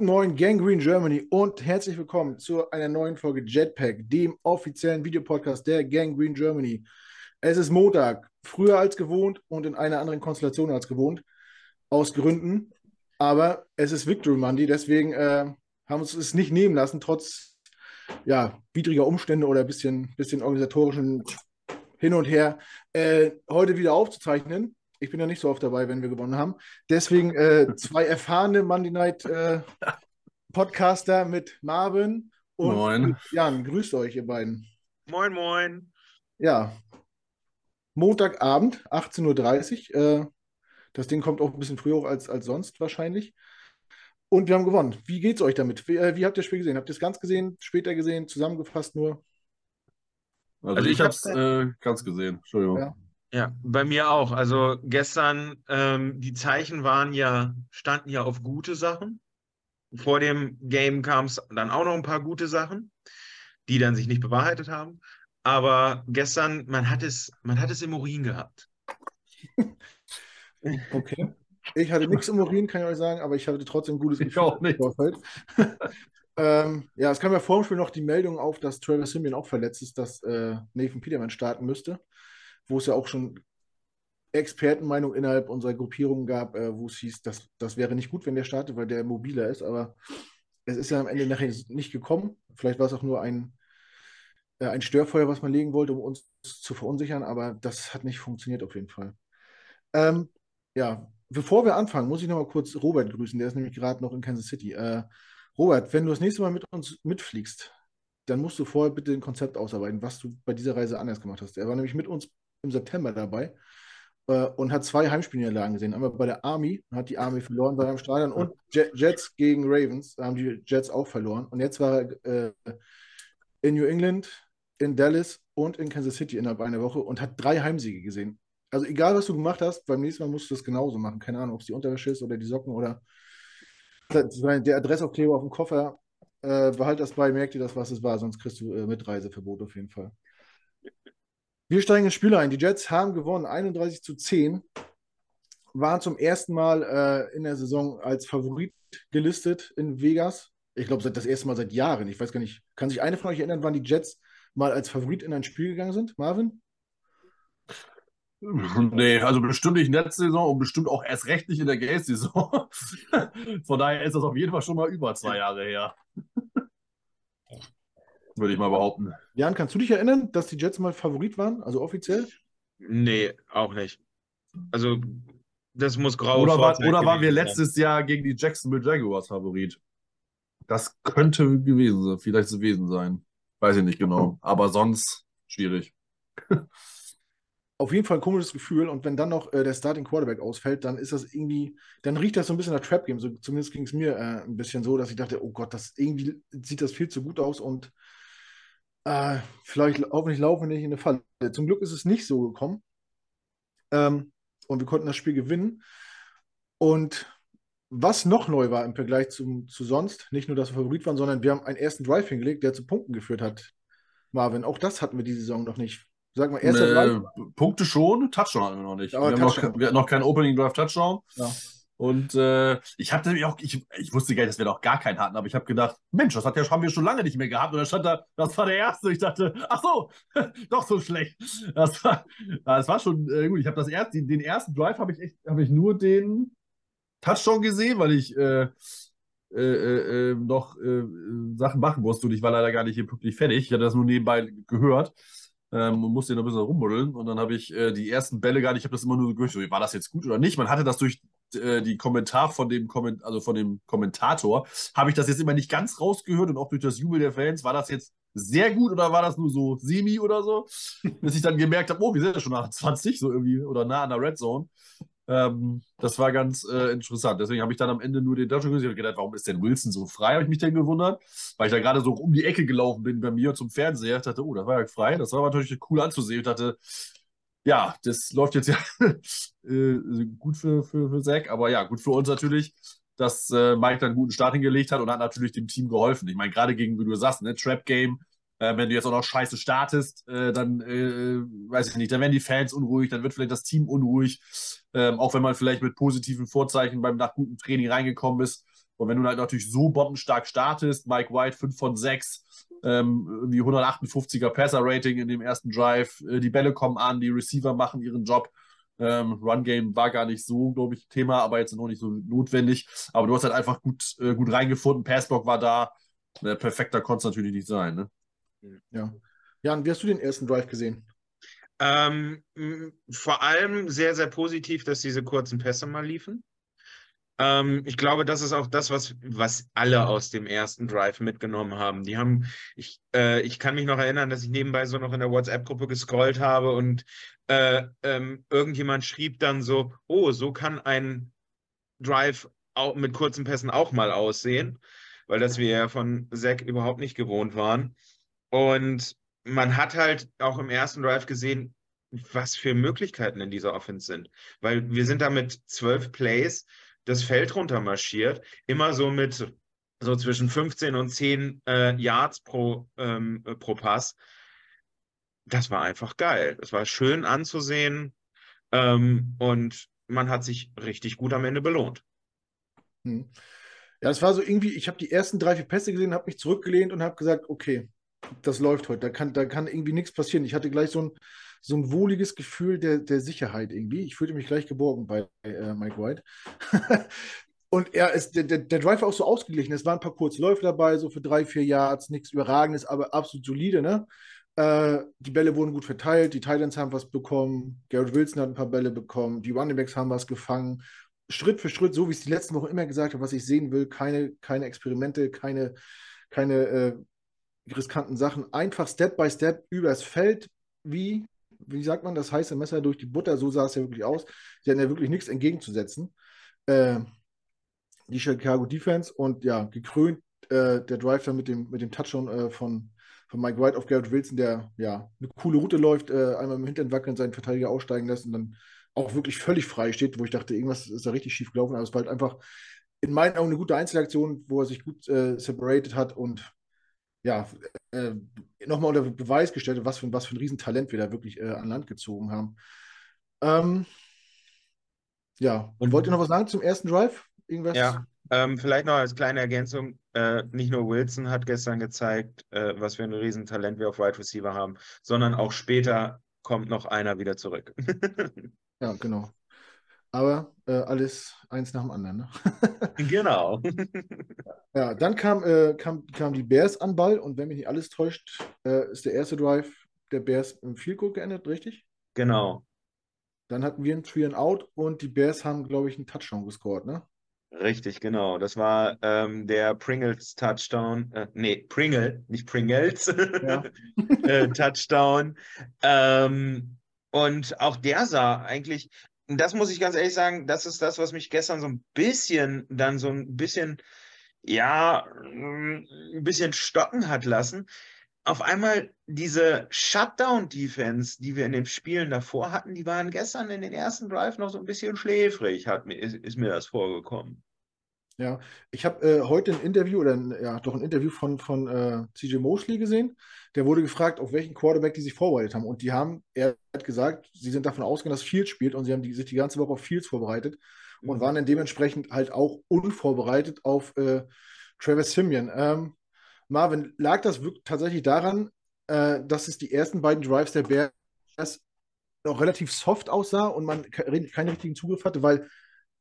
Guten Morgen, Gangrene Germany und herzlich willkommen zu einer neuen Folge Jetpack, dem offiziellen Videopodcast der Gangrene Germany. Es ist Montag, früher als gewohnt und in einer anderen Konstellation als gewohnt, aus Gründen. Aber es ist Victory Monday, deswegen äh, haben wir es nicht nehmen lassen, trotz ja, widriger Umstände oder ein bisschen, bisschen organisatorischen Hin und Her, äh, heute wieder aufzuzeichnen. Ich bin ja nicht so oft dabei, wenn wir gewonnen haben. Deswegen äh, zwei erfahrene Monday Night äh, Podcaster mit Marvin und Moin. Jan. Grüßt euch, ihr beiden. Moin, moin. Ja, Montagabend, 18.30 Uhr. Äh, das Ding kommt auch ein bisschen früher hoch als, als sonst wahrscheinlich. Und wir haben gewonnen. Wie geht's euch damit? Wie, äh, wie habt ihr das Spiel gesehen? Habt ihr es ganz gesehen, später gesehen, zusammengefasst nur? Also, Also ich, ich habe es äh, ganz gesehen. Entschuldigung. Ja. Ja, bei mir auch. Also gestern, ähm, die Zeichen waren ja, standen ja auf gute Sachen. Vor dem Game kam es dann auch noch ein paar gute Sachen, die dann sich nicht bewahrheitet haben. Aber gestern, man hat es, man hat es im Urin gehabt. Okay. Ich hatte nichts im Urin, kann ich euch sagen, aber ich hatte trotzdem ein gutes Ich auch nicht. ähm, ja, es kam ja vor dem Spiel noch die Meldung auf, dass Travis Simeon auch verletzt ist, dass äh, Nathan Peterman starten müsste, wo es ja auch schon Expertenmeinung innerhalb unserer Gruppierung gab, äh, wo es hieß, dass das wäre nicht gut, wenn der startet, weil der mobiler ist, aber es ist ja am Ende nachher nicht gekommen. Vielleicht war es auch nur ein, äh, ein Störfeuer, was man legen wollte, um uns zu verunsichern, aber das hat nicht funktioniert auf jeden Fall. Ähm, ja, bevor wir anfangen, muss ich noch mal kurz Robert grüßen. Der ist nämlich gerade noch in Kansas City. Äh, Robert, wenn du das nächste Mal mit uns mitfliegst, dann musst du vorher bitte ein Konzept ausarbeiten, was du bei dieser Reise anders gemacht hast. Er war nämlich mit uns im September dabei äh, und hat zwei Heimspielniederlagen gesehen. Einmal bei der Army, hat die Army verloren bei einem Stadion und Je- Jets gegen Ravens, da haben die Jets auch verloren. Und jetzt war er äh, in New England, in Dallas und in Kansas City innerhalb einer Woche und hat drei Heimsiege gesehen. Also egal, was du gemacht hast, beim nächsten Mal musst du das genauso machen. Keine Ahnung, ob es die Unterwäsche ist oder die Socken oder der Adressaufkleber auf dem Koffer. Äh, behalt das bei, merk dir das, was es war, sonst kriegst du äh, Mitreiseverbot auf jeden Fall. Wir steigen ins Spiel ein. Die Jets haben gewonnen, 31 zu 10. Waren zum ersten Mal äh, in der Saison als Favorit gelistet in Vegas. Ich glaube, das erste Mal seit Jahren. Ich weiß gar nicht. Kann sich eine von euch erinnern, wann die Jets mal als Favorit in ein Spiel gegangen sind? Marvin? Nee, also bestimmt nicht in der letzten Saison und bestimmt auch erst recht nicht in der Gay-Saison. Von daher ist das auf jeden Fall schon mal über zwei Jahre her. Würde ich mal behaupten. Jan, kannst du dich erinnern, dass die Jets mal Favorit waren? Also offiziell? Nee, auch nicht. Also, das muss graue Oder, war, oder waren wir letztes Jahr gegen die Jacksonville Jaguars Favorit? Das könnte gewesen sein, vielleicht gewesen sein. Weiß ich nicht genau. Aber sonst schwierig. Auf jeden Fall ein komisches Gefühl. Und wenn dann noch äh, der Starting Quarterback ausfällt, dann ist das irgendwie, dann riecht das so ein bisschen nach Trap Game. So, zumindest ging es mir äh, ein bisschen so, dass ich dachte, oh Gott, das irgendwie sieht das viel zu gut aus und äh, vielleicht hoffentlich laufen wir nicht in eine Falle. Zum Glück ist es nicht so gekommen. Ähm, und wir konnten das Spiel gewinnen. Und was noch neu war im Vergleich zum, zu sonst, nicht nur, dass wir Favorit waren, sondern wir haben einen ersten Drive hingelegt, der zu Punkten geführt hat. Marvin, auch das hatten wir diese Saison noch nicht. Sag mal, erster Drive. Nee, Punkte schon, Touchdown hatten wir noch nicht. Aber wir, haben noch, wir hatten noch keinen Opening Drive Touchdown. Ja. Und äh, ich habe nämlich auch, ich, ich wusste gar nicht, dass wir noch gar keinen hatten, aber ich habe gedacht, Mensch, das hat ja, haben wir schon lange nicht mehr gehabt. Und dann stand da, das war der erste. Ich dachte, ach so, doch so schlecht. Das war, das war schon äh, gut. Ich habe das erst, den, ersten Drive habe ich echt, habe ich nur den Touchdown gesehen, weil ich äh, äh, äh, äh, noch Sachen machen musste und ich war leider gar nicht hier pünktlich fertig. Ich hatte das nur nebenbei gehört ähm, und musste noch ein bisschen rumbuddeln. Und dann habe ich äh, die ersten Bälle gar nicht, ich habe das immer nur so gehört, war das jetzt gut oder nicht? Man hatte das durch äh, die Kommentar von dem, Komment also von dem Kommentator, habe ich das jetzt immer nicht ganz rausgehört und auch durch das Jubel der Fans, war das jetzt sehr gut oder war das nur so semi oder so? Bis ich dann gemerkt habe, oh, wir sind ja schon nach 20, so irgendwie, oder nah an der Red Zone. Ähm, das war ganz äh, interessant. Deswegen habe ich dann am Ende nur den Touchdown gesehen und gedacht, warum ist denn Wilson so frei? Habe ich mich dann gewundert, weil ich da gerade so um die Ecke gelaufen bin bei mir zum Fernseher. Ich dachte, oh, das war ja frei. Das war natürlich cool anzusehen. Ich dachte, ja, das läuft jetzt ja äh, gut für, für, für Zach, aber ja, gut für uns natürlich, dass äh, Mike dann einen guten Start hingelegt hat und hat natürlich dem Team geholfen. Ich meine, gerade gegen, wie du sagst, ne, Trap Game, äh, wenn du jetzt auch noch scheiße startest, äh, dann äh, weiß ich nicht, dann werden die Fans unruhig, dann wird vielleicht das Team unruhig, ähm, auch wenn man vielleicht mit positiven Vorzeichen beim nach gutem Training reingekommen ist. Und wenn du halt natürlich so bombenstark startest, Mike White 5 von 6, ähm, irgendwie 158er Passer-Rating in dem ersten Drive, äh, die Bälle kommen an, die Receiver machen ihren Job. Ähm, Run-Game war gar nicht so, glaube ich, Thema, aber jetzt noch nicht so notwendig. Aber du hast halt einfach gut, äh, gut reingefunden, Passblock war da. Äh, perfekter konnte es natürlich nicht sein. Ne? Ja. Jan, wie hast du den ersten Drive gesehen? Ähm, vor allem sehr, sehr positiv, dass diese kurzen Pässe mal liefen. Ähm, ich glaube, das ist auch das, was, was alle aus dem ersten Drive mitgenommen haben. Die haben, ich, äh, ich kann mich noch erinnern, dass ich nebenbei so noch in der WhatsApp-Gruppe gescrollt habe und äh, ähm, irgendjemand schrieb dann so, oh, so kann ein Drive auch mit kurzen Pässen auch mal aussehen, weil das wir ja von Zack überhaupt nicht gewohnt waren. Und man hat halt auch im ersten Drive gesehen, was für Möglichkeiten in dieser Offense sind. Weil wir sind da mit zwölf Plays das Feld runter marschiert, immer so mit so zwischen 15 und 10 äh, Yards pro, ähm, äh, pro Pass. Das war einfach geil. Das war schön anzusehen ähm, und man hat sich richtig gut am Ende belohnt. Hm. Ja, es war so irgendwie, ich habe die ersten drei, vier Pässe gesehen, habe mich zurückgelehnt und habe gesagt, okay, das läuft heute, da kann, da kann irgendwie nichts passieren. Ich hatte gleich so ein, so ein wohliges Gefühl der, der Sicherheit irgendwie. Ich fühlte mich gleich geborgen bei äh, Mike White. Und er ist, der, der, der Drive war auch so ausgeglichen. Es waren ein paar Kurzläufe dabei, so für drei, vier Yards, nichts Überragendes, aber absolut solide, ne? Äh, die Bälle wurden gut verteilt, die Titans haben was bekommen, Garrett Wilson hat ein paar Bälle bekommen, die Running Backs haben was gefangen. Schritt für Schritt, so wie ich es die letzten Wochen immer gesagt habe, was ich sehen will, keine, keine Experimente, keine, keine äh, riskanten Sachen, einfach Step by Step übers Feld, wie wie sagt man, das heiße Messer durch die Butter, so sah es ja wirklich aus. Sie hatten ja wirklich nichts entgegenzusetzen. Äh, die Chicago Defense und ja, gekrönt äh, der Drive dann mit dem, mit dem Touchdown äh, von, von Mike White auf Garrett Wilson, der ja eine coole Route läuft, äh, einmal im Hintern wackeln, seinen Verteidiger aussteigen lässt und dann auch wirklich völlig frei steht, wo ich dachte, irgendwas ist da richtig schief gelaufen. Aber es war halt einfach in meinen Augen eine gute Einzelaktion, wo er sich gut äh, separated hat und ja, äh, nochmal unter Beweis gestellt, was für, was für ein Riesentalent wir da wirklich äh, an Land gezogen haben. Ähm, ja, und wollt ihr noch was sagen zum ersten Drive? Irgendwas? Ja, ähm, vielleicht noch als kleine Ergänzung. Äh, nicht nur Wilson hat gestern gezeigt, äh, was für ein Riesentalent wir auf Wide Receiver haben, sondern auch später kommt noch einer wieder zurück. ja, genau. Aber äh, alles eins nach dem anderen. Ne? genau. ja, dann kam, äh, kam, kam die Bears an Ball und wenn mich nicht alles täuscht, äh, ist der erste Drive der Bears im Field Goal geendet, richtig? Genau. Dann hatten wir ein Three and Out und die Bears haben, glaube ich, einen Touchdown gescored, ne? Richtig, genau. Das war ähm, der Pringles Touchdown. Äh, nee, Pringle, nicht Pringles. Ja. äh, Touchdown. Ähm, und auch der sah eigentlich, das muss ich ganz ehrlich sagen, das ist das, was mich gestern so ein bisschen, dann so ein bisschen, ja, mm, ein bisschen stocken hat lassen. Auf einmal diese Shutdown-Defense, die wir in den Spielen davor hatten, die waren gestern in den ersten Drive noch so ein bisschen schläfrig, hat, ist, ist mir das vorgekommen. Ja, ich habe äh, heute ein Interview oder ein, ja, doch ein Interview von, von äh, CJ Mosley gesehen. Der wurde gefragt, auf welchen Quarterback die sich vorbereitet haben. Und die haben, er hat gesagt, sie sind davon ausgegangen, dass Fields spielt und sie haben die, sich die ganze Woche auf Fields vorbereitet und mhm. waren dann dementsprechend halt auch unvorbereitet auf äh, Travis Simeon. Ähm, Marvin, lag das wirklich tatsächlich daran, äh, dass es die ersten beiden Drives der Bears noch relativ soft aussah und man keinen richtigen Zugriff hatte, weil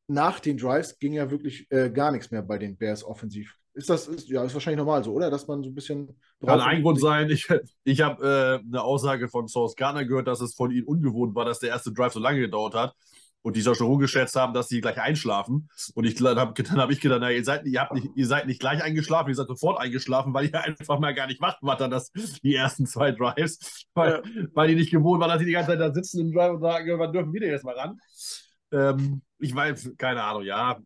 nach den Drives ging ja wirklich äh, gar nichts mehr bei den Bears offensiv. Ist das, ist, ja, ist wahrscheinlich normal so, oder? Dass man so ein bisschen. Kann ein Grund sein. Ich, ich habe äh, eine Aussage von Source Garner gehört, dass es von ihnen ungewohnt war, dass der erste Drive so lange gedauert hat. Und die schon rumgeschätzt haben, dass sie gleich einschlafen. Und ich, dann habe hab ich gedacht, na, ihr, seid, ihr, habt nicht, ihr seid nicht gleich eingeschlafen, ihr seid sofort eingeschlafen, weil ihr einfach mal gar nicht wach wart dann das, die ersten zwei Drives. Weil, ja. weil die nicht gewohnt waren, dass sie die ganze Zeit da sitzen im Drive und sagen, wann dürfen wir denn jetzt mal ran? Ähm, ich weiß, keine Ahnung, ja.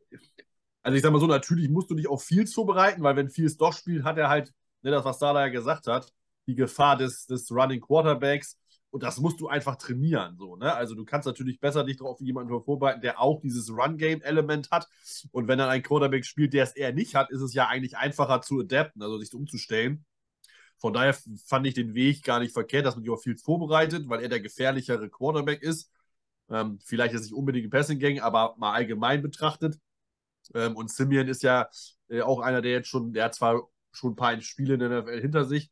Also ich sag mal so, natürlich musst du dich auf Fields vorbereiten, weil wenn Fields doch spielt, hat er halt, ne, das, was Sala ja gesagt hat, die Gefahr des, des Running Quarterbacks. Und das musst du einfach trainieren. So, ne? Also du kannst natürlich besser dich darauf jemanden vorbereiten, der auch dieses Run-Game-Element hat. Und wenn dann ein Quarterback spielt, der es eher nicht hat, ist es ja eigentlich einfacher zu adapten, also sich umzustellen. Von daher fand ich den Weg gar nicht verkehrt, dass man sich auf Fields vorbereitet, weil er der gefährlichere Quarterback ist. Ähm, vielleicht ist nicht unbedingt ein Passing Gang, aber mal allgemein betrachtet. Ähm, und Simeon ist ja Äh, auch einer, der jetzt schon, der hat zwar schon ein paar Spiele in der NFL hinter sich,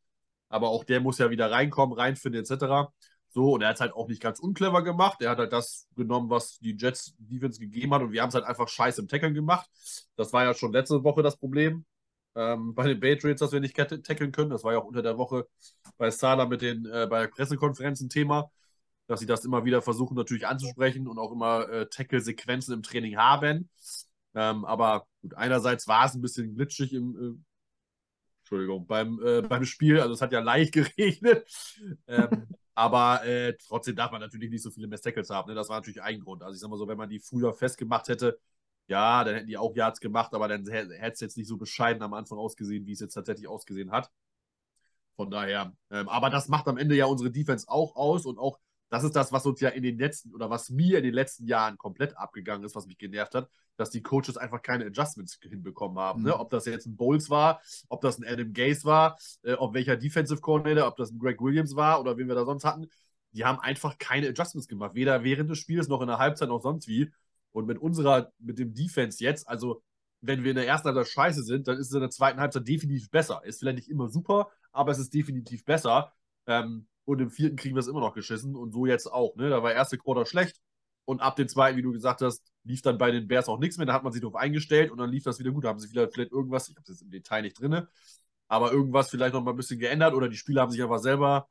aber auch der muss ja wieder reinkommen, reinfinden, etc. So, und er hat es halt auch nicht ganz unclever gemacht. Er hat halt das genommen, was die Jets Defense gegeben hat, und wir haben es halt einfach scheiße im Tackeln gemacht. Das war ja schon letzte Woche das Problem ähm, bei den Patriots, dass wir nicht tackeln können. Das war ja auch unter der Woche bei Sala mit den äh, bei Pressekonferenzen Thema, dass sie das immer wieder versuchen natürlich anzusprechen und auch immer äh, Tackle-Sequenzen im Training haben. Ähm, aber gut, einerseits war es ein bisschen glitschig im, äh, Entschuldigung, beim, äh, beim Spiel. Also es hat ja leicht geregnet. Ähm, aber äh, trotzdem darf man natürlich nicht so viele Mess Tackles haben. Ne? Das war natürlich ein Grund. Also ich sag mal so, wenn man die früher festgemacht hätte, ja, dann hätten die auch Yards gemacht, aber dann hätte es jetzt nicht so bescheiden am Anfang ausgesehen, wie es jetzt tatsächlich ausgesehen hat. Von daher, ähm, aber das macht am Ende ja unsere Defense auch aus und auch das ist das, was uns ja in den letzten oder was mir in den letzten Jahren komplett abgegangen ist, was mich genervt hat, dass die Coaches einfach keine Adjustments hinbekommen haben. Ne? Mhm. Ne? Ob das jetzt ein Bowles war, ob das ein Adam Gaze war, äh, ob welcher Defensive Coordinator, ob das ein Greg Williams war oder wen wir da sonst hatten. Die haben einfach keine Adjustments gemacht, weder während des Spiels noch in der Halbzeit noch sonst wie. Und mit unserer, mit dem Defense jetzt, also wenn wir in der ersten Halbzeit scheiße sind, dann ist es in der zweiten Halbzeit definitiv besser. Ist vielleicht nicht immer super, aber es ist definitiv besser. Ähm, und im vierten kriegen wir es immer noch geschissen und so jetzt auch. Ne? Da war erste Quarter schlecht und ab dem zweiten, wie du gesagt hast, lief dann bei den Bears auch nichts mehr. Da hat man sich darauf eingestellt und dann lief das wieder gut. Da haben sie vielleicht, vielleicht irgendwas, ich habe es jetzt im Detail nicht drin, aber irgendwas vielleicht noch mal ein bisschen geändert oder die Spieler haben sich einfach selber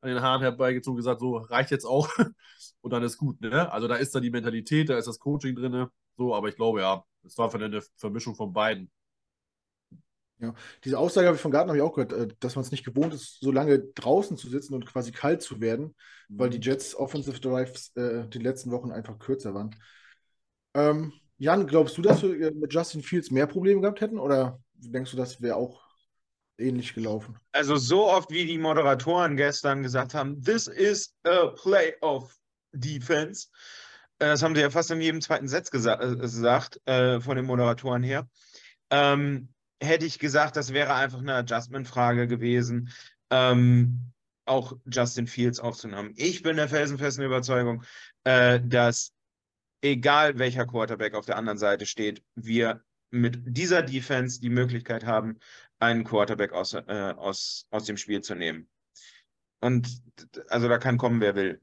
an den Haaren herbeigezogen und gesagt, so reicht jetzt auch und dann ist gut. Ne? Also da ist dann die Mentalität, da ist das Coaching drin. So, aber ich glaube ja, es war eine Vermischung von beiden. Ja, diese Aussage habe ich von Garten habe ich auch gehört, äh, dass man es nicht gewohnt ist, so lange draußen zu sitzen und quasi kalt zu werden, weil die mhm. Jets Offensive Drives äh, die letzten Wochen einfach kürzer waren. Ähm, Jan, glaubst du, dass wir äh, mit Justin Fields mehr Probleme gehabt hätten oder denkst du, das wäre auch ähnlich gelaufen? Also so oft wie die Moderatoren gestern gesagt haben, this is a playoff defense. Äh, das haben sie ja fast in jedem zweiten Satz gesa gesagt, äh, von den Moderatoren her. Ähm, hätte ich gesagt, das wäre einfach eine Adjustment-Frage gewesen, ähm, auch Justin Fields aufzunehmen. Ich bin der felsenfesten Überzeugung, äh, dass egal welcher Quarterback auf der anderen Seite steht, wir mit dieser Defense die Möglichkeit haben, einen Quarterback aus, äh, aus, aus dem Spiel zu nehmen. Und also da kann kommen, wer will.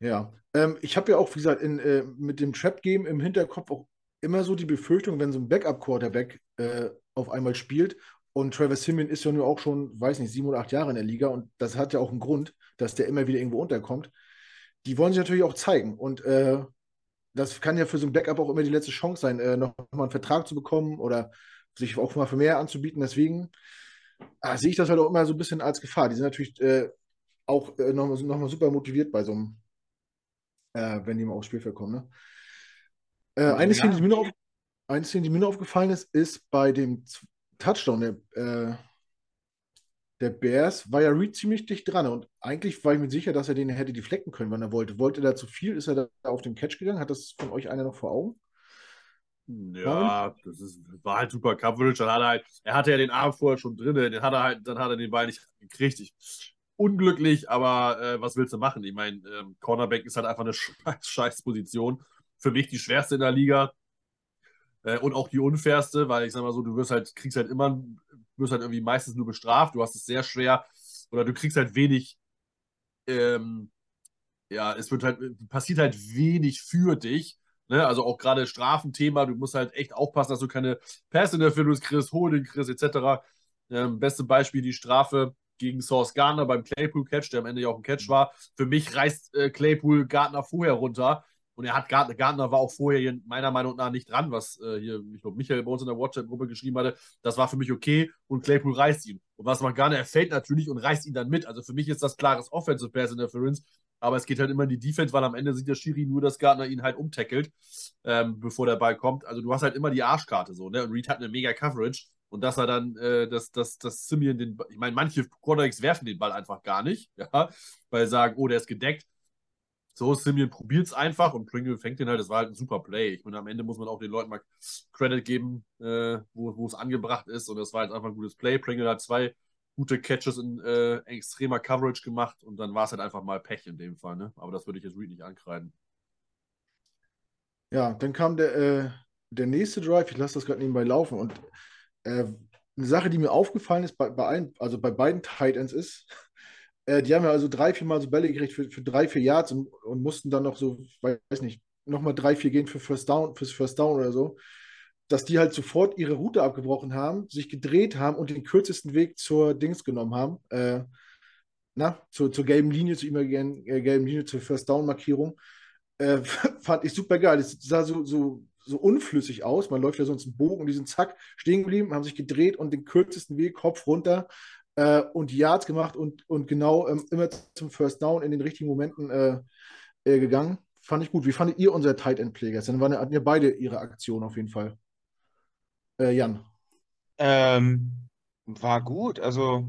Ja, ähm, ich habe ja auch, wie gesagt, in, äh, mit dem Trap-Game im Hinterkopf auch immer so die Befürchtung, wenn so ein Backup-Quarterback äh, auf einmal spielt und Travis Simeon ist ja nur auch schon, weiß nicht, sieben oder acht Jahre in der Liga und das hat ja auch einen Grund, dass der immer wieder irgendwo unterkommt. Die wollen sich natürlich auch zeigen und äh, das kann ja für so ein Backup auch immer die letzte Chance sein, äh, noch mal einen Vertrag zu bekommen oder sich auch mal für mehr anzubieten. Deswegen ah, sehe ich das halt auch immer so ein bisschen als Gefahr. Die sind natürlich äh, auch äh, nochmal noch super motiviert bei so einem, äh, wenn die mal aufs Spielfeld kommen. Ne? Äh, eine, Szene, die mir noch eine Szene, die mir noch aufgefallen ist, ist bei dem Touchdown der, äh, der Bears, war ja Reed ziemlich dicht dran. Und eigentlich war ich mir sicher, dass er den hätte deflecken können, wenn er wollte. Wollte er da zu viel? Ist er da auf den Catch gegangen? Hat das von euch einer noch vor Augen? Ja, das ist, war halt super Coverage. Dann hat er halt, er hatte ja den Arm vorher schon drin, den hat er halt, dann hat er den Ball nicht gekriegt. Ich, unglücklich, aber äh, was willst du machen? Ich meine, ähm, Cornerback ist halt einfach eine scheiß, scheiß Position für mich die schwerste in der Liga. Äh, und auch die unfairste, weil ich sag mal so, du wirst halt, kriegst halt immer, wirst halt irgendwie meistens nur bestraft, du hast es sehr schwer oder du kriegst halt wenig, ähm, ja, es wird halt, passiert halt wenig für dich. Ne? Also auch gerade Strafenthema, du musst halt echt aufpassen, dass du keine Pass-Interference kriegst, Holding kriegst, etc. Ähm, beste Beispiel die Strafe gegen Source Gardner beim Claypool-Catch, der am Ende ja auch ein Catch war. Für mich reißt äh, Claypool Gardner vorher runter und er hat Gardner, Gardner war auch vorher hier meiner Meinung nach nicht dran, was äh, hier, ich glaube, Michael bei uns in der WhatsApp-Gruppe geschrieben hatte. Das war für mich okay und Claypool reißt ihn. Und was man Gardner, er fällt natürlich und reißt ihn dann mit. Also für mich ist das klares Offensive Pass Interference, aber es geht halt immer in die Defense, weil am Ende sieht der Schiri nur, dass Gardner ihn halt umtackelt, ähm, bevor der Ball kommt. Also du hast halt immer die Arschkarte so, ne? Und Reed hat eine mega Coverage. Und dass er dann, äh, dass, dass, dass Simeon den, ich meine, manche Quarterbacks werfen den Ball einfach gar nicht, ja, weil sie sagen, oh, der ist gedeckt. So, Simeon probiert es einfach und Pringle fängt den halt. Das war halt ein super Play. Ich meine, am Ende muss man auch den Leuten mal Credit geben, äh, wo es angebracht ist. Und das war jetzt einfach ein gutes Play. Pringle hat zwei gute Catches in äh, extremer Coverage gemacht und dann war es halt einfach mal Pech in dem Fall. Ne? Aber das würde ich jetzt Reed nicht ankreiden. Ja, dann kam der, äh, der nächste Drive, ich lasse das gerade nebenbei laufen und äh, eine Sache, die mir aufgefallen ist bei, bei allen, also bei beiden Tight Ends ist, äh, die haben ja also drei, vier Mal so Bälle gekriegt für, für drei, vier Yards und, und mussten dann noch so, weiß nicht, nochmal drei, vier gehen für First Down, fürs First Down oder so, dass die halt sofort ihre Route abgebrochen haben, sich gedreht haben und den kürzesten Weg zur Dings genommen haben. Äh, na, zur, zur gelben Linie, zur imaginären äh, gelben Linie, zur First Down-Markierung. Äh, fand ich super geil. Es sah so, so, so unflüssig aus. Man läuft ja sonst einen Bogen, die sind zack, stehen geblieben, haben sich gedreht und den kürzesten Weg, Kopf runter äh, und Yards gemacht und, und genau ähm, immer zum First Down in den richtigen Momenten äh, äh, gegangen. Fand ich gut. Wie fandet ihr unser Tight End Play Dann waren, hatten ja beide ihre Aktion auf jeden Fall. Äh, Jan. Ähm, war gut. Also,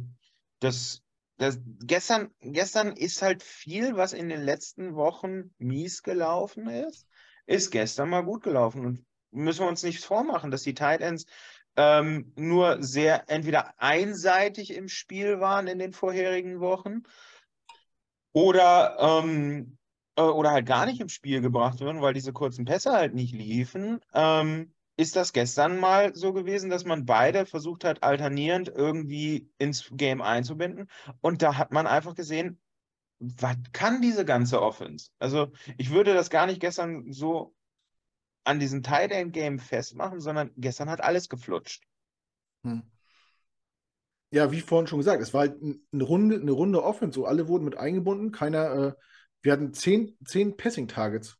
das, das, gestern, gestern ist halt viel, was in den letzten Wochen mies gelaufen ist, ist gestern mal gut gelaufen. Und müssen wir uns nichts vormachen, dass die Tight Ends ähm, nur sehr entweder einseitig im Spiel waren in den vorherigen Wochen oder, ähm, äh, oder halt gar nicht im Spiel gebracht wurden, weil diese kurzen Pässe halt nicht liefen. Ähm, ist das gestern mal so gewesen, dass man beide versucht hat, alternierend irgendwie ins Game einzubinden? Und da hat man einfach gesehen, was kann diese ganze Offense? Also ich würde das gar nicht gestern so an diesem Tight End Game festmachen, sondern gestern hat alles geflutscht. Hm. Ja, wie vorhin schon gesagt, es war halt eine Runde, eine Runde Offense, so alle wurden mit eingebunden, keiner, äh, wir hatten zehn, zehn Passing Targets.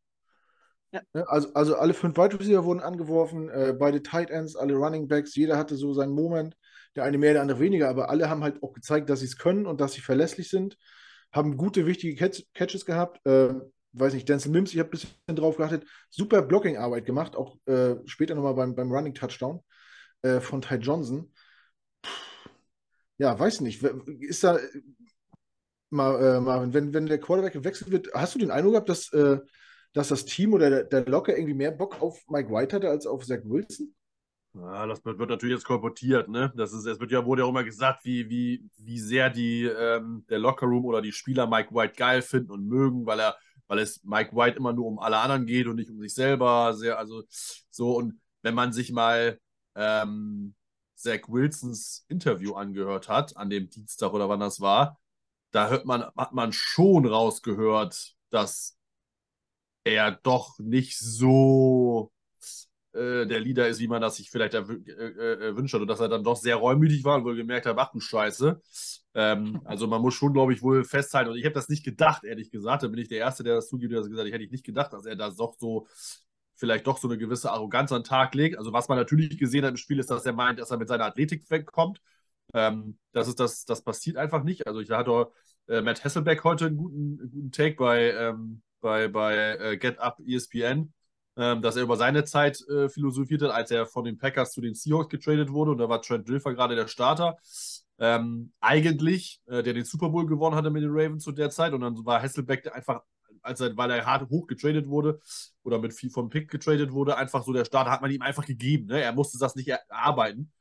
Ja. Ne, also, also alle fünf Wide Receiver wurden angeworfen, äh, beide Tight Ends, alle Running Backs, jeder hatte so seinen Moment, der eine mehr, der andere weniger, aber alle haben halt auch gezeigt, dass sie es können und dass sie verlässlich sind, haben gute, wichtige Catch Catches gehabt. Äh, weiß nicht, Denzel Mims, ich habe ein bisschen drauf geachtet, super Blocking-Arbeit gemacht, auch äh, später nochmal beim, beim Running Touchdown äh, von Ty Johnson. Ja, weiß nicht, ist da mal, äh, Marvin, wenn, wenn der Quarterback gewechselt wird, hast du den Eindruck gehabt, dass, äh, dass das Team oder der, der Locker irgendwie mehr Bock auf Mike White hatte als auf Zach Wilson? Ja, das wird natürlich jetzt kolportiert, ne? Das ist, es wird ja, wurde ja auch immer gesagt, wie, wie, wie sehr die, ähm, der Lockerroom oder die Spieler Mike White geil finden und mögen, weil er weil es Mike White immer nur um alle anderen geht und nicht um sich selber. Sehr, also so, und wenn man sich mal ähm, Zach Wilsons Interview angehört hat, an dem Dienstag oder wann das war, da hört man, hat man schon rausgehört, dass er doch nicht so äh, der Leader ist, wie man das sich vielleicht äh, äh, wünscht, und dass er dann doch sehr reumütig war und wohl gemerkt hat, ach du Scheiße. Ähm, also man muss schon, glaube ich, wohl festhalten, und ich habe das nicht gedacht, ehrlich gesagt, da bin ich der Erste, der das zugibt, der das gesagt hat, ich hätte nicht gedacht, dass er da doch so vielleicht doch so eine gewisse Arroganz an den Tag legt. Also was man natürlich gesehen hat im Spiel, ist, dass er meint, dass er mit seiner Athletik wegkommt. Ähm, das ist das, das passiert einfach nicht. Also ich hatte äh, Matt Hasselbeck heute einen guten, guten Take bei, ähm, bei, bei äh, Get Up ESPN ähm, dass er über seine Zeit äh, philosophiert hat, als er von den Packers zu den Seahawks getradet wurde. Und da war Trent Dilfer gerade der Starter. Ähm, eigentlich, äh, der den Super Bowl gewonnen hatte mit den Ravens zu der Zeit. Und dann war Hasselbeck einfach, als er, weil er hart hoch getradet wurde oder mit viel vom Pick getradet wurde, einfach so der Starter hat man ihm einfach gegeben. Ne? Er musste das nicht erarbeiten.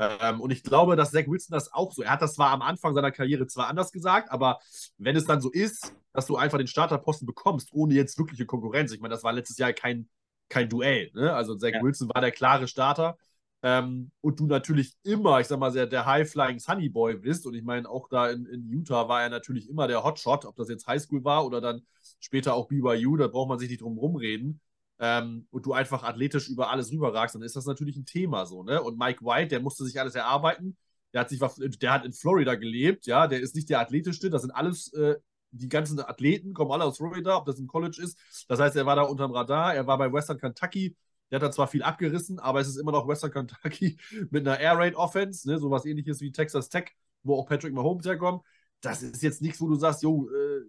Ähm, und ich glaube, dass Zach Wilson das auch so. Er hat das zwar am Anfang seiner Karriere zwar anders gesagt, aber wenn es dann so ist, dass du einfach den Starterposten bekommst, ohne jetzt wirkliche Konkurrenz. Ich meine, das war letztes Jahr kein, kein Duell. Ne? Also Zach ja. Wilson war der klare Starter. Ähm, und du natürlich immer, ich sag mal, der, der High-Flying Sunny Boy bist. Und ich meine, auch da in, in Utah war er natürlich immer der Hotshot, ob das jetzt Highschool war oder dann später auch BYU, da braucht man sich nicht drum rumreden ähm, und du einfach athletisch über alles rüberragst, dann ist das natürlich ein Thema so, ne? Und Mike White, der musste sich alles erarbeiten. Der hat sich, der hat in Florida gelebt, ja, der ist nicht der athletischste, das sind alles, äh, die ganzen Athleten kommen alle aus Florida, ob das im College ist. Das heißt, er war da unterm Radar, er war bei Western Kentucky, der hat da zwar viel abgerissen, aber es ist immer noch Western Kentucky mit einer Air Raid Offense, ne, sowas ähnliches wie Texas Tech, wo auch Patrick Mahomes herkommt. Das ist jetzt nichts, wo du sagst, jo, äh,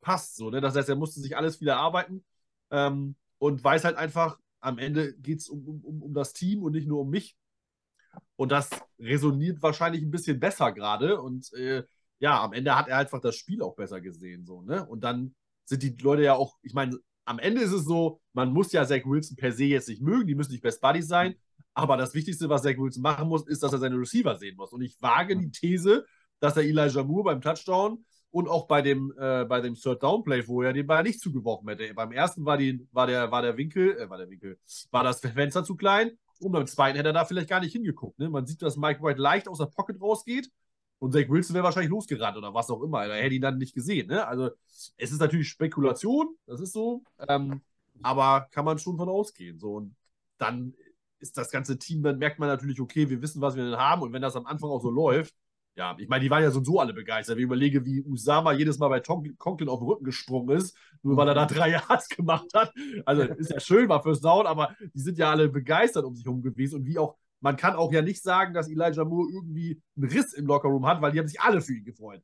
passt so, ne? Das heißt, er musste sich alles wieder erarbeiten. Ähm, und weiß halt einfach, am Ende geht es um, um, um das Team und nicht nur um mich. Und das resoniert wahrscheinlich ein bisschen besser gerade. Und äh, ja, am Ende hat er einfach das Spiel auch besser gesehen. So, ne? Und dann sind die Leute ja auch, ich meine, am Ende ist es so, man muss ja Zach Wilson per se jetzt nicht mögen, die müssen nicht Best Buddies sein. Aber das Wichtigste, was Zach Wilson machen muss, ist, dass er seine Receiver sehen muss. Und ich wage die These, dass er Elijah Moore beim Touchdown und auch bei dem, äh, bei dem Third Down Play, wo er den Ball nicht zugeworfen hätte. Beim ersten war, die, war, der, war der Winkel, äh, war der Winkel, war das Fenster zu klein und beim zweiten hätte er da vielleicht gar nicht hingeguckt. Ne? Man sieht, dass Mike White leicht aus der Pocket rausgeht und Zach Wilson wäre wahrscheinlich losgerannt oder was auch immer. Er hätte ihn dann nicht gesehen. Ne? Also es ist natürlich Spekulation, das ist so, ähm, aber kann man schon von ausgehen. So. Und dann ist das ganze Team, dann merkt man natürlich, okay, wir wissen, was wir denn haben und wenn das am Anfang auch so läuft, ja, ich meine, die waren ja so und so alle begeistert. Ich überlege, wie Usama jedes Mal bei Conklin auf den Rücken gesprungen ist, nur weil er da drei Yards gemacht hat. Also ist ja schön, war fürs Down, aber die sind ja alle begeistert um sich herum gewesen. Und wie auch, man kann auch ja nicht sagen, dass Elijah Moore irgendwie einen Riss im Lockerroom hat, weil die haben sich alle für ihn gefreut.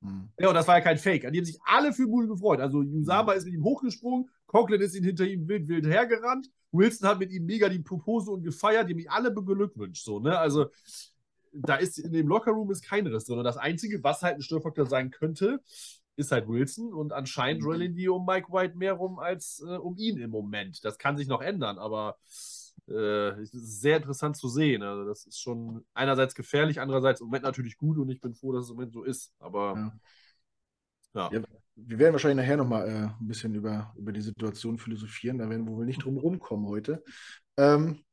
Mhm. Ja, und das war ja kein Fake. Die haben sich alle für Moore gefreut. Also Usama mhm. ist mit ihm hochgesprungen, Conklin ist ihn hinter ihm wild, wild hergerannt, Wilson hat mit ihm mega die Propose und gefeiert, die haben mich alle beglückwünscht. So, ne? Also da ist in dem Lockerroom ist kein Riss, sondern das Einzige, was halt ein Störfaktor sein könnte, ist halt Wilson und anscheinend mhm. rollen die um Mike White mehr rum als äh, um ihn im Moment. Das kann sich noch ändern, aber äh, es ist sehr interessant zu sehen. Also das ist schon einerseits gefährlich, andererseits im Moment natürlich gut und ich bin froh, dass es im Moment so ist. Aber ja. ja. ja wir werden wahrscheinlich nachher nochmal äh, ein bisschen über, über die Situation philosophieren. Da werden wir wohl nicht drum rumkommen heute. Ähm,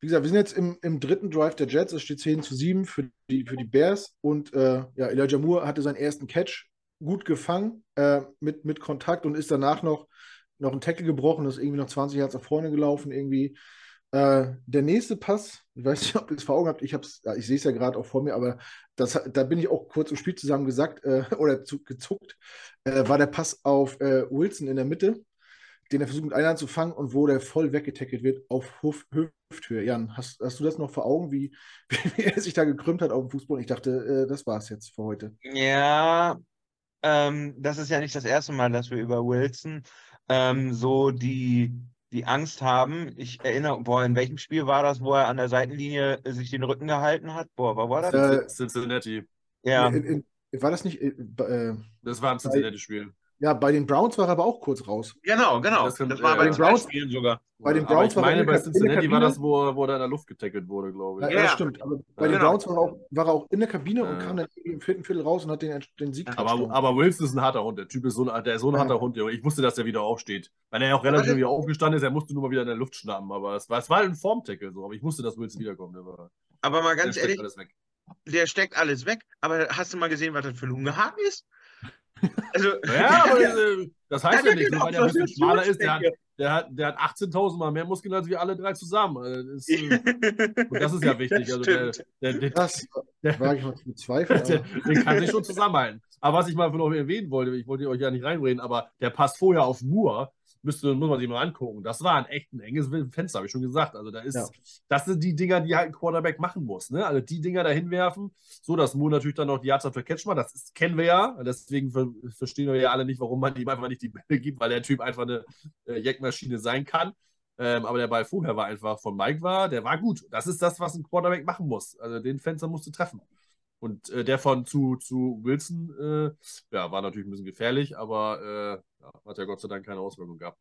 wie gesagt, wir sind jetzt im, im dritten Drive der Jets. Es steht 10 zu 7 für die, für die Bears. Und äh, ja, Elijah Moore hatte seinen ersten Catch gut gefangen äh, mit, mit Kontakt und ist danach noch, noch ein Tackle gebrochen, ist irgendwie noch 20 Yards nach vorne gelaufen irgendwie. Äh, der nächste Pass, ich weiß nicht, ob ihr es vor Augen habt, ich, ja, ich sehe es ja gerade auch vor mir, aber das, da bin ich auch kurz im Spiel zusammen gesagt äh, oder zu, gezuckt, äh, war der Pass auf äh, Wilson in der Mitte den er versucht mit einer Hand zu fangen und wo der voll weggetackelt wird auf Hüf Hüfthöhe. Jan, hast, hast, du das noch vor Augen, wie, wie, er sich da gekrümmt hat auf dem Fußball? Ich dachte, äh, das war es jetzt für heute. Ja, ähm, das ist ja nicht das erste Mal, dass wir über Wilson ähm, so die, die Angst haben. Ich erinnere, boah, in welchem Spiel war das, wo er an der Seitenlinie sich den Rücken gehalten hat? Boah, was war das? Äh, Cincinnati. Ja. In, in, war das nicht? Äh, das war ein Cincinnati-Spiel. Ja, bei den Browns war er aber auch kurz raus. Genau, genau. Das, das war äh, bei den Browns Spielen sogar. Bei den Browns aber ich meine, bei Cincinnati war das, wo, wo er in der Luft getackelt wurde, glaube ich. Ja, ja, das stimmt. Aber bei ja, den genau. Browns war er, auch, war er, auch, in der Kabine und kam dann im vierten Viertel raus und hat den, den Sieg aber, aber Wilson ist ein harter Hund. Der Typ ist so ein, der ist so ein harter Hund. Ich wusste, dass er wieder aufsteht. Weil er auch relativ wieder aufgestanden ist, er musste nur mal wieder in der Luft schnappen. Aber es war, es war ein Formtackle so. Aber ich wusste, dass Wilson wiederkommt. Aber, aber mal ganz ehrlich, der steckt alles weg. Aber hast du mal gesehen, was das für ein Ungehaken ist? Also, ja, aber äh, das heißt ja nicht, weil der ein bisschen schmaler ist, der hat, der hat, der hat 18.000 Mal mehr Muskeln als wir alle drei zusammen. Also, das ist, äh, und das ist ja wichtig. Also der, der, der, das wage ich mal zu bezweifeln. Der, den kann sich schon zusammenhalten. Aber was ich mal von euch erwähnen wollte, ich wollte euch ja nicht reinreden, aber der passt vorher auf Moore müsste, muss man sich mal angucken. Das war ein echt ein enges Fenster, habe ich schon gesagt. Also da ist, ja. das sind die Dinger, die halt ein Quarterback machen muss. Ne? Also die Dinger da hinwerfen, so dass Moore natürlich dann noch die Yards für Catch macht. Das ist, kennen wir ja. Deswegen ver verstehen wir ja alle nicht, warum man ihm einfach nicht die Bälle gibt, weil der Typ einfach eine äh, Jackmaschine sein kann. Ähm, aber der Ball vorher war einfach von Mike war, der war gut. Das ist das, was ein Quarterback machen muss. Also den Fenster musst du treffen. Und äh, der von zu, zu Wilson, äh, ja, war natürlich ein bisschen gefährlich, aber äh, ja, hat ja Gott sei Dank keine Auswirkungen gehabt.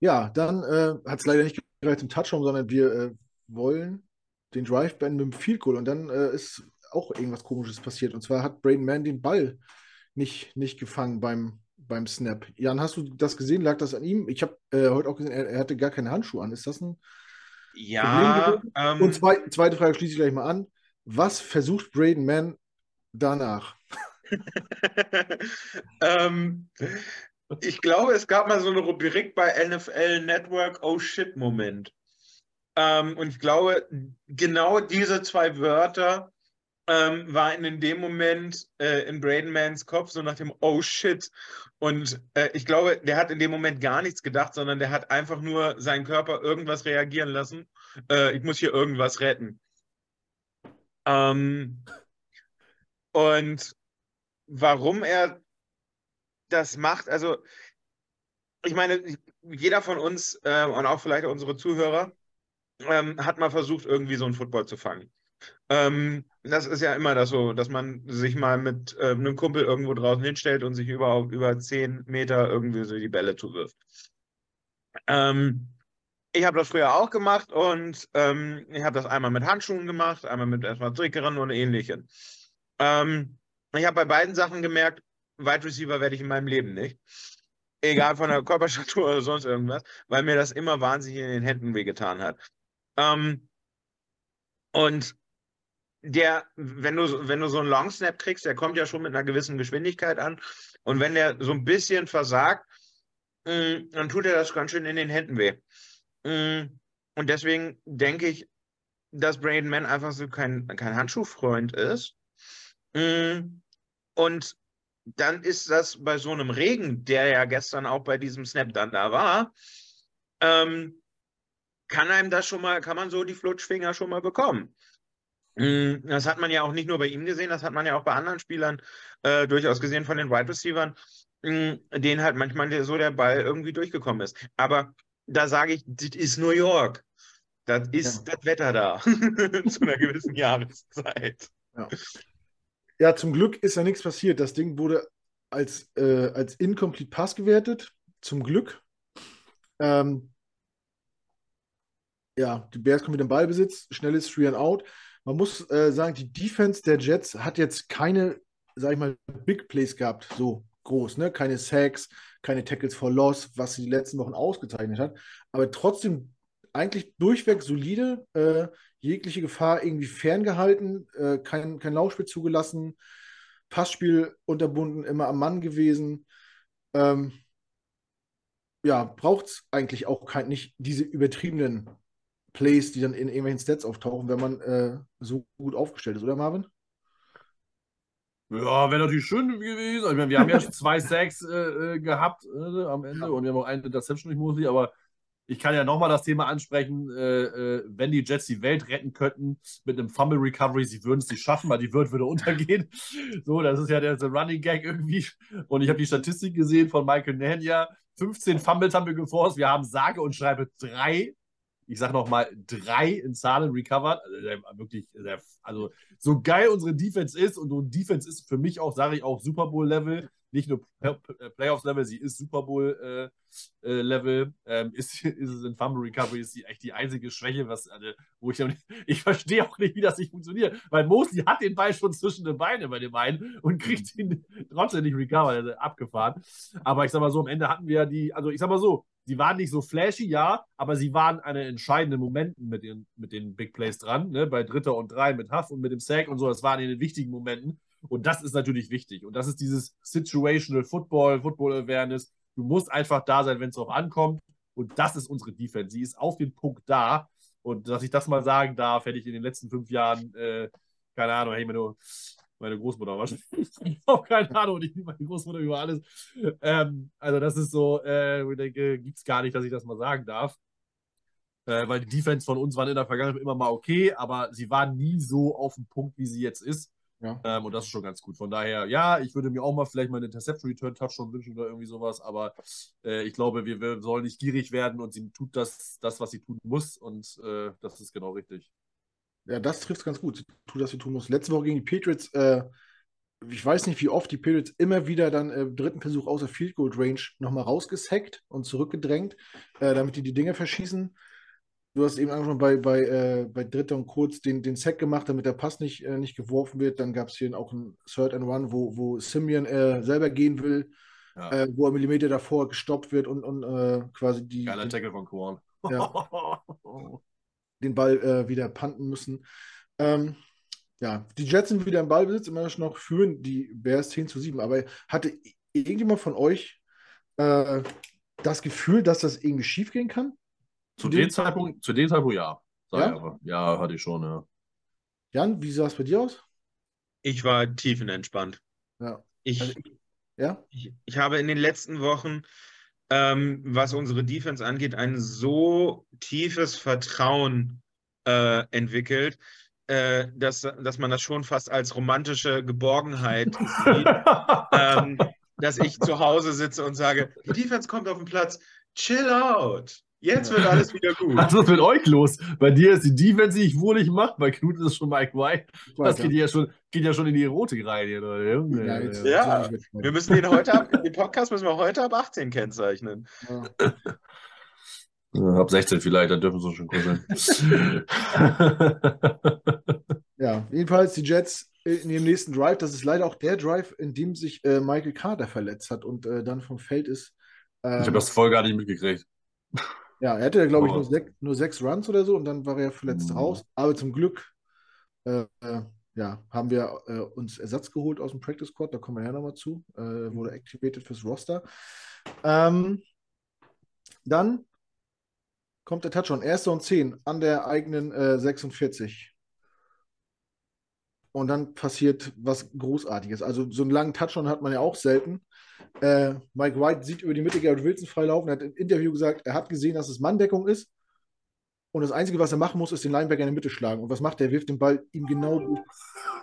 Ja, dann äh, hat es leider nicht gereicht zum Touchdown, sondern wir äh, wollen den Drive beenden mit dem Field Goal und dann äh, ist auch irgendwas Komisches passiert. Und zwar hat Braden Mann den Ball nicht, nicht gefangen beim, beim Snap. Jan, hast du das gesehen? Lag das an ihm? Ich habe heute auch gesehen, er, er, hatte gar keine Handschuhe an. Ist das ein. Ja. Ähm, und zwei, zweite Frage schließe ich gleich mal an. Was versucht Braden Mann danach? ähm, ich glaube, es gab mal so eine Rubrik bei NFL Network, oh shit, Moment. Ähm, und ich glaube, genau diese zwei Wörter ähm, waren in dem Moment äh, in Braden Mans Kopf, so nach dem Oh shit. Und äh, ich glaube, der hat in dem Moment gar nichts gedacht, sondern der hat einfach nur seinen Körper irgendwas reagieren lassen. Äh, ich muss hier irgendwas retten. Ähm, und warum er das macht, also ich meine, jeder von uns äh, und auch vielleicht unsere Zuhörer ähm, hat mal versucht, irgendwie so einen Football zu fangen. Ähm, das ist ja immer das so, dass man sich mal mit äh, einem Kumpel irgendwo draußen hinstellt und sich über, über 10 Meter irgendwie so die Bälle zuwirft. Ähm, ich habe das früher auch gemacht und ähm, ich habe das einmal mit Handschuhen gemacht, einmal mit erstmal Trickeren und ähnlichem. Ähm, ich habe bei beiden Sachen gemerkt, Wide Receiver werde ich in meinem Leben nicht. Egal von der Körperstatur oder sonst irgendwas, weil mir das immer wahnsinnig in den Händen wehgetan hat. Ähm, und der, wenn du, wenn du so einen Long Snap kriegst, der kommt ja schon mit einer gewissen Geschwindigkeit an. Und wenn der so ein bisschen versagt, mh, mm, dann tut er das ganz schön in den Händen weh. Mh, mm, und deswegen denke ich, dass Braden Mann einfach so kein, kein Handschuhfreund ist. Mh, mm, und dann ist das bei so einem Regen, der ja gestern auch bei diesem Snap dann da war, ähm, kann einem das schon mal, kann man so die Flutschfinger schon mal bekommen. Mm, das hat man ja auch nicht nur bei ihm gesehen, das hat man ja auch bei anderen Spielern äh, durchaus gesehen von den Wide Receivers, mh, mm, denen halt manchmal so der Ball irgendwie durchgekommen ist. Aber da sage ich, das ist New York. Das ist ja. das Wetter da zu einer gewissen Jahreszeit. Ja. Ja. zum Glück ist ja nichts passiert. Das Ding wurde als, äh, als Incomplete Pass gewertet. Zum Glück. Ähm, ja, die Bears kommen wieder im Ballbesitz. Schnelles Three and Out. Man muss äh, sagen, die Defense der Jets hat jetzt keine, sag ich mal, Big Plays gehabt, so groß, ne? Keine Sacks, keine Tackles for Loss, was sie die letzten Wochen ausgezeichnet hat. Aber trotzdem eigentlich durchweg solide, äh, jegliche Gefahr irgendwie ferngehalten, äh, kein, kein Laufspiel zugelassen, Passspiel unterbunden, immer am Mann gewesen. Ähm, ja, braucht es eigentlich auch kein, nicht diese übertriebenen Plays, die dann in irgendwelchen Stats auftauchen, wenn man äh, so gut aufgestellt ist, oder Marvin? Ja, wäre natürlich schön gewesen. Ich meine, wir haben ja zwei Sacks äh, äh, gehabt äh, am Ende und wir haben auch eine Interception durch Mosley, aber ich kann ja nochmal das Thema ansprechen, äh, äh, wenn die Jets die Welt retten könnten mit einem Fumble Recovery, sie würden es nicht schaffen, weil die Welt würde untergehen. So, das ist ja der, der Running Gag irgendwie. Und ich habe die Statistik gesehen von Michael Nania. 15 Fumbles haben wir geforst. Wir haben sage und schreibe drei ich sage nochmal, drei in Zahlen recovered. Also, wirklich, also so geil unsere Defense ist und so Defense ist für mich auch, sage ich auch, Super Bowl-Level, nicht nur äh, Playoffs-Level, sie ist Super Bowl-Level. Äh, äh, ähm, ist, ist es in Fumble Recovery, ist die echt die einzige Schwäche, was, also, wo ich, ich verstehe auch nicht, wie das nicht funktioniert, weil Mosley hat den Ball schon zwischen den Beinen bei dem einen und kriegt ihn trotzdem nicht recovered, also abgefahren. Aber ich sag mal so, am Ende hatten wir die, also ich sag mal so, Sie waren nicht so flashy, ja, aber sie waren eine entscheidende Momenten mit den, mit den Big Plays dran, ne? bei Dritter und Drei mit Huff und mit dem Sack und so. Das waren in den wichtigen Momenten. Und das ist natürlich wichtig. Und das ist dieses Situational Football, Football Awareness. Du musst einfach da sein, wenn es drauf ankommt. Und das ist unsere Defense. Sie ist auf den Punkt da. Und dass ich das mal sagen darf, hätte ich in den letzten fünf Jahren, äh, keine Ahnung, hätte ich meine Großmutter wahrscheinlich. ich habe keine Ahnung, ich liebe meine Großmutter über alles. Ähm, also, das ist so, äh, ich denke, gibt es gar nicht, dass ich das mal sagen darf. Äh, weil die Defense von uns waren in der Vergangenheit immer mal okay, aber sie waren nie so auf dem Punkt, wie sie jetzt ist. Ja. Ähm, und das ist schon ganz gut. Von daher, ja, ich würde mir auch mal vielleicht mal einen Interception Return Touchdown wünschen oder irgendwie sowas, aber äh, ich glaube, wir, wir, sollen nicht gierig werden und sie tut das, das was sie tun muss und äh, das ist genau richtig. Ja, das trifft es ganz gut. Sie tut, was sie tun muss. Letzte Woche gegen die Patriots, äh, ich weiß nicht, wie oft die Patriots immer wieder dann im äh, dritten Versuch außer Field Goal Range nochmal rausgesackt und zurückgedrängt, äh, damit die die Dinge verschießen. Du hast eben schon bei, bei, äh, bei Dritter und Kurz den, den Sack gemacht, damit der Pass nicht, äh, nicht geworfen wird. Dann gab es hier auch ein Third and One, wo, wo Simeon äh, selber gehen will, ja. Äh, wo er Millimeter davor gestoppt wird und, und quasi die. Geiler Tackle von Korn. Ja. den Ball äh, wieder panten müssen. Ähm, ja, die Jets sind wieder im Ballbesitz, immer noch führen die Bears 10 zu 7. Aber hatte irgendjemand von euch äh, das Gefühl, dass das irgendwie schief gehen kann? Zu, dem, dem Zeitpunkt, zu dem Zeitpunkt ja. Ja? ja, hatte ich schon, ja. Jan, wie sah es bei dir aus? Ich war tiefenentspannt. Ja. Ich, also, ja? Ich, ich habe in den letzten Wochen ähm, was unsere Defense angeht, ein so tiefes Vertrauen äh, entwickelt, äh, dass, dass man das schon fast als romantische Geborgenheit sieht. ähm, dass ich zu Hause sitze und sage, die Defense kommt auf den Platz, chill out. Jetzt wird alles wieder gut. Was ist mit euch los? Bei dir ist die Defense, die ich wohlig mache. Bei Knut ist es schon Mike White. Das geht ja schon, geht ja schon in die Erotik rein. Hier, ja, jetzt, ja. wir müssen den heute ab, den Podcast müssen wir heute ab 18 kennzeichnen. Ja. ab 16 vielleicht, dann dürfen sie schon kuscheln. ja, jedenfalls die Jets in dem nächsten Drive. Das ist leider auch der Drive, in dem sich äh, Michael Carter verletzt hat und äh, dann vom Feld ist. Ähm, ich habe das voll gar nicht mitgekriegt. Ja, er hatte, glaube ich, nur, sech, nur, sechs Runs oder so und dann war er verletzt mhm. raus. Aber zum Glück äh, äh, ja, haben wir äh, uns Ersatz geholt aus dem Practice Squad, da kommen wir ja nochmal zu. Äh, wurde activated fürs Roster. Ähm, dann kommt der Touchdown. Erster und 10 an der eigenen 46. Und dann passiert was Großartiges. Also so einen langen Touchdown hat man ja auch selten. Äh, Mike White sieht über die Mitte Garrett Wilson freilaufen. Er hat im Interview gesagt, er hat gesehen, dass es Manndeckung ist. Und das Einzige, was er machen muss, ist den Linebacker in die Mitte schlagen. Und was macht er? Er wirft den Ball ihm genau durch,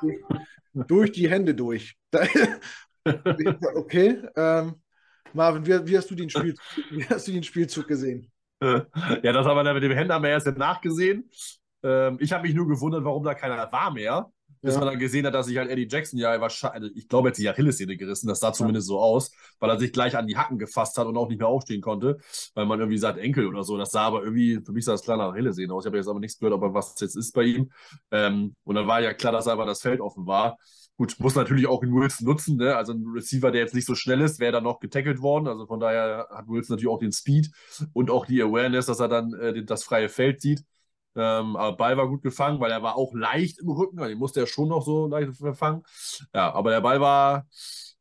durch, durch die Hände durch. okay. Ähm, Marvin, wie, wie, hast du den Spielzug, wie hast du den Spielzug gesehen? Ja, das haben wir dann mit dem Händen haben wir erst nachgesehen. Ähm, ich habe mich nur gewundert, warum da keiner war mehr bis ja. man dann gesehen hat, dass sich halt Eddie Jackson ja wahrscheinlich, ich glaube, er hat sich Achillessehne gerissen, das sah zumindest so aus, weil er sich gleich an die Hacken gefasst hat und auch nicht mehr aufstehen konnte, weil man irgendwie sagt Enkel oder so. Das sah aber irgendwie, für mich sah das klar nach Achillessehne aus. Ich habe jetzt aber nichts gehört, ob er was jetzt ist bei ihm. Ähm, und dann war ja klar, dass einfach das Feld offen war. Gut, muss natürlich auch in Wilson nutzen, ne? Also ein Receiver, der jetzt nicht so schnell ist, wäre dann noch getackelt worden. Also von daher hat Wilson natürlich auch den Speed und auch die Awareness, dass er dann äh, das freie Feld sieht. Ähm, aber Ball war gut gefangen, weil er war auch leicht im Rücken. Also den musste er schon noch so leicht fangen. Ja, aber der Ball war,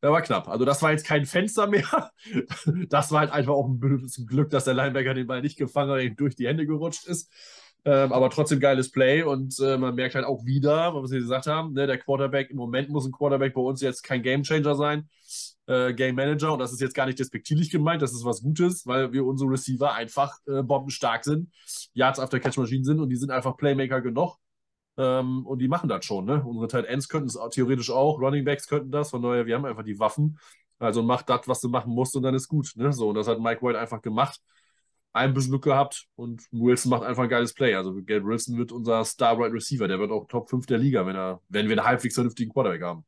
der war knapp. Also das war jetzt kein Fenster mehr. Das war halt einfach auch ein bisschen Glück, dass der Linebacker den Ball nicht gefangen hat, durch die Hände gerutscht ist. Ähm, aber trotzdem geiles Play und äh, man merkt halt auch wieder, was wir gesagt haben, ne, der Quarterback, im Moment muss ein Quarterback bei uns jetzt kein Gamechanger sein äh, Game Manager und das ist jetzt gar nicht despektierlich gemeint, das ist was Gutes, weil wir unsere Receiver einfach äh, bombenstark sind, Yards after Catch Maschinen sind und die sind einfach Playmaker genug ähm, und die machen das schon. Ne? Unsere Tight Ends könnten es theoretisch auch, Running Backs könnten das, von daher, wir haben einfach die Waffen. Also mach das, was du machen musst und dann ist gut. Ne? So, und das hat Mike White einfach gemacht. Ein bisschen Glück gehabt und Wilson macht einfach ein geiles Play. Also Gabe Wilson wird unser Star Right Receiver. Der wird auch Top 5 der Liga, wenn, er, wenn wir einen halbwegs vernünftigen Quarterback haben.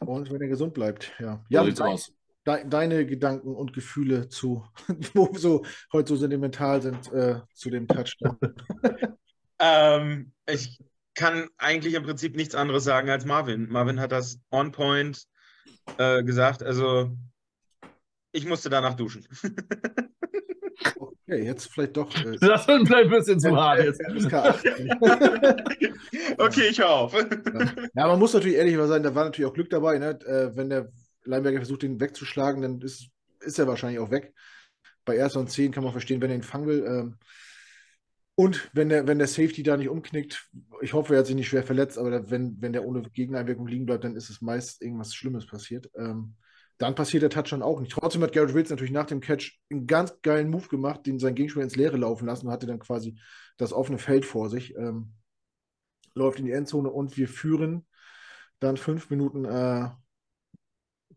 Und wenn er gesund bleibt, ja. Ja, so dein, de, deine Gedanken und Gefühle zu, wo so heute so sentimental sind, äh, zu dem Touchdown. ähm, ich kann eigentlich im Prinzip nichts anderes sagen als Marvin. Marvin hat das on point äh, gesagt. Also ich musste danach duschen. Okay, jetzt vielleicht doch. Äh, das wird vielleicht ein bisschen zu hart jetzt. okay, ich hör auf. Ja, man muss natürlich ehrlich sein, da war natürlich auch Glück dabei. Ne? Äh, wenn der Lineberger versucht, den wegzuschlagen, dann ist, ist er wahrscheinlich auch weg. Bei erster und zehn kann man verstehen, wenn er ihn fangen will. Ähm, und wenn der, wenn der Safety da nicht umknickt, ich hoffe, er hat sich nicht schwer verletzt, aber wenn, wenn der ohne Gegeneinwirkung liegen bleibt, dann ist es meist irgendwas Schlimmes passiert. Ähm, dann passiert der Touchdown auch nicht. Trotzdem hat Garrett Wilson natürlich nach dem Catch einen ganz geilen Move gemacht, den sein Gegenspieler ins Leere laufen lassen und hatte dann quasi das offene Feld vor sich. Ähm, läuft in die Endzone und wir führen dann fünf Minuten äh,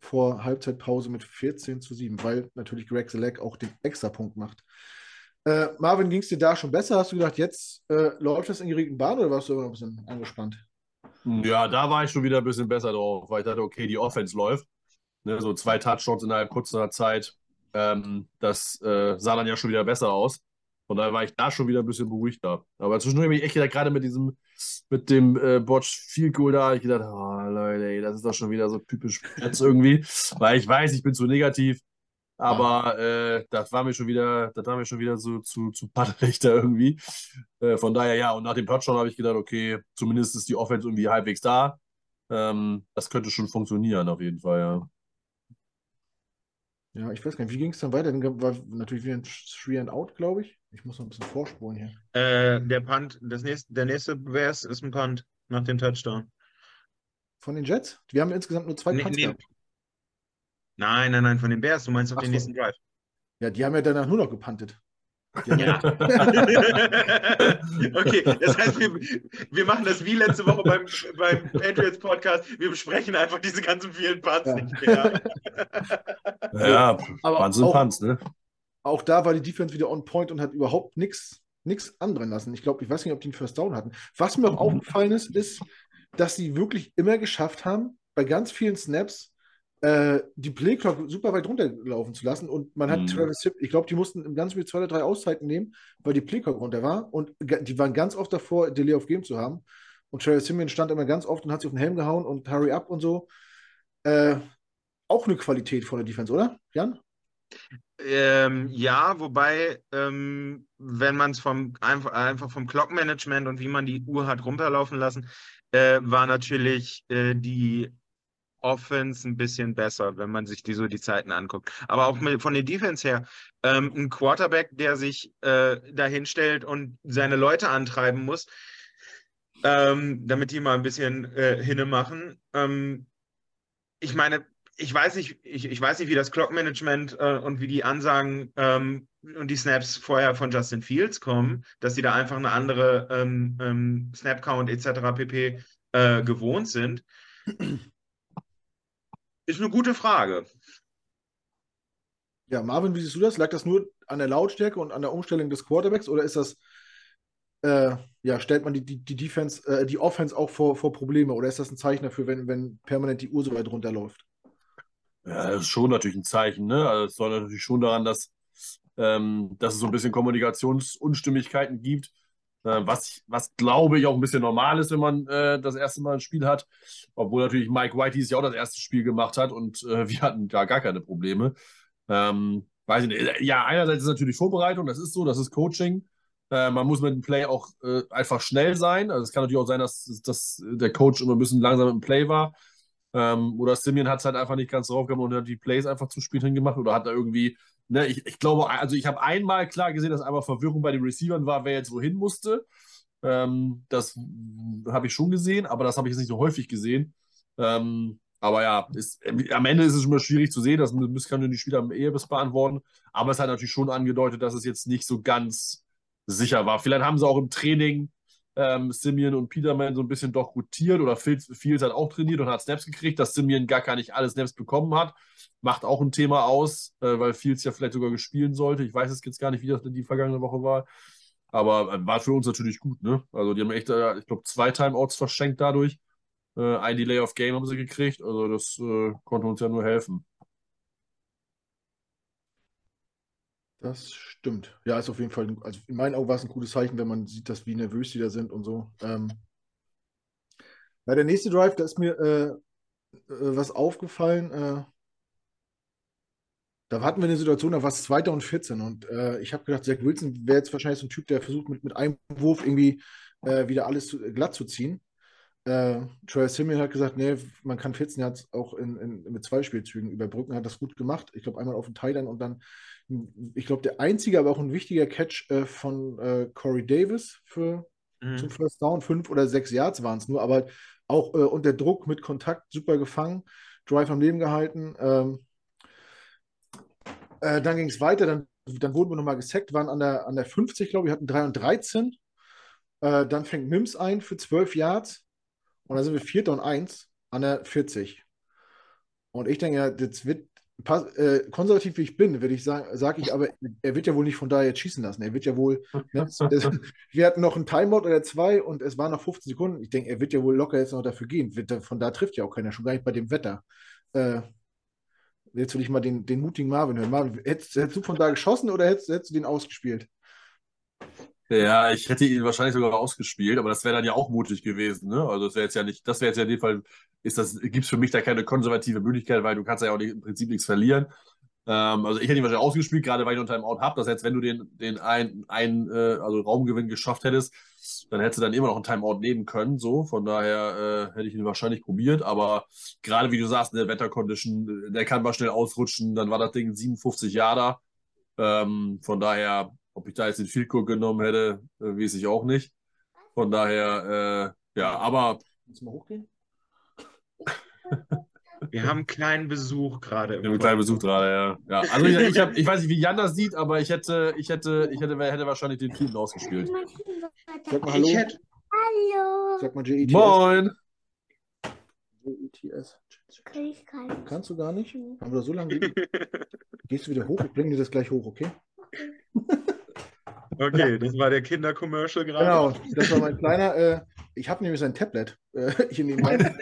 vor Halbzeitpause mit 14 zu 7, weil natürlich Greg Selleck auch den Extrapunkt macht. Äh, Marvin, ging es dir da schon besser? Hast du gedacht, jetzt äh, läuft das in geregelten Bahn oder warst du immer ein bisschen angespannt? Ja, da war ich schon wieder ein bisschen besser drauf, weil ich dachte, okay, die Offense läuft. Ne, so zwei Touchdowns innerhalb kurzer Zeit. Ähm, das äh, sah dann ja schon wieder besser aus. Von daher war ich da schon wieder ein bisschen beruhigter. Aber zwischendurch habe ich echt gedacht, gerade mit diesem, mit dem äh, Botch Field Goal da, ich gedacht, oh Leute, ey, das ist doch schon wieder so typisch jetzt irgendwie. Weil ich weiß, ich bin zu negativ. Aber äh, das war mir schon wieder, das war mir schon wieder so zu, zu paddelig da irgendwie. Äh, von daher, ja, und nach dem Touchdown habe ich gedacht, okay, zumindest ist die Offense irgendwie halbwegs da. Ähm, das könnte schon funktionieren, auf jeden Fall, ja. Ja, ich weiß gar nicht, wie ging es dann weiter? Dann war natürlich wieder ein Three and Out, glaube ich. Ich muss noch ein bisschen vorspulen hier. Äh, der Punt, das nächste, der nächste Bears ist ein Punt nach dem Touchdown. Von den Jets? Wir haben insgesamt nur zwei nee, Punts nee. gehabt. Nein, nein, nein, von den Bears. Du meinst auf Ach den so. nächsten Drive. Ja, die haben ja danach nur noch gepuntet. Ja. okay, das heißt, wir, wir machen das wie letzte Woche beim, beim Patriots Podcast. Wir besprechen einfach diese ganzen vielen Punts ja. nicht mehr. ja, aber Punts sind Punts, ne? Auch da war die Defense wieder on point und hat überhaupt nichts nichts anbrennen lassen. Ich glaube, ich weiß nicht, ob die einen First Down hatten. Was mir auch mhm. aufgefallen ist, ist, dass sie wirklich immer geschafft haben, bei ganz vielen Snaps äh, die Playclock super weit runterlaufen zu lassen. Und man hat mhm. Travis Hipp, ich glaube, die mussten im ganzen Spiel zwei oder drei Auszeiten nehmen, weil die Playclock runter war. Und die waren ganz oft davor, Delay of Game zu haben. Und Travis Simeon stand immer ganz oft und hat sich auf den Helm gehauen und Hurry Up und so. Äh, auch eine Qualität von der Defense, oder, Jan? Ähm, ja, wobei, ähm, wenn man es vom einfach, einfach vom Clock-Management und wie man die Uhr hat runterlaufen lassen, äh, war natürlich äh, die Offense ein bisschen besser, wenn man sich die so die Zeiten anguckt. Aber auch mit, von der Defense her, ähm, ein Quarterback, der sich äh, dahin stellt und seine Leute antreiben muss, ähm, damit die mal ein bisschen äh, hinne machen. Ähm, ich meine, ich weiß nicht, ich, ich weiß nicht, wie das Clock-Management äh, und wie die Ansagen ähm, und die Snaps vorher von Justin Fields kommen, dass sie da einfach eine andere ähm, ähm, Snap-Count etc. pp. Äh, gewohnt sind. Ist eine gute Frage. Ja, Marvin, wie siehst du das? Lag das nur an der Lautstärke und an der Umstellung des Quarterbacks oder ist das, äh, ja, stellt man die, die, die Defense, äh, die Offense auch vor, vor Probleme oder ist das ein Zeichen dafür, wenn, wenn permanent die Uhr so weit runterläuft? Ja, das ist schon natürlich ein Zeichen, ne? Also es soll natürlich schon daran, dass, ähm, dass es so ein bisschen Kommunikationsunstimmigkeiten gibt. Äh, was, was glaube ich auch ein bisschen normal ist, wenn man äh, das erste Mal ein Spiel hat. Obwohl natürlich Mike White dieses Jahr auch das erste Spiel gemacht hat und äh, wir hatten da gar keine Probleme. Ähm, weiß ich nicht. Ja, einerseits ist natürlich Vorbereitung, das ist so, das ist Coaching. Äh, man muss mit dem Play auch äh, einfach schnell sein. Also es kann natürlich auch sein, dass, dass der Coach immer ein bisschen langsam im Play war. Ähm, oder Simeon hat es halt einfach nicht ganz drauf gehabt und hat die Plays einfach zu spät hingemacht oder hat da irgendwie, ne, ich, ich glaube, also ich habe einmal klar gesehen, dass einmal Verwirrung bei den Receivern war, wer jetzt wohin musste. Ähm, das habe ich schon gesehen, aber das habe ich jetzt nicht so häufig gesehen. Ähm, aber ja, ist, am Ende ist es immer schwierig zu sehen, das können die Spieler eher bis beantworten. Aber es hat natürlich schon angedeutet, dass es jetzt nicht so ganz sicher war. Vielleicht haben sie auch im Training ähm, Simeon und Peterman so ein bisschen doch rotiert oder Fields, hat auch trainiert und hat Snaps gekriegt, dass Simeon gar, gar nicht alle Snaps bekommen hat. Macht auch ein Thema aus, äh, weil Fields ja vielleicht sogar gespielt sollte. Ich weiß es jetzt gar nicht, wie das die vergangene Woche war. Aber äh, war für uns natürlich gut, ne? Also die haben echt, äh, ich glaube, zwei Timeouts verschenkt dadurch. Äh, ein Delay of Game haben sie gekriegt. Also das äh, konnte uns ja nur helfen. Das stimmt. Ja, ist auf jeden Fall, also in meinen Augen war es ein gutes Zeichen, wenn man sieht, dass wie nervös die da sind und so. Ähm, ja, der nächste Drive, da ist mir äh, äh, was aufgefallen. Äh, da hatten wir eine Situation, da war es 2. und 14 und äh, ich habe gedacht, Zach Wilson wäre jetzt wahrscheinlich so ein Typ, der versucht mit, mit einem Wurf irgendwie äh, wieder alles zu, glatt zu ziehen. Äh, Troy Simeon hat gesagt, nee, man kann 14 Yards auch in, in, mit zwei Spielzügen überbrücken, hat das gut gemacht. Ich glaube, einmal auf den Thailand und dann, ich glaube, der einzige, aber auch ein wichtiger Catch äh, von äh, Corey Davis für mhm. zum First Down. Fünf oder sechs Yards waren es nur, aber auch äh, unter Druck mit Kontakt super gefangen, Drive am Leben gehalten. Ähm, äh, dann ging es weiter, dann, dann wurden wir nochmal gesackt, waren an der, an der 50, glaube ich, hatten 3 und 13. Äh, dann fängt Mims ein für 12 Yards. Und dann sind wir Vierter und Eins an der 40. Und ich denke ja, das wird, äh, konservativ wie ich bin, würde ich sagen, sage ich, aber er wird ja wohl nicht von da jetzt schießen lassen. Er wird ja wohl, ne, das, wir hatten noch einen Timeout oder zwei und es waren noch 15 Sekunden. Ich denke, er wird ja wohl locker jetzt noch dafür gehen. Wird, von da trifft ja auch keiner, schon gar nicht bei dem Wetter. Äh, jetzt will ich mal den, den mutigen Marvin hören. Marvin, hättest, hättest, du von da geschossen oder hättest, hättest du den ausgespielt? Ja, ich hätte ihn wahrscheinlich sogar ausgespielt, aber das wäre dann ja auch mutig gewesen. Ne? Also das wäre jetzt ja nicht, das wäre jetzt ja in dem Fall, gibt es für mich da keine konservative Möglichkeit, weil du kannst ja auch nicht, im Prinzip nichts verlieren. Ähm, also ich hätte ihn wahrscheinlich ausgespielt, gerade weil ich noch einen Timeout habe. Das heißt, wenn du den, den einen, einen äh, also Raumgewinn geschafft hättest, dann hättest du dann immer noch einen Timeout nehmen können. So, von daher äh, hätte ich ihn wahrscheinlich probiert. Aber gerade wie du sagst, eine Wettercondition, der kann mal schnell ausrutschen, dann war das Ding 57 Jahre da. Ähm, von daher ob ich da jetzt den Field Goal genommen hätte, äh, weiß ich auch nicht. Von daher, äh, ja, aber. Du mal hochgehen? Wir haben einen kleinen Besuch gerade. Wir haben einen kleinen Besuch gerade, ja. ja. Also ich, ich, hab, ich weiß nicht, wie Jan das sieht, aber ich hätte, ich hätte, ich hätte, hätte wahrscheinlich den Field ausgespielt. Sag mal Hallo. Hätte... Hallo. Sag mal JETS. Moin. JETS. Kannst du gar nicht? Haben wir da so lange? Gehst du wieder hoch? Ich bringe dir das gleich hoch, okay? Okay, das war der Kinder-Commercial gerade. Genau, das war mein kleiner. Äh, ich habe nämlich sein Tablet äh, hier neben meinem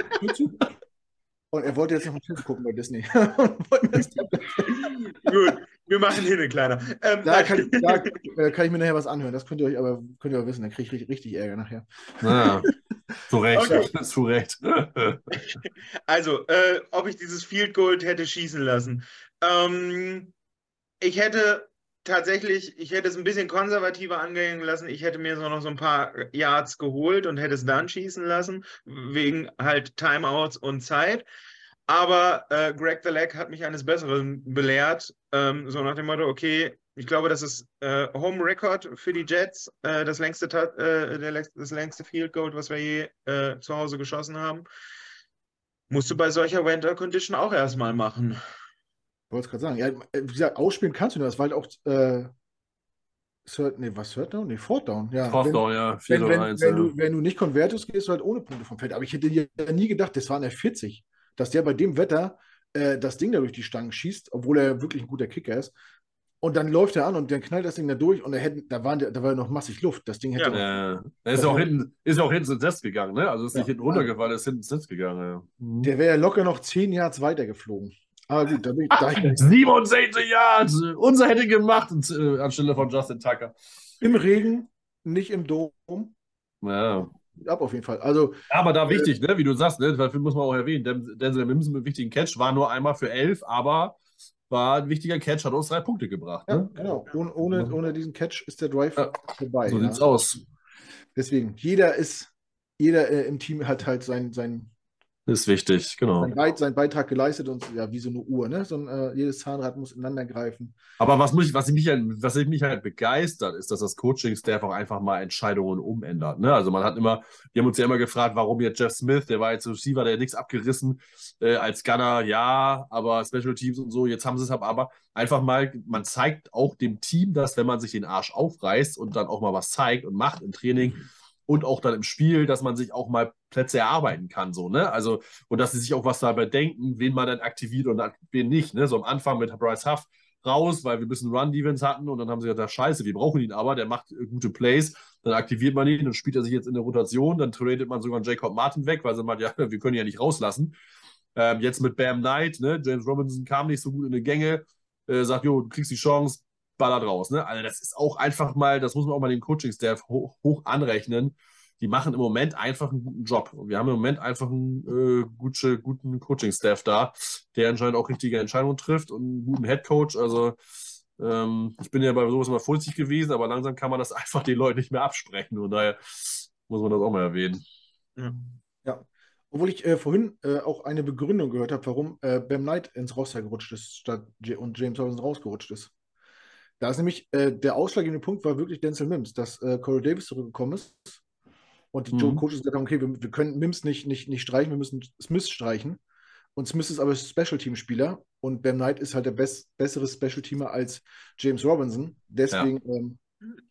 Und er wollte jetzt noch einen Film gucken bei Disney. Gut, wir machen hier eine kleiner. Ähm, da, kann, da äh, kann, ich mir nachher was anhören. Das könnt ihr euch aber könnt ihr auch wissen. Da kriege ich richtig, Ärger nachher. Naja. Zu Recht, Okay. zu Recht. Also, äh, ob ich dieses Field Goal hätte schießen lassen. Ähm, ich hätte tatsächlich, ich hätte es ein bisschen konservativer angehen lassen. Ich hätte mir so noch so ein paar Yards geholt und hätte es dann schießen lassen, wegen halt Timeouts und Zeit. Aber äh, Greg the Leg hat mich eines Besseren belehrt. Ähm, so nach dem Motto, okay, ich glaube, das ist äh, Home Record für die Jets, äh, das, längste, äh, der, das längste Field Goal, was wir je äh, zu Hause geschossen haben. Musst du bei solcher Winter Condition auch erstmal machen. Wollte es gerade sagen. Ja, äh, wie gesagt, ausspielen kannst du nur. Das war halt auch äh, Third, nee, was Third Down? Nee, Fourth Down. Ja, Fourth wenn, Down, ja. 4 wenn, wenn, 1. wenn, ja. du, wenn du nicht konvertest, gehst du halt ohne Punkte vom Feld. Aber ich hätte ja nie gedacht, das waren ja 40, dass der bei dem Wetter äh, das Ding da durch die Stangen schießt, obwohl er wirklich ein guter Kicker ist. Und dann läuft er an und dann knallt das Ding da durch und er hätte, da, waren, da war noch massig Luft. Das Ding hätte Ja. auch, er ist auch hinten, ist auch hinten ins Netz gegangen, ne? Also ist nicht Ja. hinten runtergefallen, ist hinten ins Netz gegangen, ja. Der wäre ja locker noch 10 Yards weiter geflogen. Aber gut, da bin ich, da ich 67 Yards! Unser hätte gemacht äh, anstelle von Justin Tucker. im Regen, nicht im Dom. Ja. Ab auf jeden Fall. Also, Aber da wichtig, ne, wie du sagst, ne, dafür muss man auch erwähnen, Den- Denzel Mims mit einem wichtigen Catch war nur einmal für elf, aber war ein wichtiger Catch, hat uns drei Punkte gebracht. ja, Ne? genau. Ohne, ohne, ohne diesen Catch ist der Drive Ja, vorbei. So ja. sieht's aus. Deswegen, jeder ist, jeder äh, im Team hat halt sein, sein, Ist wichtig, genau. sein, Beit, seinen Beitrag geleistet und ja, wie so eine Uhr, ne? So ein, äh, jedes Zahnrad muss ineinander greifen. Aber was mich, was mich, halt- was mich halt begeistert, ist, dass das Coaching-Staff auch einfach mal Entscheidungen umändert. Ne? Also man hat immer, wir haben uns ja immer gefragt, warum jetzt Jeff Smith, der war jetzt Receiver, der hat nichts abgerissen, äh, als Gunner, ja, aber Special Teams und so, jetzt haben sie es aber, aber einfach mal, man zeigt auch dem Team, dass wenn man sich den Arsch aufreißt und dann auch mal was zeigt und macht im Training und auch dann im Spiel, dass man sich auch mal Plätze erarbeiten kann, so, ne? Also, und dass sie sich auch was dabei denken, wen man dann aktiviert und wen nicht, ne? So am Anfang mit Bryce Huff raus, weil wir ein bisschen Run-Defense hatten und dann haben sie gesagt, scheiße, wir brauchen ihn aber, der macht äh, gute Plays, dann aktiviert man ihn und spielt er sich jetzt in der Rotation, dann tradet man sogar Jacob Martin weg, weil sie meint, ja, wir können ihn ja nicht rauslassen. Ähm, jetzt mit Bam Knight, ne? James Robinson kam nicht so gut in die Gänge, äh, sagt, jo, du kriegst die Chance, ballert raus, ne? Also das ist auch einfach mal, das muss man auch mal dem Coaching-Staff hoch, hoch anrechnen. Die machen im Moment einfach einen guten Job. Und wir haben im Moment einfach einen äh, gute, guten Coaching-Staff da, der anscheinend auch richtige Entscheidungen trifft und einen guten Head-Coach. Also ähm, ich bin ja bei sowas immer vorsichtig gewesen, aber langsam kann man das einfach den Leuten nicht mehr absprechen. Und daher muss man das auch mal erwähnen. Ja. Ja. Obwohl ich äh, vorhin äh, auch eine Begründung gehört habe, warum äh, Bam Knight ins Roster gerutscht ist statt J und James Robinson rausgerutscht ist. Da ist nämlich äh, der ausschlaggebende Punkt war wirklich Denzel Mims, dass äh, Corey Davis zurückgekommen ist und die Mhm. Coaches gesagt haben, okay, wir, wir können Mims nicht, nicht, nicht streichen, wir müssen Smith streichen. Und Smith ist aber Special-Team-Spieler und Bam Knight ist halt der best, bessere Special-Teamer als James Robinson. Deswegen ähm,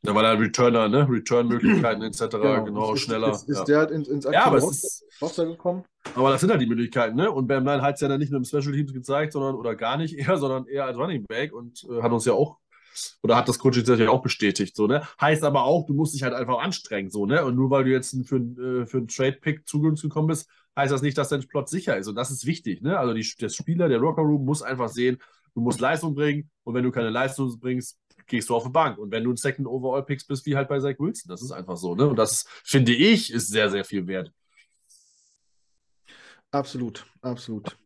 Ja, weil er Returner, ne? Return-Möglichkeiten etc. Genau, genau, ist, schneller. Ist, ist ja. der halt ins, ins ja, aber ist, Roster gekommen. Aber das sind halt die Möglichkeiten, ne? Und Bam Knight hat es ja dann nicht nur im Special Teams gezeigt, sondern oder gar nicht eher, sondern eher als Running Back und äh, hat uns ja auch oder hat das Coaching ja auch bestätigt, so, ne? Heißt aber auch, du musst dich halt einfach anstrengen, so, ne? Und nur weil du jetzt für, äh, für einen Trade-Pick zugünstig gekommen bist, heißt das nicht, dass dein Plot sicher ist. Und das ist wichtig, ne? Also die, der Spieler, der Locker Room muss einfach sehen, du musst Leistung bringen und wenn du keine Leistung bringst, gehst du auf die Bank. Und wenn du ein Second Overall Picks bist, wie halt bei Zach Wilson, das ist einfach so, ne? Und das finde ich ist sehr, sehr viel wert. Absolut, absolut.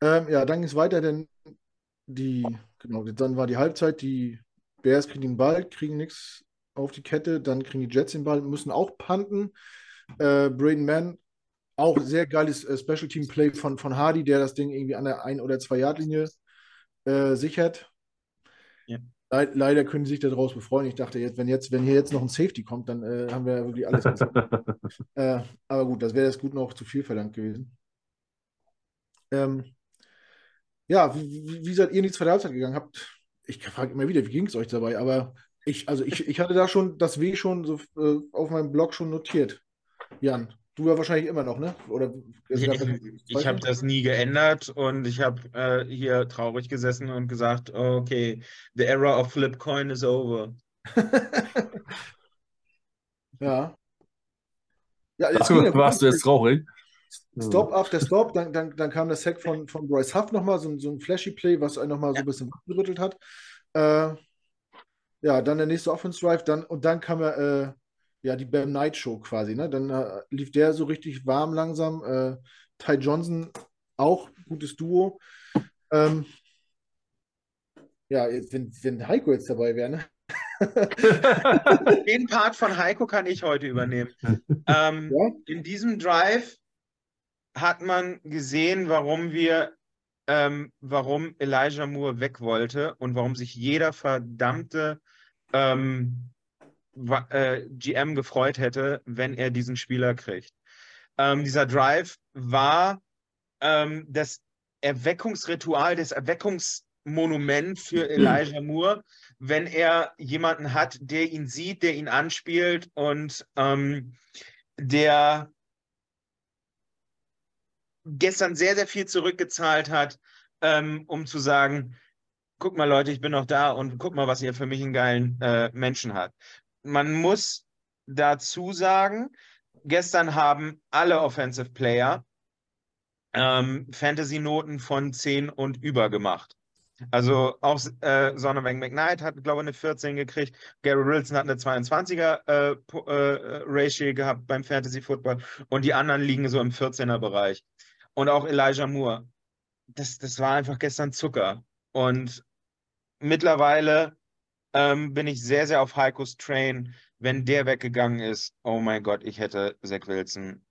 Ähm, ja, dann ging es weiter, denn die, genau, dann war die Halbzeit, die Bears kriegen den Ball, kriegen nichts auf die Kette, dann kriegen die Jets den Ball, müssen auch punten. Äh, Braden Mann, auch sehr geiles äh, Special Team Play von, von Hardy, der das Ding irgendwie an der 1- oder 2-Yard-Linie äh, sichert. Ja. Le leider können sie sich daraus befreuen. Ich dachte, jetzt, wenn, jetzt, wenn hier jetzt noch ein Safety kommt, dann äh, haben wir ja wirklich alles. Äh, aber gut, das wäre jetzt gut noch zu viel verlangt gewesen. Ähm, ja, wie, wie, seid ihr in die zweite Halbzeit gegangen? Habt, ich frage immer wieder, wie ging es euch dabei? Aber ich, also ich, ich hatte da schon das W schon so äh, auf meinem Blog schon notiert. Jan, du ja wahrscheinlich immer noch, ne? Oder es Ich, ich habe das nie geändert und ich habe äh, hier traurig gesessen und gesagt, okay, the era of flip coin is over. ja. Ach, ja warst du jetzt traurig? Stop after Stop, dann, dann, dann kam der Sack von, von Bryce Huff nochmal, so, ein- so ein flashy Play, was einen nochmal so ein bisschen gerüttelt hat. Äh, ja, dann der nächste Offense Drive, dann, und dann kam er, äh, ja, die Bam Knight Show quasi, ne? Dann äh, lief der so richtig warm langsam. Äh, Ty Johnson auch gutes Duo. Ähm, ja, wenn, wenn Heiko jetzt dabei wäre, ne? Den Part von Heiko kann ich heute übernehmen. Ähm, Ja? In diesem Drive hat man gesehen, warum wir, ähm, warum Elijah Moore weg wollte und warum sich jeder verdammte ähm, äh, GM gefreut hätte, wenn er diesen Spieler kriegt. Ähm, dieser Drive war ähm, das Erweckungsritual, das Erweckungsmonument für Elijah Moore, wenn er jemanden hat, der ihn sieht, der ihn anspielt und ähm, der gestern sehr, sehr viel zurückgezahlt hat, ähm, um zu sagen, guck mal Leute, ich bin noch da und guck mal, was ihr für mich einen geilen äh, Menschen hat. Man muss dazu sagen, gestern haben alle Offensive Player ähm, Fantasy-Noten von 10 und über gemacht. Also auch äh, Sonnenweg McKnight hat, glaube ich, eine 14 gekriegt. Gary Wilson hat eine 22er äh, äh, Ratio gehabt beim Fantasy Football und die anderen liegen so im 14er Bereich. Und auch Elijah Moore. Das, das war einfach gestern Zucker. Und mittlerweile ähm, bin ich sehr, sehr auf Heikos Train. Wenn der weggegangen ist, oh mein Gott, ich hätte Zach Wilson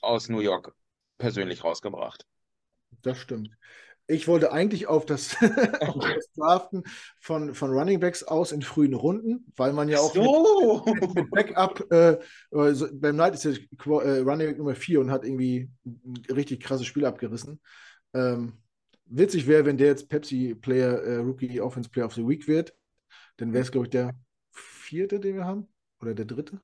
aus New York persönlich rausgebracht. Das stimmt. Ich wollte eigentlich auf das, auf das Draften von, von Running Backs aus in frühen Runden, weil man ja auch so! mit, mit Backup, äh, also beim Knight ist ja Qu- äh, Running Back Nummer 4 und hat irgendwie ein richtig krasses Spiel abgerissen. Ähm, witzig wäre, wenn der jetzt Pepsi Player, äh, Rookie Offense Player of the Week wird, dann wäre es, glaube ich, der vierte, den wir haben. Oder der dritte.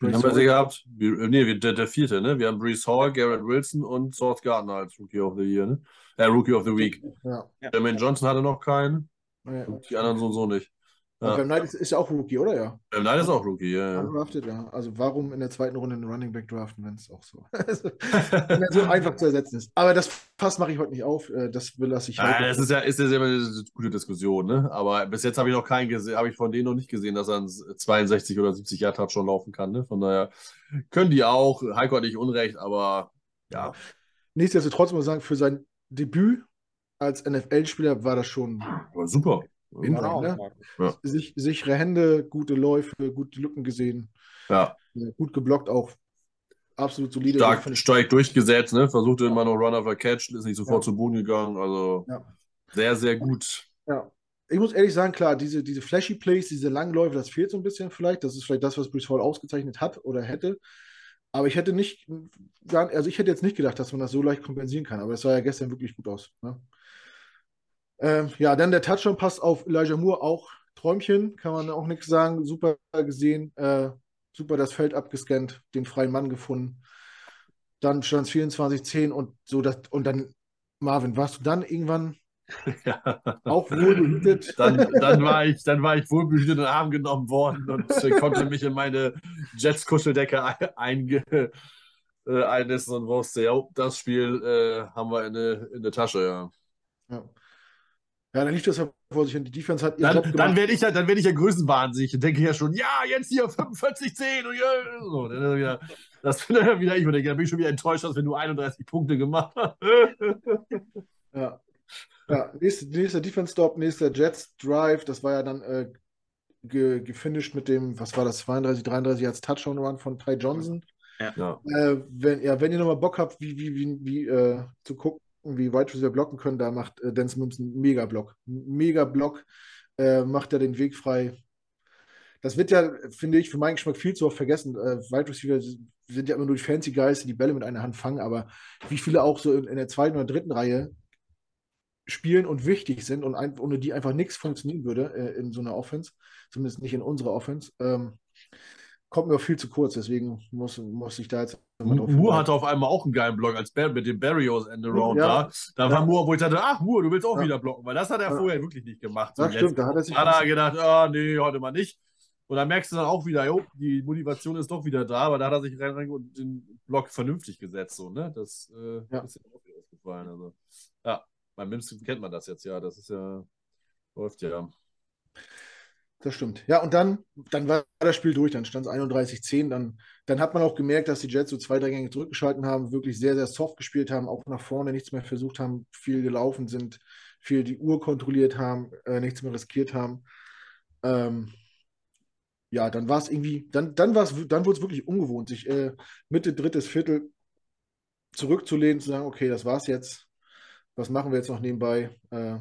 Wen haben wir sie gehabt? Wir, äh, nee, wir- der, der vierte, ne? Wir haben Brees Hall, Garrett Wilson und Source Gardner als Rookie of the Year, ne? Äh, Rookie of the Week. Ja. Jermaine Johnson hatte noch keinen. ja. Und die anderen so und so nicht. Ja. beim Knight ist, ist ja auch Rookie, oder? Ja. Ähm, Nein, ist auch Rookie, ja, ja. Undrafted, ja. Also warum in der zweiten Runde einen Running Back draften, wenn es auch so, also, so einfach zu ersetzen ist. Aber das Fass mache ich heute nicht auf. äh, Das lasse ich Ja, heute. das ist ja, ist ja immer eine gute Diskussion, ne? Aber bis jetzt habe ich noch keinen gesehen, habe ich von denen noch nicht gesehen, dass er einen 62 oder 70 Yard Touch schon laufen kann, ne? Von daher können die auch. Heiko hat nicht Unrecht, aber ja. Nichtsdestotrotz muss ich sagen, für sein Debüt als NFL-Spieler war das schon Aber super. Genau. Genau. ne? sich, sichere Hände, gute Läufe, gute Lücken gesehen, Ja. gut geblockt auch. Absolut solide. Stark, stark durchgesetzt, ne? Versuchte immer noch Run after Catch, ist nicht sofort Ja. zu Boden gegangen. Also Ja. sehr, sehr gut. Ja. Ich muss ehrlich sagen, klar, diese, diese flashy Plays, diese Langläufe, das fehlt so ein bisschen vielleicht. Das ist vielleicht das, was Bruce Hall ausgezeichnet hat oder hätte. Aber ich hätte nicht, also ich hätte jetzt nicht gedacht, dass man das so leicht kompensieren kann. Aber das sah ja gestern wirklich gut aus. Ne? Ähm, ja, dann der Touchdown-Pass auf Elijah Moore, auch Träumchen, kann man auch nichts sagen. Super gesehen, äh, super das Feld abgescannt, den freien Mann gefunden. Dann stand es 24-10 und so, das, und dann, Marvin, warst du dann irgendwann Ja. auch wohlbehütet? Dann, dann, war ich, dann war ich wohlbehütet in den Arm genommen worden und konnte mich in meine Jets-Kuscheldecke ein, einge, äh, einnisten und wusste, ja, das Spiel äh, haben wir in der, in der Tasche, ja. Ja. Ja, dann lief das ja vor sich und die Defense hat ihren Dann, Job dann werde ich ja, dann werde ich ja größenwahnsinnig und denke ja schon, ja, jetzt hier 45, 10 und ja, so. Dann wieder, das bin dann wieder ich und denke, da bin ich schon wieder enttäuscht, dass wir nur 31 Punkte gemacht haben. Ja. Ja, nächster, nächster Defense-Stop, nächster Jets-Drive, das war ja dann äh, ge, gefinisht mit dem, was war das, 32, 33 als Touchdown-Run von Ty Johnson. ja. Äh, wenn, ja, wenn ihr nochmal Bock habt, wie, wie, wie, wie äh, zu gucken, wie Wide Receiver blocken können, da macht äh, Dan Simmons einen Mega-Block. Mega-Block äh, macht er den Weg frei. Das wird ja, finde ich, für meinen Geschmack viel zu oft vergessen. Äh, Wide Receiver sind ja immer nur die fancy Guys, die die Bälle mit einer Hand fangen, aber wie viele auch so in, in der zweiten oder dritten Reihe spielen und wichtig sind und ein, ohne die einfach nichts funktionieren würde äh, in so einer Offense, zumindest nicht in unserer Offense, ähm, kommt mir auch viel zu kurz. Deswegen muss, muss ich da jetzt Moore hatte auf einmal auch einen geilen Block als Bar mit dem Barrios Endaround Ja. da. Da war Ja. Moore, wo ich dachte, ach Moore, du willst auch Ja. wieder blocken, weil das hat er vorher wirklich nicht gemacht. Ja, Im stimmt, da hat er sich Hat er gedacht, ah, nee, heute mal nicht. Und dann merkst du dann auch wieder, jo, die Motivation ist doch wieder da, aber da hat er sich rein, rein und den Block vernünftig gesetzt. So, ne? Das äh, Ja. ist ja auch wieder aufgefallen. Also, ja, beim Mims kennt man das jetzt ja. Das ist ja, läuft ja. Das stimmt. Ja, und dann, dann war das Spiel durch, dann stand es 31-10. Dann, dann hat man auch gemerkt, dass die Jets so zwei, drei Gänge zurückgeschalten haben, wirklich sehr, sehr soft gespielt haben, auch nach vorne nichts mehr versucht haben, viel gelaufen sind, viel die Uhr kontrolliert haben, äh, nichts mehr riskiert haben. Ähm, ja, dann war es irgendwie, dann, dann, dann wurde es wirklich ungewohnt, sich äh, Mitte, drittes Viertel zurückzulehnen, zu sagen, okay, das war's jetzt. Was machen wir jetzt noch nebenbei? Äh,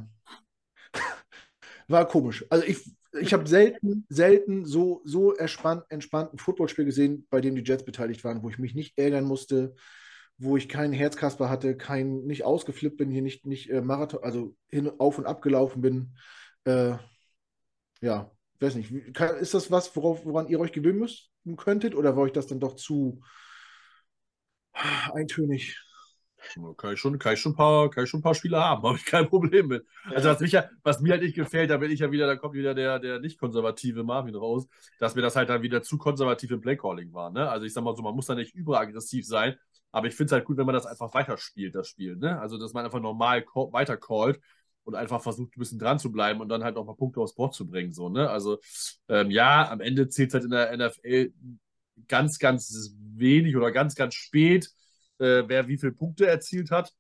war komisch. Also ich, ich habe selten, selten so, so entspannt, entspannt ein Footballspiel gesehen, bei dem die Jets beteiligt waren, wo ich mich nicht ärgern musste, wo ich keinen Herzkasper hatte, kein, nicht ausgeflippt bin, hier nicht, nicht äh, Marathon, also hin, auf und ab gelaufen bin. Äh, ja, weiß nicht. ist das was, worauf, woran ihr euch gewöhnen müsst, könntet, oder war euch das dann doch zu eintönig? Kann ich schon, kann ich schon, ein, paar, kann ich schon ein paar Spiele haben, habe ich kein Problem mit. Also was, mich ja, was mir halt nicht gefällt, da bin ich ja wieder, da kommt wieder der, der nicht konservative Marvin raus, dass mir das halt dann wieder zu konservativ im Playcalling war. Ne? Also ich sag mal so, man muss da nicht überaggressiv sein, aber ich finde es halt gut, wenn man das einfach weiterspielt, das Spiel. Ne? Also dass man einfach normal weiter callt und einfach versucht, ein bisschen dran zu bleiben und dann halt auch mal Punkte aufs Board zu bringen. So, ne? Also ähm, ja, am Ende zählt es halt in der NFL ganz, ganz wenig oder ganz, ganz spät äh, wer wie viele Punkte erzielt hat.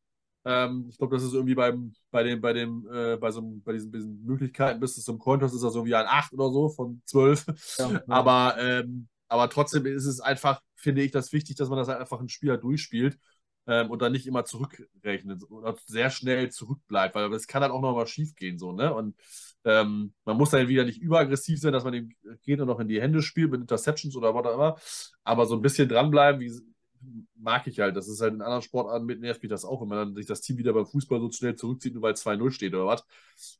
Ähm, ich glaube, das ist irgendwie beim, bei dem, bei dem, äh, bei so bei diesen, diesen Möglichkeiten bis zum Cointos ist das irgendwie ein 8 oder so von 12. Ja, aber, ähm, aber trotzdem ist es einfach, finde ich, das wichtig, dass man das halt einfach ein Spieler durchspielt ähm, und dann nicht immer zurückrechnet oder sehr schnell zurückbleibt, weil es kann dann auch noch mal schief gehen, so, ne? Und ähm, man muss dann wieder nicht überaggressiv sein, dass man den Gegner noch in die Hände spielt mit Interceptions oder was auch immer, aber so ein bisschen dranbleiben, wie mag ich halt. Das ist halt in anderen Sportarten mit nervt mich das auch, wenn man dann sich das Team wieder beim Fußball so schnell zurückzieht, nur weil 2-0 steht oder was.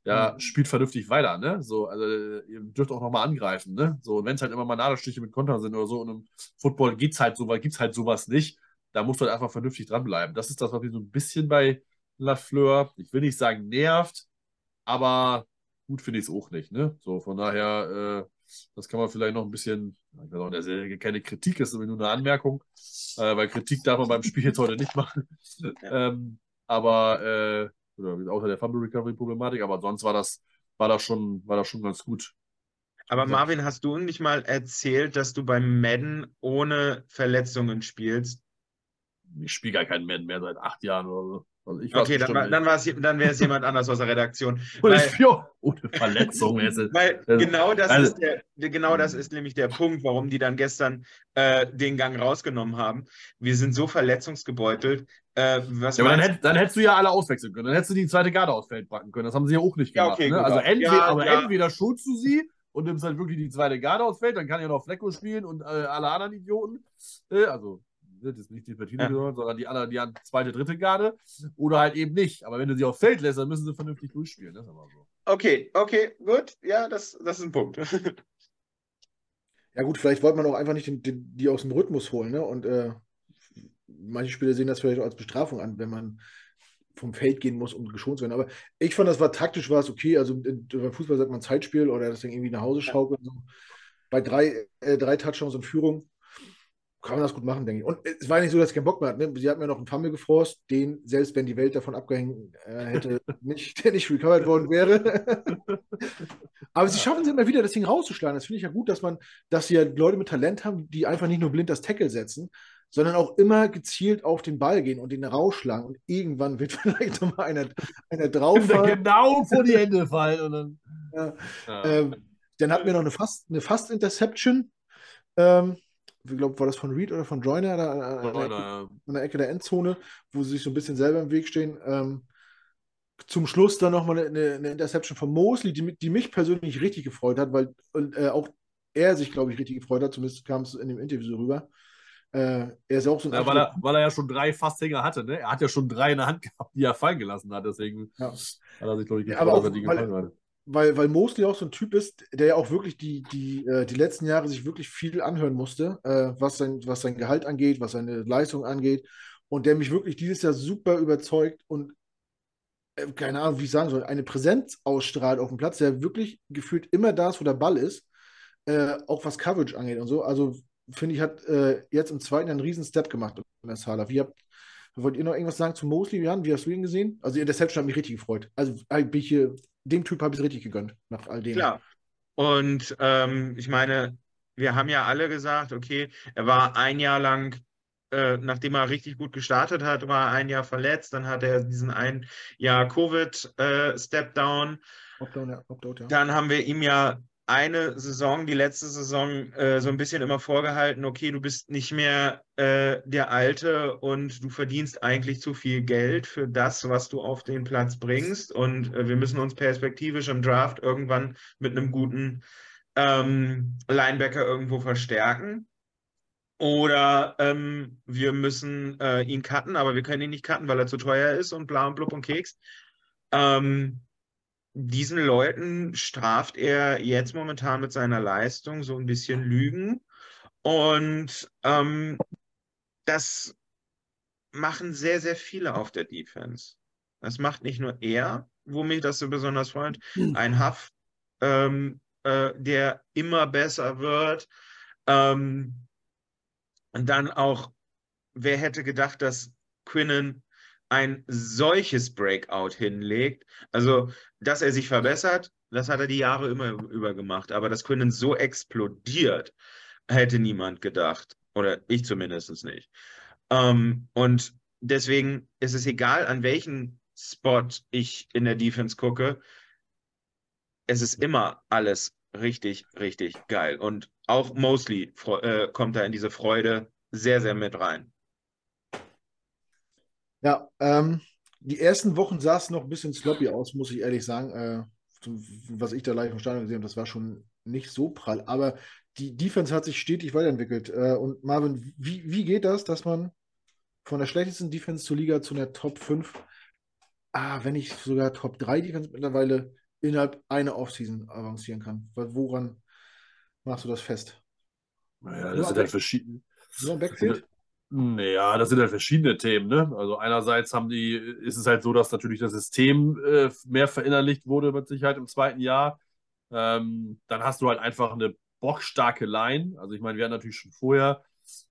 Ja, mhm. spielt vernünftig weiter, ne? So, also ihr dürft auch nochmal angreifen, ne? So, und wenn es halt immer mal Nadelstiche mit Kontern sind oder so, und im Football geht's halt so, weil gibt's halt sowas nicht, da musst du halt einfach vernünftig dranbleiben. Das ist das, was mich so ein bisschen bei Lafleur, ich will nicht sagen nervt, aber gut finde ich es auch nicht, ne? So, von daher, äh, das kann man vielleicht noch ein bisschen, ich weiß auch, das ist keine Kritik, ist nur eine Anmerkung, äh, weil Kritik darf man beim Spiel jetzt heute nicht machen. ähm, aber, äh, außer der Fumble Recovery Problematik, aber sonst war das, war das schon, war das schon ganz gut. Aber Marvin, hast du nicht mal erzählt, dass du beim Madden ohne Verletzungen spielst? Ich spiele gar keinen Madden mehr seit acht Jahren oder so. Also okay, dann, dann, dann wäre es jemand anders aus der Redaktion. weil, ohne Verletzung. weil genau das, also, ist der, genau das ist nämlich der Punkt, warum die dann gestern äh, den Gang rausgenommen haben. Wir sind so verletzungsgebeutelt. Äh, ja, aber dann, hätt, dann, hättest du ja alle auswechseln können. Dann hättest du die zweite Garde aufs Feld packen können. Das haben sie ja auch nicht gemacht. Ja, okay, ne? Also entweder, ja, aber ja. entweder schulst du sie und nimmst halt wirklich die zweite Garde aufs Feld, dann kann ja noch Flecko spielen und äh, alle anderen Idioten. Äh, also das ist nicht die Partine ja. gehören, sondern die anderen, die an zweite, dritte Garde oder halt eben nicht. Aber wenn du sie auf Feld lässt, dann müssen sie vernünftig durchspielen. Das ist aber so. Okay, okay, gut. Ja, das, das ist ein Punkt. ja, gut, vielleicht wollte man auch einfach nicht den, den, die aus dem Rhythmus holen. Ne? Und äh, manche Spieler sehen das vielleicht auch als Bestrafung an, wenn man vom Feld gehen muss, um geschont zu werden. Aber ich fand, das war taktisch, war es okay. Also beim Fußball sagt man Zeitspiel oder das Ding irgendwie nach Hause schaukeln. So. Bei drei, äh, drei Touchdowns und Führung kann man das gut machen, denke ich. Und es war nicht so, dass ich keinen Bock mehr hatte. Ne? Sie hat mir noch einen Fumble gefrost, den, selbst wenn die Welt davon abgehängt äh, hätte, nicht, der nicht recovered worden wäre. Aber sie schaffen es immer wieder, das Ding rauszuschlagen. Das finde ich ja gut, dass man, dass sie ja Leute mit Talent haben, die einfach nicht nur blind das Tackle setzen, sondern auch immer gezielt auf den Ball gehen und den rausschlagen. Und irgendwann wird vielleicht nochmal einer, einer drauf. Genau vor die Hände fallen. Und dann, ja. Ja. Ähm, dann hatten wir noch eine Fast, eine Fast Interception. Ähm, ich glaube, war das von Reed oder von Joyner da, an, der Ecke, an, der Ecke, der Endzone, wo sie sich so ein bisschen selber im Weg stehen. Ähm, zum Schluss dann nochmal eine, eine Interception von Mosley, die, die, mich persönlich richtig gefreut hat, weil äh, auch er sich, glaube ich, richtig gefreut hat, zumindest kam es in dem Interview so rüber. Äh, er ist auch so ein ja, weil, er, weil er ja schon drei Fasthänger hatte, ne? Er hat ja schon drei in der Hand gehabt, die er fallen gelassen hat, deswegen ja. hat er sich, glaube ich, gefreut, ja, dass er die gefallen hat weil, weil Mosley auch so ein Typ ist, der ja auch wirklich die, die, äh, die letzten Jahre sich wirklich viel anhören musste, äh, was, sein, was sein Gehalt angeht, was seine Leistung angeht. Und der mich wirklich dieses Jahr super überzeugt und äh, keine Ahnung, wie ich sagen soll, eine Präsenz ausstrahlt auf dem Platz, der wirklich gefühlt immer da ist, wo der Ball ist, äh, auch was Coverage angeht und so. Also finde ich, hat äh, jetzt im zweiten einen riesen Step gemacht in der Sala. Wie habt, wollt ihr noch irgendwas sagen zu Mosley, Jan? Wie hast du ihn gesehen? Also, der Interception hat mich richtig gefreut. Also, bin ich hier dem Typ habe ich es richtig gegönnt, nach all dem. Klar. Und ähm, ich meine, wir haben ja alle gesagt, okay, er war ein Jahr lang, äh, nachdem er richtig gut gestartet hat, war er ein Jahr verletzt, dann hat er diesen ein Jahr Covid-Step-Down. Äh, Opt-out, ja. Ja. Dann haben wir ihm ja eine Saison, die letzte Saison, äh, so ein bisschen immer vorgehalten, okay, du bist nicht mehr äh, der Alte und du verdienst eigentlich zu viel Geld für das, was du auf den Platz bringst. Und äh, wir müssen uns perspektivisch im Draft irgendwann mit einem guten ähm, Linebacker irgendwo verstärken. Oder ähm, wir müssen äh, ihn cutten, aber wir können ihn nicht cutten, weil er zu teuer ist und bla und blub und Keks. Ähm, diesen Leuten straft er jetzt momentan mit seiner Leistung so ein bisschen Lügen. Und ähm, das machen sehr, sehr viele auf der Defense. Das macht nicht nur er, wo mich das so besonders freut, hm. ein Huff, ähm, äh, der immer besser wird. Ähm, und dann auch, wer hätte gedacht, dass Quinnen ein solches Breakout hinlegt. Also, dass er sich verbessert, das hat er die Jahre immer über gemacht. Aber dass Quinnen so explodiert, hätte niemand gedacht. Oder ich zumindest nicht. Ähm, und deswegen ist es egal, an welchen Spot ich in der Defense gucke. Es ist immer alles richtig, richtig geil. Und auch Mosley äh, kommt da in diese Freude sehr, sehr mit rein. Ja, ähm, die ersten Wochen sah es noch ein bisschen sloppy aus, muss ich ehrlich sagen. Äh, was ich da live im Stadion gesehen habe, das war schon nicht so prall. Aber die Defense hat sich stetig weiterentwickelt. Äh, und Marvin, wie, wie geht das, dass man von der schlechtesten Defense zur Liga zu einer Top 5, ah, wenn nicht sogar Top 3 Defense mittlerweile innerhalb einer Offseason avancieren kann? Woran machst du das fest? Naja, das sind halt verschiedene. Nur ein Backfield? Naja, das sind halt verschiedene Themen. Ne? Also einerseits haben die, ist es halt so, dass natürlich das System äh, mehr verinnerlicht wurde mit Sicherheit im zweiten Jahr. Ähm, dann hast du halt einfach eine bockstarke Line. Also ich meine, wir hatten natürlich schon vorher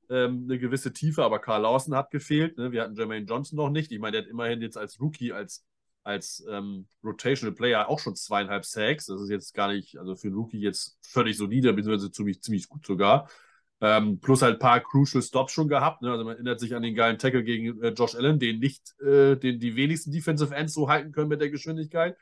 ähm, eine gewisse Tiefe, aber Karl Lawson hat gefehlt. Ne? Wir hatten Jermaine Johnson noch nicht. Ich meine, der hat immerhin jetzt als Rookie, als, als ähm, Rotational Player auch schon zweieinhalb Sacks. Das ist jetzt gar nicht, also für einen Rookie jetzt völlig solide, beziehungsweise ziemlich, ziemlich gut sogar. Ähm, plus halt ein paar Crucial Stops schon gehabt. Ne? Also man erinnert sich an den geilen Tackle gegen äh, Josh Allen, den nicht, äh, den die wenigsten Defensive Ends so halten können mit der Geschwindigkeit.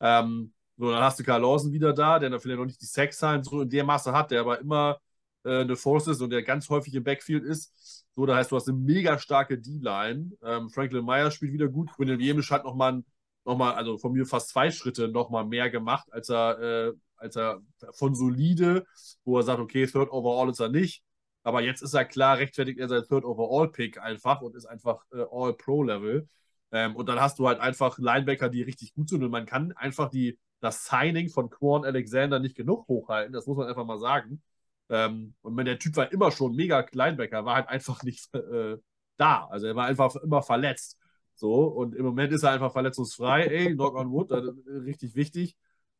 Ähm, so, dann hast du Karl Lawson wieder da, der dann vielleicht noch nicht die Sack-Zahlen so in der Masse hat, der aber immer äh, eine Force ist und der ganz häufig im Backfield ist. So, da heißt, du hast eine mega starke D-Line. Ähm, Franklin Myers spielt wieder gut. Quinn Williams hat nochmal, noch mal, also von mir fast zwei Schritte nochmal mehr gemacht, als er äh, als er von solide, wo er sagt, okay, Third Overall ist er nicht. Aber jetzt ist er klar, rechtfertigt er sein Third Overall Pick einfach und ist einfach äh, All-Pro-Level. Ähm, und dann hast du halt einfach Linebacker, die richtig gut sind. Und man kann einfach die, das Signing von Quan Alexander nicht genug hochhalten. Das muss man einfach mal sagen. Ähm, und der Typ war immer schon mega Linebacker, war halt einfach nicht äh, da. Also er war einfach immer verletzt. So, und im Moment ist er einfach verletzungsfrei. Ey, knock on wood, richtig wichtig.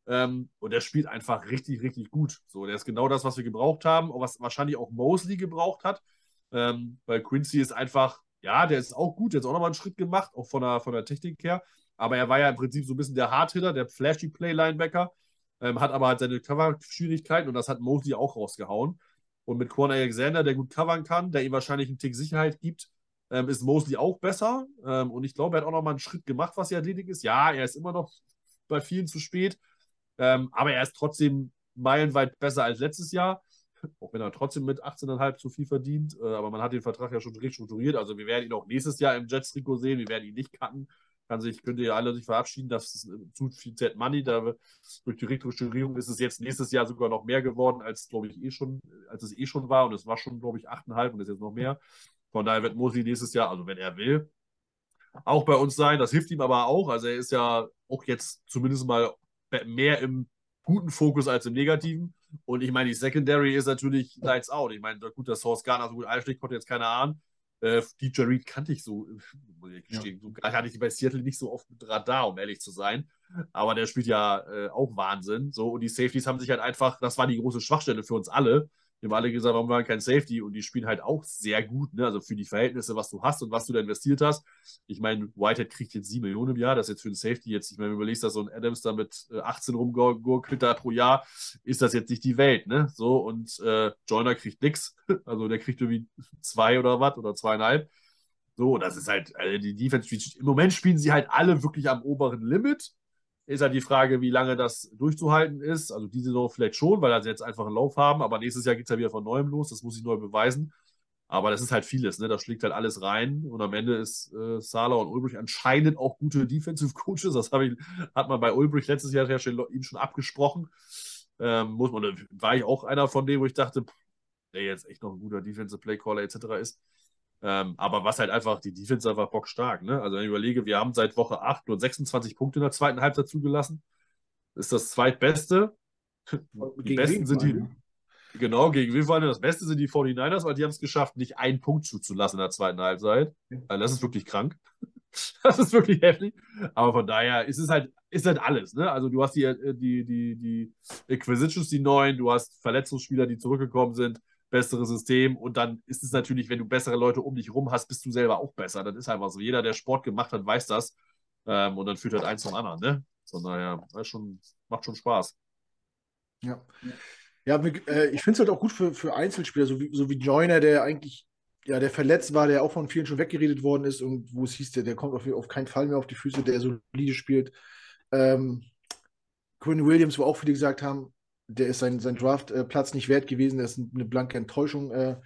Ähm, und der spielt einfach richtig, richtig gut. So, der ist genau das, was wir gebraucht haben, und was wahrscheinlich auch Mosley gebraucht hat. Ähm, weil Quincy ist einfach, ja, der ist auch gut, der hat auch nochmal einen Schritt gemacht, auch von der, von der Technik her. Aber er war ja im Prinzip so ein bisschen der Hardhitter, der flashy Play-Linebacker, ähm, hat aber halt seine Cover-Schwierigkeiten und das hat Mosley auch rausgehauen. Und mit Quan Alexander, der gut covern kann, der ihm wahrscheinlich einen Tick Sicherheit gibt, ähm, ist Mosley auch besser. Ähm, und ich glaube, er hat auch nochmal einen Schritt gemacht, was die Athletik ist. Ja, er ist immer noch bei vielen zu spät. Ähm, aber er ist trotzdem meilenweit besser als letztes Jahr. Auch wenn er trotzdem mit 18,5 zu viel verdient. Äh, aber man hat den Vertrag ja schon restrukturiert. Also wir werden ihn auch nächstes Jahr im Jets-Trikot sehen. Wir werden ihn nicht cutten. Kann sich, könnt ihr alle sich verabschieden, das ist zu viel Z-Money. Da, durch die Restrukturierung ist es jetzt nächstes Jahr sogar noch mehr geworden, als glaube ich eh schon, als es eh schon war. Und es war schon, glaube ich, 8,5 und ist jetzt noch mehr. Von daher wird Mosley nächstes Jahr, also wenn er will, auch bei uns sein. Das hilft ihm aber auch. Also er ist ja auch jetzt zumindest mal mehr im guten Fokus als im negativen. Und ich meine, die Secondary ist natürlich Lights Out. Ich meine, gut, dass Source Garner so gut einschlägt, konnte jetzt keiner ahnen. Äh, DJ Reed kannte ich so, muss ich gestehen, ja. so hatte ich bei Seattle nicht so oft mit Radar, um ehrlich zu sein. Aber der spielt ja äh, auch Wahnsinn. So, und die Safeties haben sich halt einfach, das war die große Schwachstelle für uns alle. Wir haben alle gesagt, warum war kein Safety und die spielen halt auch sehr gut, ne? Also für die Verhältnisse, was du hast und was du da investiert hast. Ich meine, Whitehead kriegt jetzt 7 Millionen im Jahr, das ist jetzt für den Safety jetzt, ich meine, wenn du überlegst, dass so ein Adams da mit 18 äh, rumgurkelt da pro Jahr, ist das jetzt nicht die Welt, ne? So und äh, Joyner kriegt nichts. Also der kriegt irgendwie zwei oder was oder zweieinhalb. So, das ist halt, also die Defense, im Moment spielen sie halt alle wirklich am oberen Limit. Ist halt die Frage, wie lange das durchzuhalten ist. Also diese Saison vielleicht schon, weil sie jetzt einfach einen Lauf haben, aber nächstes Jahr geht es ja wieder von neuem los, das muss ich neu beweisen. Aber das ist halt vieles, ne? Da schlägt halt alles rein und am Ende ist äh, Sala und Ulbrich anscheinend auch gute Defensive Coaches. Das ich, hat man bei Ulbrich letztes Jahr ja schon, ihm schon abgesprochen. Ähm, muss man, war ich auch einer von denen, wo ich dachte, der jetzt echt noch ein guter Defensive Playcaller etc. ist. Ähm, aber was halt einfach, die Defense einfach bockstark. Ne? Also wenn ich überlege, wir haben seit Woche 8 nur 26 Punkte in der zweiten Halbzeit zugelassen. Ist das zweitbeste. Die gegen besten sind die. Genau, gegen wen Das Beste sind die 49ers, weil die haben es geschafft, nicht einen Punkt zuzulassen in der zweiten Halbzeit. Also das ist wirklich krank. Das ist wirklich heftig. Aber von daher ist es halt, ist halt alles. Ne? Also du hast die, äh, die, die, die Acquisitions, die neuen, du hast Verletzungsspieler, die zurückgekommen sind bessere System und dann ist es natürlich, wenn du bessere Leute um dich rum hast, bist du selber auch besser. Das ist einfach so. Jeder, der Sport gemacht hat, weiß das. Ähm, und dann führt halt eins zum anderen, ne? Von daher, schon, macht schon Spaß. Ja. Ja, äh, ich finde es halt auch gut für, für Einzelspieler, so wie, so wie Joyner, der eigentlich, ja, der verletzt war, der auch von vielen schon weggeredet worden ist und wo es hieß, der, der kommt auf, auf keinen Fall mehr auf die Füße, der solide spielt. Ähm, Quinn Williams, wo auch viele gesagt haben, der ist sein, sein Draftplatz äh, nicht wert gewesen, das ist eine blanke Enttäuschung, äh,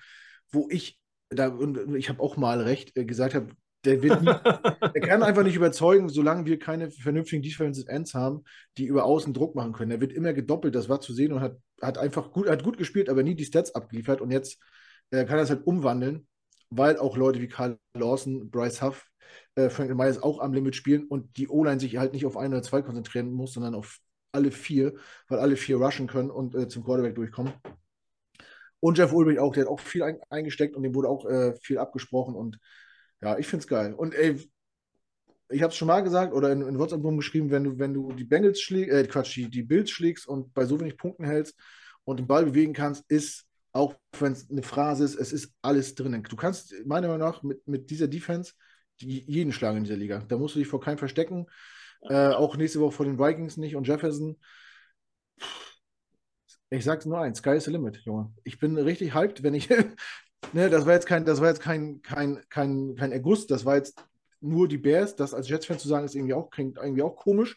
wo ich, da, und ich habe auch mal recht, äh, gesagt habe, der wird nie, der kann einfach nicht überzeugen, solange wir keine vernünftigen Defensive Ends haben, die über außen Druck machen können. Er wird immer gedoppelt, das war zu sehen und hat, hat einfach gut, hat gut gespielt, aber nie die Stats abgeliefert und jetzt äh, kann er es halt umwandeln, weil auch Leute wie Carl Lawson, Bryce Huff, äh, Frank Myers auch am Limit spielen und die O-Line sich halt nicht auf ein oder zwei konzentrieren muss, sondern auf alle vier, weil alle vier rushen können und äh, zum Quarterback durchkommen. Und Jeff Ulbrich auch, der hat auch viel ein, eingesteckt und dem wurde auch äh, viel abgesprochen und ja, ich finde es geil. Und ey, ich habe es schon mal gesagt oder in, in WhatsApp geschrieben, wenn du, wenn du die Bengals schlägst, äh, Quatsch, die, die Bills schlägst und bei so wenig Punkten hältst und den Ball bewegen kannst, ist, auch wenn es eine Phrase ist, es ist alles drin. Du kannst meiner Meinung nach mit, mit dieser Defense jeden schlagen in dieser Liga. Da musst du dich vor keinem verstecken. Äh, auch nächste Woche vor den Vikings nicht und Jefferson. Ich sag's nur eins, sky is the limit, Junge. Ich bin richtig hyped, wenn ich. ne, das war jetzt kein, das war jetzt kein, kein, kein, kein Erguss, das war jetzt nur die Bears. Das als Jets-Fan zu sagen, ist irgendwie auch, klingt irgendwie auch komisch.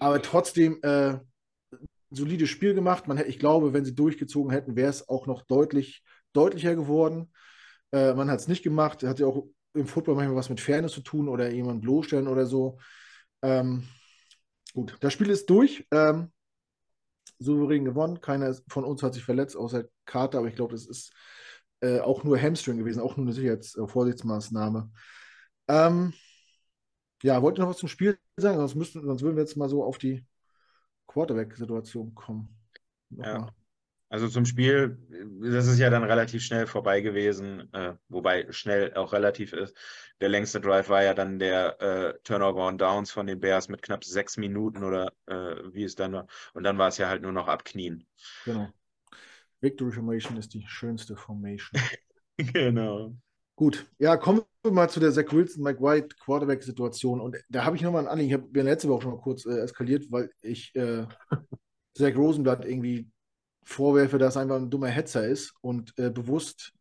Aber trotzdem äh, solides Spiel gemacht. Man, ich glaube, wenn sie durchgezogen hätten, wäre es auch noch deutlich deutlicher geworden. Äh, man hat es nicht gemacht. Hat ja auch im Football manchmal was mit Fairness zu tun oder jemanden bloßstellen oder so. Ähm, gut, das Spiel ist durch. Ähm, souverän gewonnen. Keiner von uns hat sich verletzt, außer Carter, aber ich glaube, das ist äh, auch nur Hamstring gewesen, auch nur eine Sicherheits äh, Vorsichtsmaßnahme. Ähm, ja, wollt ihr noch was zum Spiel sagen? Sonst, müssten, sonst würden wir jetzt mal so auf die Quarterback-Situation kommen. Ja. Also zum Spiel, das ist ja dann relativ schnell vorbei gewesen, äh, wobei schnell auch relativ ist. Der längste Drive war ja dann der äh, Turnover on Downs von den Bears mit knapp sechs Minuten oder äh, wie es dann war. Und dann war es ja halt nur noch abknien. Genau. Victory Formation ist die schönste Formation. genau. Gut, ja, kommen wir mal zu der Zach Wilson, Mike White Quarterback-Situation. Und da habe ich nochmal ein Anliegen. Ich habe letzte Woche schon mal kurz äh, eskaliert, weil ich äh, Zach Rosenblatt irgendwie vorwerfe, dass er einfach ein dummer Hetzer ist und äh, bewusst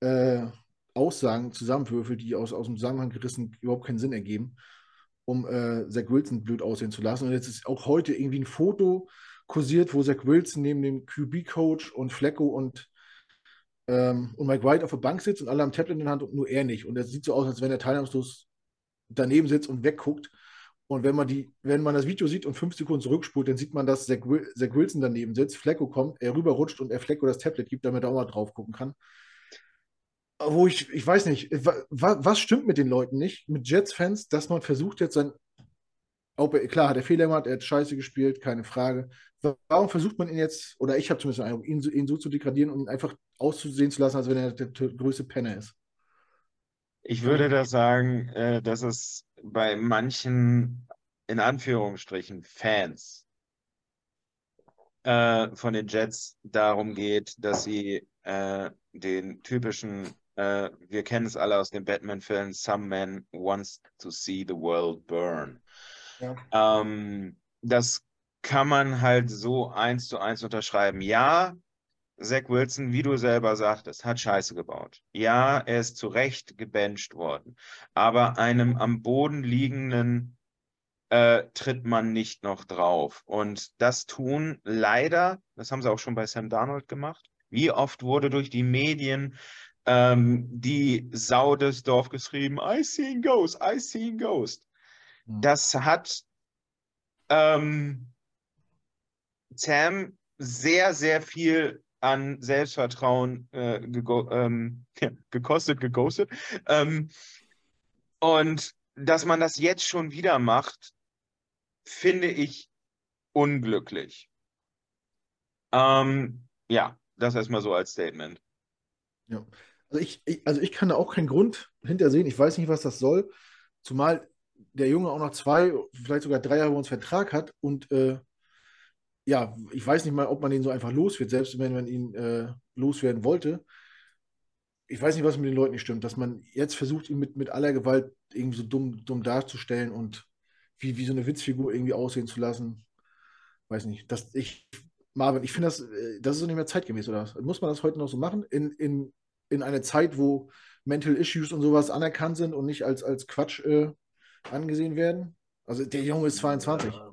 äh, Aussagen zusammenwürfelt, die aus, aus dem Zusammenhang gerissen überhaupt keinen Sinn ergeben, um äh, Zach Wilson blöd aussehen zu lassen. Und jetzt ist auch heute irgendwie ein Foto kursiert, wo Zach Wilson neben dem QB-Coach und Flecko und, ähm, und Mike White auf der Bank sitzt und alle am Tablet in der Hand und nur er nicht. Und es sieht so aus, als wenn er teilnahmslos daneben sitzt und wegguckt. Und wenn man, die, wenn man das Video sieht und fünf Sekunden zurückspult, dann sieht man, dass Zach, Zach Wilson daneben sitzt, Flecko kommt, er rüberrutscht und er Flecko das Tablet gibt, damit er auch mal drauf gucken kann. Wo ich, ich weiß nicht, was, was stimmt mit den Leuten nicht, mit Jets-Fans, dass man versucht jetzt sein, ob er, klar hat er Fehler gemacht, er hat Scheiße gespielt, keine Frage. Warum versucht man ihn jetzt, oder ich habe zumindest den Eindruck, ihn, ihn so zu degradieren und ihn einfach auszusehen zu lassen, als wenn er der, der größte Penner ist? Ich würde da sagen, äh, dass es bei manchen, in Anführungsstrichen, Fans äh, von den Jets darum geht, dass sie äh, den typischen, äh, wir kennen es alle aus den Batman-Filmen, Some Man wants to see the world burn. Ja. Ähm, das kann man halt so eins zu eins unterschreiben. Ja, Zach Wilson, wie du selber sagtest, hat Scheiße gebaut. Ja, er ist zu Recht gebencht worden. Aber einem am Boden liegenden äh, tritt man nicht noch drauf. Und das tun leider, das haben sie auch schon bei Sam Darnold gemacht. Wie oft wurde durch die Medien ähm, die Sau des Dorf geschrieben, I see a ghost, I see a ghost. Mhm. Das hat ähm, Sam sehr, sehr viel an Selbstvertrauen äh, ähm, ja, gekostet, geghostet. Ähm, und dass man das jetzt schon wieder macht, finde ich unglücklich. Ähm, ja, das erstmal so als Statement. Ja, also ich, ich, also ich kann da auch keinen Grund hintersehen. Ich weiß nicht, was das soll. Zumal der Junge auch noch zwei, vielleicht sogar drei Jahre bei uns Vertrag hat und äh, ja, ich weiß nicht mal, ob man ihn so einfach los wird, selbst wenn man ihn äh, loswerden wollte. Ich weiß nicht, was mit den Leuten nicht stimmt, dass man jetzt versucht, ihn mit, mit aller Gewalt irgendwie so dumm, dumm darzustellen und wie, wie so eine Witzfigur irgendwie aussehen zu lassen. Weiß nicht. Das, ich, Marvin, ich finde, das, äh, das ist so nicht mehr zeitgemäß, oder? Muss man das heute noch so machen? In, in, in einer Zeit, wo Mental Issues und sowas anerkannt sind und nicht als, als Quatsch äh, angesehen werden? Also der Junge ist 22. Ja.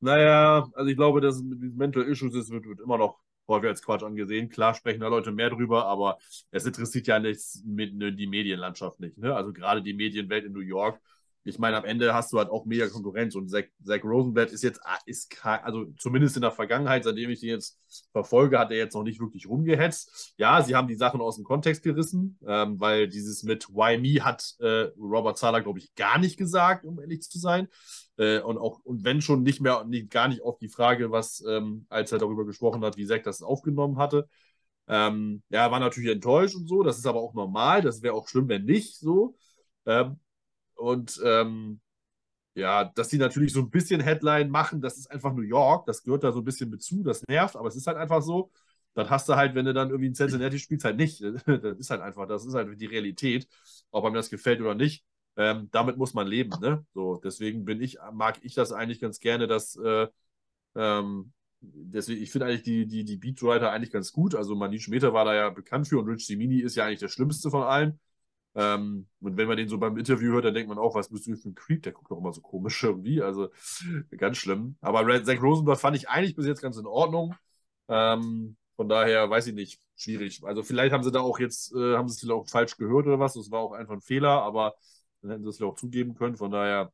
Naja, also ich glaube, dass mit diesen Mental Issues ist, wird, wird immer noch häufig als Quatsch angesehen. Klar sprechen da Leute mehr drüber, aber es interessiert ja nichts mit ne, die Medienlandschaft nicht. Ne? Also gerade die Medienwelt in New York ich meine, am Ende hast du halt auch mega Konkurrenz und Zach, Zach Rosenblatt ist jetzt, ah, ist also zumindest in der Vergangenheit, seitdem ich den jetzt verfolge, hat er jetzt noch nicht wirklich rumgehetzt. Ja, sie haben die Sachen aus dem Kontext gerissen, ähm, weil dieses mit Why Me hat äh, Robert Zahler, glaube ich, gar nicht gesagt, um ehrlich zu sein. Äh, und auch, und wenn schon nicht mehr, nicht, gar nicht auf die Frage, was, ähm, als er darüber gesprochen hat, wie Zach das aufgenommen hatte. Ähm, ja, war natürlich enttäuscht und so, das ist aber auch normal, das wäre auch schlimm, wenn nicht so. Ähm, und ähm, ja, dass die natürlich so ein bisschen Headline machen, das ist einfach New York, das gehört da so ein bisschen mit zu, das nervt, aber es ist halt einfach so. Dann hast du halt, wenn du dann irgendwie in Cincinnati spielst, halt nicht. Das ist halt einfach, das ist halt die Realität, ob einem das gefällt oder nicht. Ähm, damit muss man leben, ne? So, deswegen bin ich, mag ich das eigentlich ganz gerne, dass äh, ähm, deswegen, ich finde eigentlich die, die, die Beatwriter eigentlich ganz gut. Also Manish Mehta war da ja bekannt für und Rich Simini ist ja eigentlich der schlimmste von allen. Ähm, und wenn man den so beim Interview hört, dann denkt man auch, was bist du für ein Creep? Der guckt doch immer so komisch irgendwie. Also ganz schlimm. Aber Zach Rosenblatt fand ich eigentlich bis jetzt ganz in Ordnung. Ähm, von daher weiß ich nicht, schwierig. Also vielleicht haben sie da auch jetzt, äh, haben sie es vielleicht auch falsch gehört oder was. Das war auch einfach ein Fehler, aber dann hätten sie es vielleicht auch zugeben können. Von daher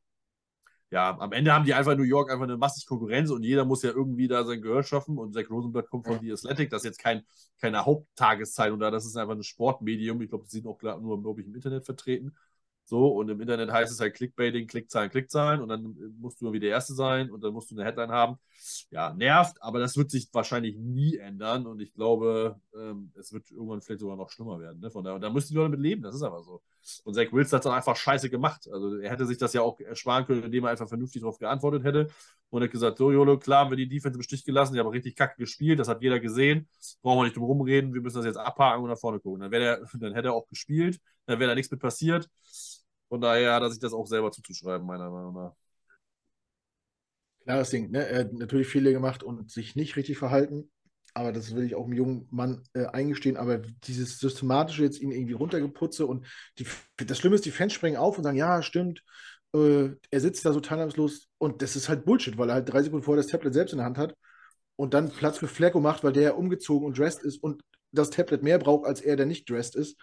ja, am Ende haben die einfach New York einfach eine massige Konkurrenz und jeder muss ja irgendwie da sein Gehör schaffen. Und Zach Rosenberg kommt von ja. The Athletic, das ist jetzt kein, keine Haupttageszeitung da, das ist einfach ein Sportmedium. Ich glaube, die sind auch nur, glaube ich, im Internet vertreten. So, und im Internet heißt es halt Clickbaiting, Klickzahlen, Klickzahlen und dann musst du irgendwie der Erste sein und dann musst du eine Headline haben. Ja, nervt, aber das wird sich wahrscheinlich nie ändern und ich glaube, ähm, es wird irgendwann vielleicht sogar noch schlimmer werden. Ne? Von daher, und da müssen die Leute mit leben, das ist aber so. Und Zach Wilson hat es dann einfach scheiße gemacht. Also er hätte sich das ja auch ersparen können, indem er einfach vernünftig darauf geantwortet hätte und hat gesagt, so Jolo, klar haben wir die Defense im Stich gelassen, die haben richtig kacke gespielt, das hat jeder gesehen, brauchen wir nicht drum rumreden, wir müssen das jetzt abhaken und nach vorne gucken. Dann, der, dann hätte er auch gespielt, dann wäre da nichts mit passiert. Von daher hat er sich das auch selber zuzuschreiben, meiner Meinung nach. Klares Ding, ne? Er hat natürlich Fehler gemacht und sich nicht richtig verhalten, aber das will ich auch einem jungen Mann äh, eingestehen, aber dieses systematische jetzt ihn irgendwie runtergeputze und die, das Schlimme ist, die Fans springen auf und sagen, ja, stimmt, äh, er sitzt da so teilnahmslos und das ist halt Bullshit, weil er halt drei Sekunden vorher das Tablet selbst in der Hand hat und dann Platz für Flecko macht, weil der umgezogen und dressed ist und das Tablet mehr braucht, als er, der nicht dressed ist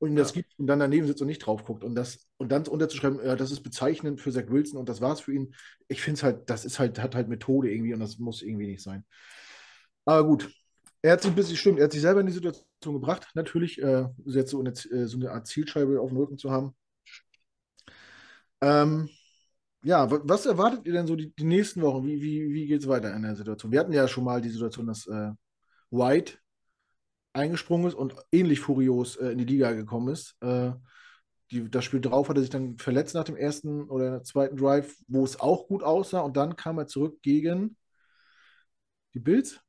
und das gibt und dann daneben sitzt und nicht drauf guckt. Und das, und dann unterzuschreiben, ja, das ist bezeichnend für Zach Wilson und das war's für ihn. Ich finde es halt, das ist halt, hat halt Methode irgendwie und das muss irgendwie nicht sein. Aber gut. Er hat sich ein bisschen, stimmt, er hat sich selber in die Situation gebracht, natürlich, äh, jetzt so eine, äh, so eine Art Zielscheibe auf dem Rücken zu haben. Ähm, ja, was erwartet ihr denn so die, die nächsten Wochen? Wie, wie, wie geht es weiter in der Situation? Wir hatten ja schon mal die Situation, dass äh, White eingesprungen ist und ähnlich furios äh, in die Liga gekommen ist. Äh, die, das Spiel drauf hat er sich dann verletzt nach dem ersten oder zweiten Drive, wo es auch gut aussah und dann kam er zurück gegen Die Bills.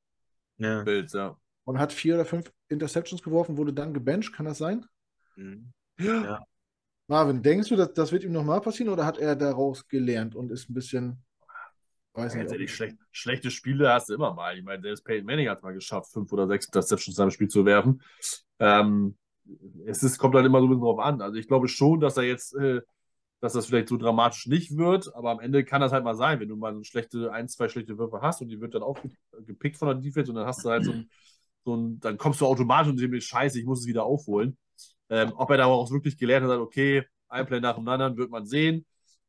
Ja. Bills, ja. Und hat vier oder fünf Interceptions geworfen, wurde dann gebencht. Kann das sein? Mhm. Ja. Marvin, denkst du, dass das wird ihm nochmal passieren oder hat er daraus gelernt und ist ein bisschen. Weiß nicht. ehrlich, schlecht, schlechte Spiele hast du immer mal. Ich meine, selbst Peyton Manning hat es mal geschafft, fünf oder sechs Interceptions in seinem Spiel zu werfen. Ähm, es ist, kommt dann immer so ein bisschen drauf an. Also ich glaube schon, dass er jetzt, äh, dass das vielleicht so dramatisch nicht wird, aber am Ende kann das halt mal sein, wenn du mal so schlechte, ein, zwei schlechte Würfe hast und die wird dann auch ge- gepickt von der Defense und dann hast du halt so ein, so ein dann kommst du automatisch und denkst, scheiße, ich muss es wieder aufholen. Ähm, ob er da auch wirklich gelernt hat, okay, ein Play nach dem anderen, wird man sehen.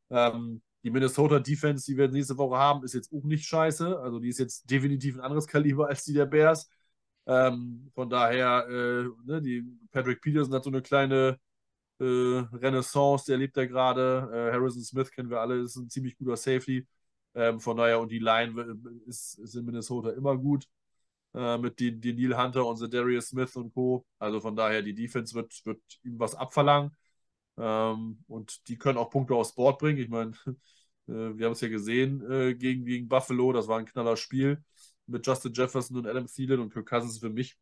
Ähm, die Minnesota Defense, die wir nächste Woche haben, ist jetzt auch nicht scheiße. Also die ist jetzt definitiv ein anderes Kaliber als die der Bears. Ähm, von daher, äh, ne, die Patrick Peterson hat so eine kleine äh, Renaissance, der lebt da gerade. Äh, Harrison Smith kennen wir alle, ist ein ziemlich guter Safety. Ähm, von daher, und die Line w- ist, ist in Minnesota immer gut. Äh, mit den, den Neil Hunter und Darius Smith und Co. Also von daher, die Defense wird, wird ihm was abverlangen. Ähm, und die können auch Punkte aufs Board bringen. Ich meine, äh, wir haben es ja gesehen äh, gegen, gegen Buffalo. Das war ein knaller Spiel mit Justin Jefferson und Adam Thielen und Kirk Cousins für mich.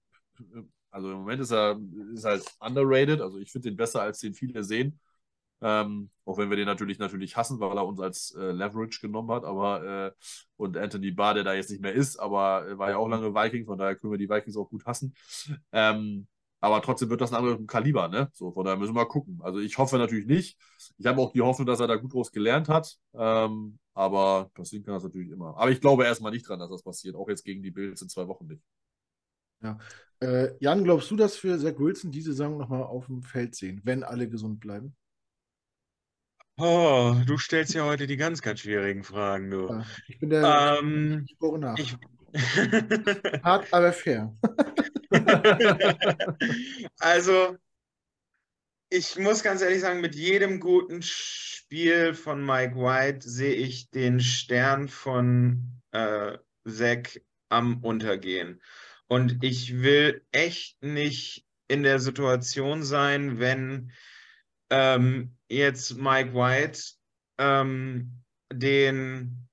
Also im Moment ist er ist halt underrated. Also ich finde den besser, als den viele sehen. Ähm, auch wenn wir den natürlich natürlich hassen, weil er uns als äh, Leverage genommen hat, aber äh, und Anthony Barr, der da jetzt nicht mehr ist, aber äh, war ja auch lange Viking, von daher können wir die Vikings auch gut hassen. Ähm, aber trotzdem wird das ein anderes Kaliber, ne? So, von daher müssen wir mal gucken. Also ich hoffe natürlich nicht. Ich habe auch die Hoffnung, dass er da gut draus gelernt hat. Ähm, aber passieren kann das natürlich immer. Aber ich glaube erstmal nicht dran, dass das passiert. Auch jetzt gegen die Bills in zwei Wochen nicht. Äh, Jan, glaubst du, dass wir Zach Wilson diese Saison nochmal auf dem Feld sehen, wenn alle gesund bleiben? Oh, du stellst ja heute die ganz, ganz schwierigen Fragen, du. Ja, ich bin der. Ähm, ich nach. ich, Hart, aber fair. also, ich muss ganz ehrlich sagen, mit jedem guten Spiel von Mike White sehe ich den Stern von äh, Zach am Untergehen. Und ich will echt nicht in der Situation sein, wenn ähm, jetzt Mike White ähm, den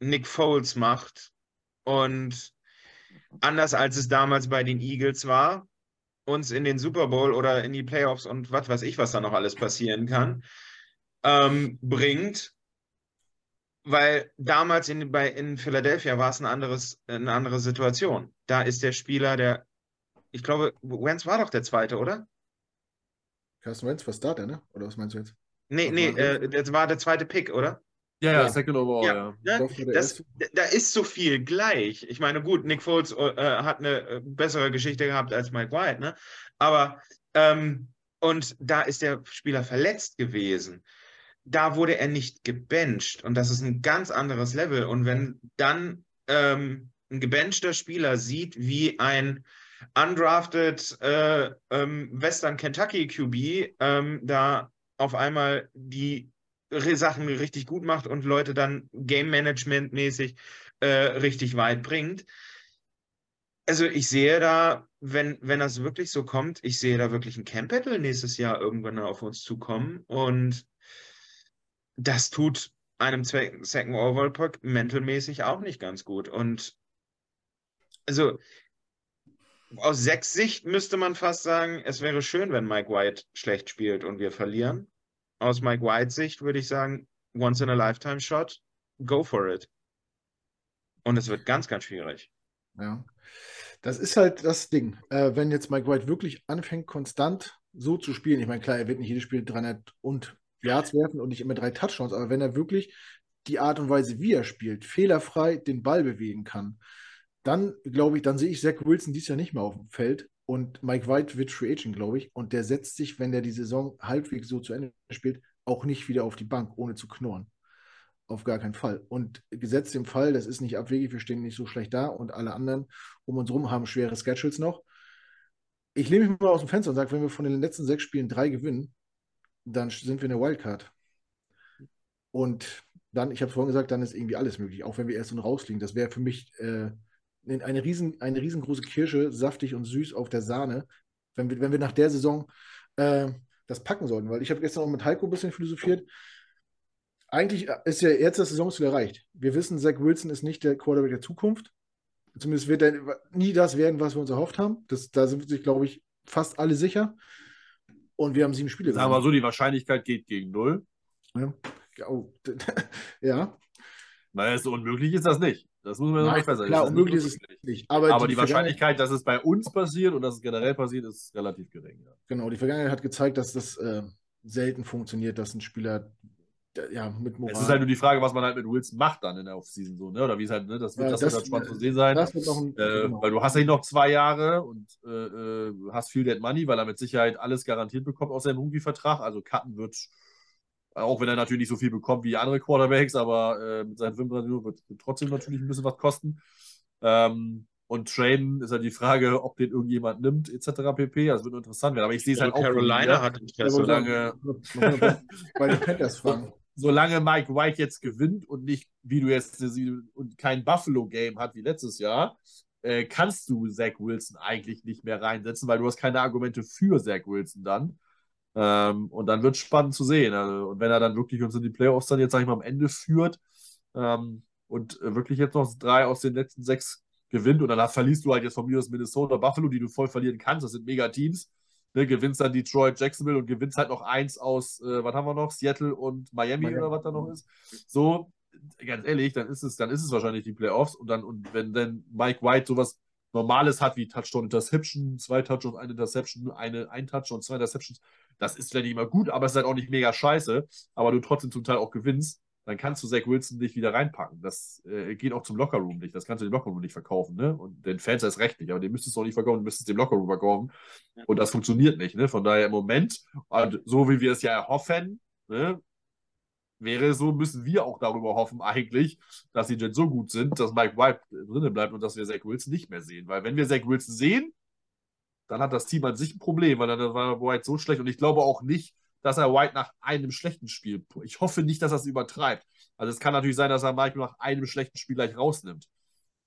Nick Foles macht und anders als es damals bei den Eagles war, uns in den Super Bowl oder in die Playoffs und was weiß ich, was da noch alles passieren kann, ähm, bringt. Weil damals in, bei, in Philadelphia war es ein anderes, eine andere Situation. Da ist der Spieler, der, ich glaube, Wentz war doch der Zweite, oder? Carsten Wentz war Starter, ne? Oder was meinst du jetzt? Nee, Was nee, äh, das war der zweite Pick, oder? Ja, ja. Second Overall, Ja. ja. Ne? Das, da ist so viel gleich. Ich meine, gut, Nick Foles äh, hat eine äh, bessere Geschichte gehabt als Mike White, ne? Aber ähm, und da ist der Spieler verletzt gewesen. Da wurde er nicht gebencht und das ist ein ganz anderes Level. Und wenn dann ähm, ein gebenchter Spieler sieht, wie ein undrafted äh, ähm, Western Kentucky QB ähm, da auf einmal die Sachen richtig gut macht und Leute dann Game Management mäßig äh, richtig weit bringt. Also ich sehe da, wenn, wenn das wirklich so kommt, ich sehe da wirklich ein Camp Battle nächstes Jahr irgendwann auf uns zukommen und das tut einem Second Overall Pick mentalmäßig auch nicht ganz gut. Und also aus sechs Sicht müsste man fast sagen, es wäre schön, wenn Mike White schlecht spielt und wir verlieren. Aus Mike Whites Sicht würde ich sagen, once in a lifetime shot, go for it. Und es wird ganz, ganz schwierig. Ja. Das ist halt das Ding. Äh, wenn jetzt Mike White wirklich anfängt, konstant so zu spielen, ich meine, klar, er wird nicht jedes Spiel 300 und Yards werfen und nicht immer drei Touchdowns, aber wenn er wirklich die Art und Weise, wie er spielt, fehlerfrei den Ball bewegen kann, dann glaube ich, dann sehe ich Zach Wilson dies Jahr nicht mehr auf dem Feld und Mike White wird Free Agent, glaube ich, und der setzt sich, wenn der die Saison halbwegs so zu Ende spielt, auch nicht wieder auf die Bank, ohne zu knurren. Auf gar keinen Fall. Und gesetzt im Fall, das ist nicht abwegig, wir stehen nicht so schlecht da und alle anderen um uns rum haben schwere Schedules noch. Ich lehne mich mal aus dem Fenster und sage, wenn wir von den letzten sechs Spielen drei gewinnen, dann sind wir in der Wildcard. Und dann, ich habe vorhin gesagt, dann ist irgendwie alles möglich, auch wenn wir erst und rausliegen. Das wäre für mich äh, eine, riesen, eine riesengroße Kirsche, saftig und süß auf der Sahne, wenn wir, wenn wir nach der Saison äh, das packen sollten. Weil ich habe gestern auch mit Heiko ein bisschen philosophiert. Eigentlich ist ja jetzt das Saisonziel erreicht. Wir wissen, Zach Wilson ist nicht der Quarterback der Zukunft. Zumindest wird er nie das werden, was wir uns erhofft haben. Das, da sind sich, glaube ich, fast alle sicher. Und wir haben sieben Spiele Sagen wir so, die Wahrscheinlichkeit geht gegen null. Ja. Oh. ja. Weil so unmöglich ist das nicht. Das muss man Nein, noch besser klar, unmöglich ist es nicht. Aber, Aber die, Wahrscheinlichkeit, dass es bei uns passiert und dass es generell passiert, ist relativ gering. Ja. Genau, die Vergangenheit hat gezeigt, dass das äh, selten funktioniert, dass ein Spieler ja, mit Moral. Es ist halt nur die Frage, was man halt mit Wilson macht dann in der Offseason so, ne? Oder wie es halt, ne? Das wird, Ja, das das- wird halt spannend zu sehen sein. ein, Äh, genau. Weil du hast ja noch zwei Jahre und äh, äh, hast viel Dead Money, weil er mit Sicherheit alles garantiert bekommt aus seinem Rookie-Vertrag. Also Cutten wird, auch wenn er natürlich nicht so viel bekommt wie andere Quarterbacks, aber äh, mit seinen 35 Millionen wird, trotzdem natürlich ein bisschen was kosten. Ähm, und Traden ist halt die Frage, ob den irgendjemand nimmt, etc. pp. Also wird interessant werden. Aber ich sehe es halt auch. Carolina hat Interesse. solange- bei den Panthers fragen. solange Mike White jetzt gewinnt und nicht, wie du jetzt und kein Buffalo-Game hat wie letztes Jahr, äh, kannst du Zach Wilson eigentlich nicht mehr reinsetzen, weil du hast keine Argumente für Zach Wilson dann. Ähm, und dann wird es spannend zu sehen. Also, und wenn er dann wirklich uns in die Playoffs dann jetzt, sag ich mal, am Ende führt ähm, und äh, wirklich jetzt noch drei aus den letzten sechs gewinnt und dann verlierst du halt jetzt von mir aus Minnesota, Buffalo, die du voll verlieren kannst. Das sind mega Teams. Ne, gewinnst dann Detroit, Jacksonville und gewinnst halt noch eins aus, äh, was haben wir noch? Seattle und Miami, Miami. oder was da noch ist. So, ganz ehrlich, dann ist es, dann ist es wahrscheinlich die Playoffs und dann, und wenn dann Mike White sowas Normales hat wie Touchdown, Interception, zwei Touchdowns, eine Interception, eine, ein Touchdown, zwei Interceptions, das ist vielleicht nicht immer gut, aber es ist halt auch nicht mega scheiße, aber du trotzdem zum Teil auch gewinnst, dann kannst du Zach Wilson nicht wieder reinpacken. Das äh, geht auch zum Lockerroom nicht. Das kannst du dem Lockerroom nicht verkaufen, ne? Und den Fans ist recht nicht, aber den müsstest du auch nicht verkaufen, du müsstest dem Lockerroom verkaufen. Und das funktioniert nicht, ne? Von daher im Moment, und so wie wir es ja erhoffen, ne? Wäre so, müssen wir auch darüber hoffen, eigentlich, dass die Jets so gut sind, dass Mike White drinnen bleibt und dass wir Zach Wilson nicht mehr sehen. Weil wenn wir Zach Wilson sehen, dann hat das Team an sich ein Problem, weil dann war White so schlecht und ich glaube auch nicht, dass er White nach einem schlechten Spiel, ich hoffe nicht, dass er es übertreibt. Also es kann natürlich sein, dass er Mike nach einem schlechten Spiel gleich rausnimmt.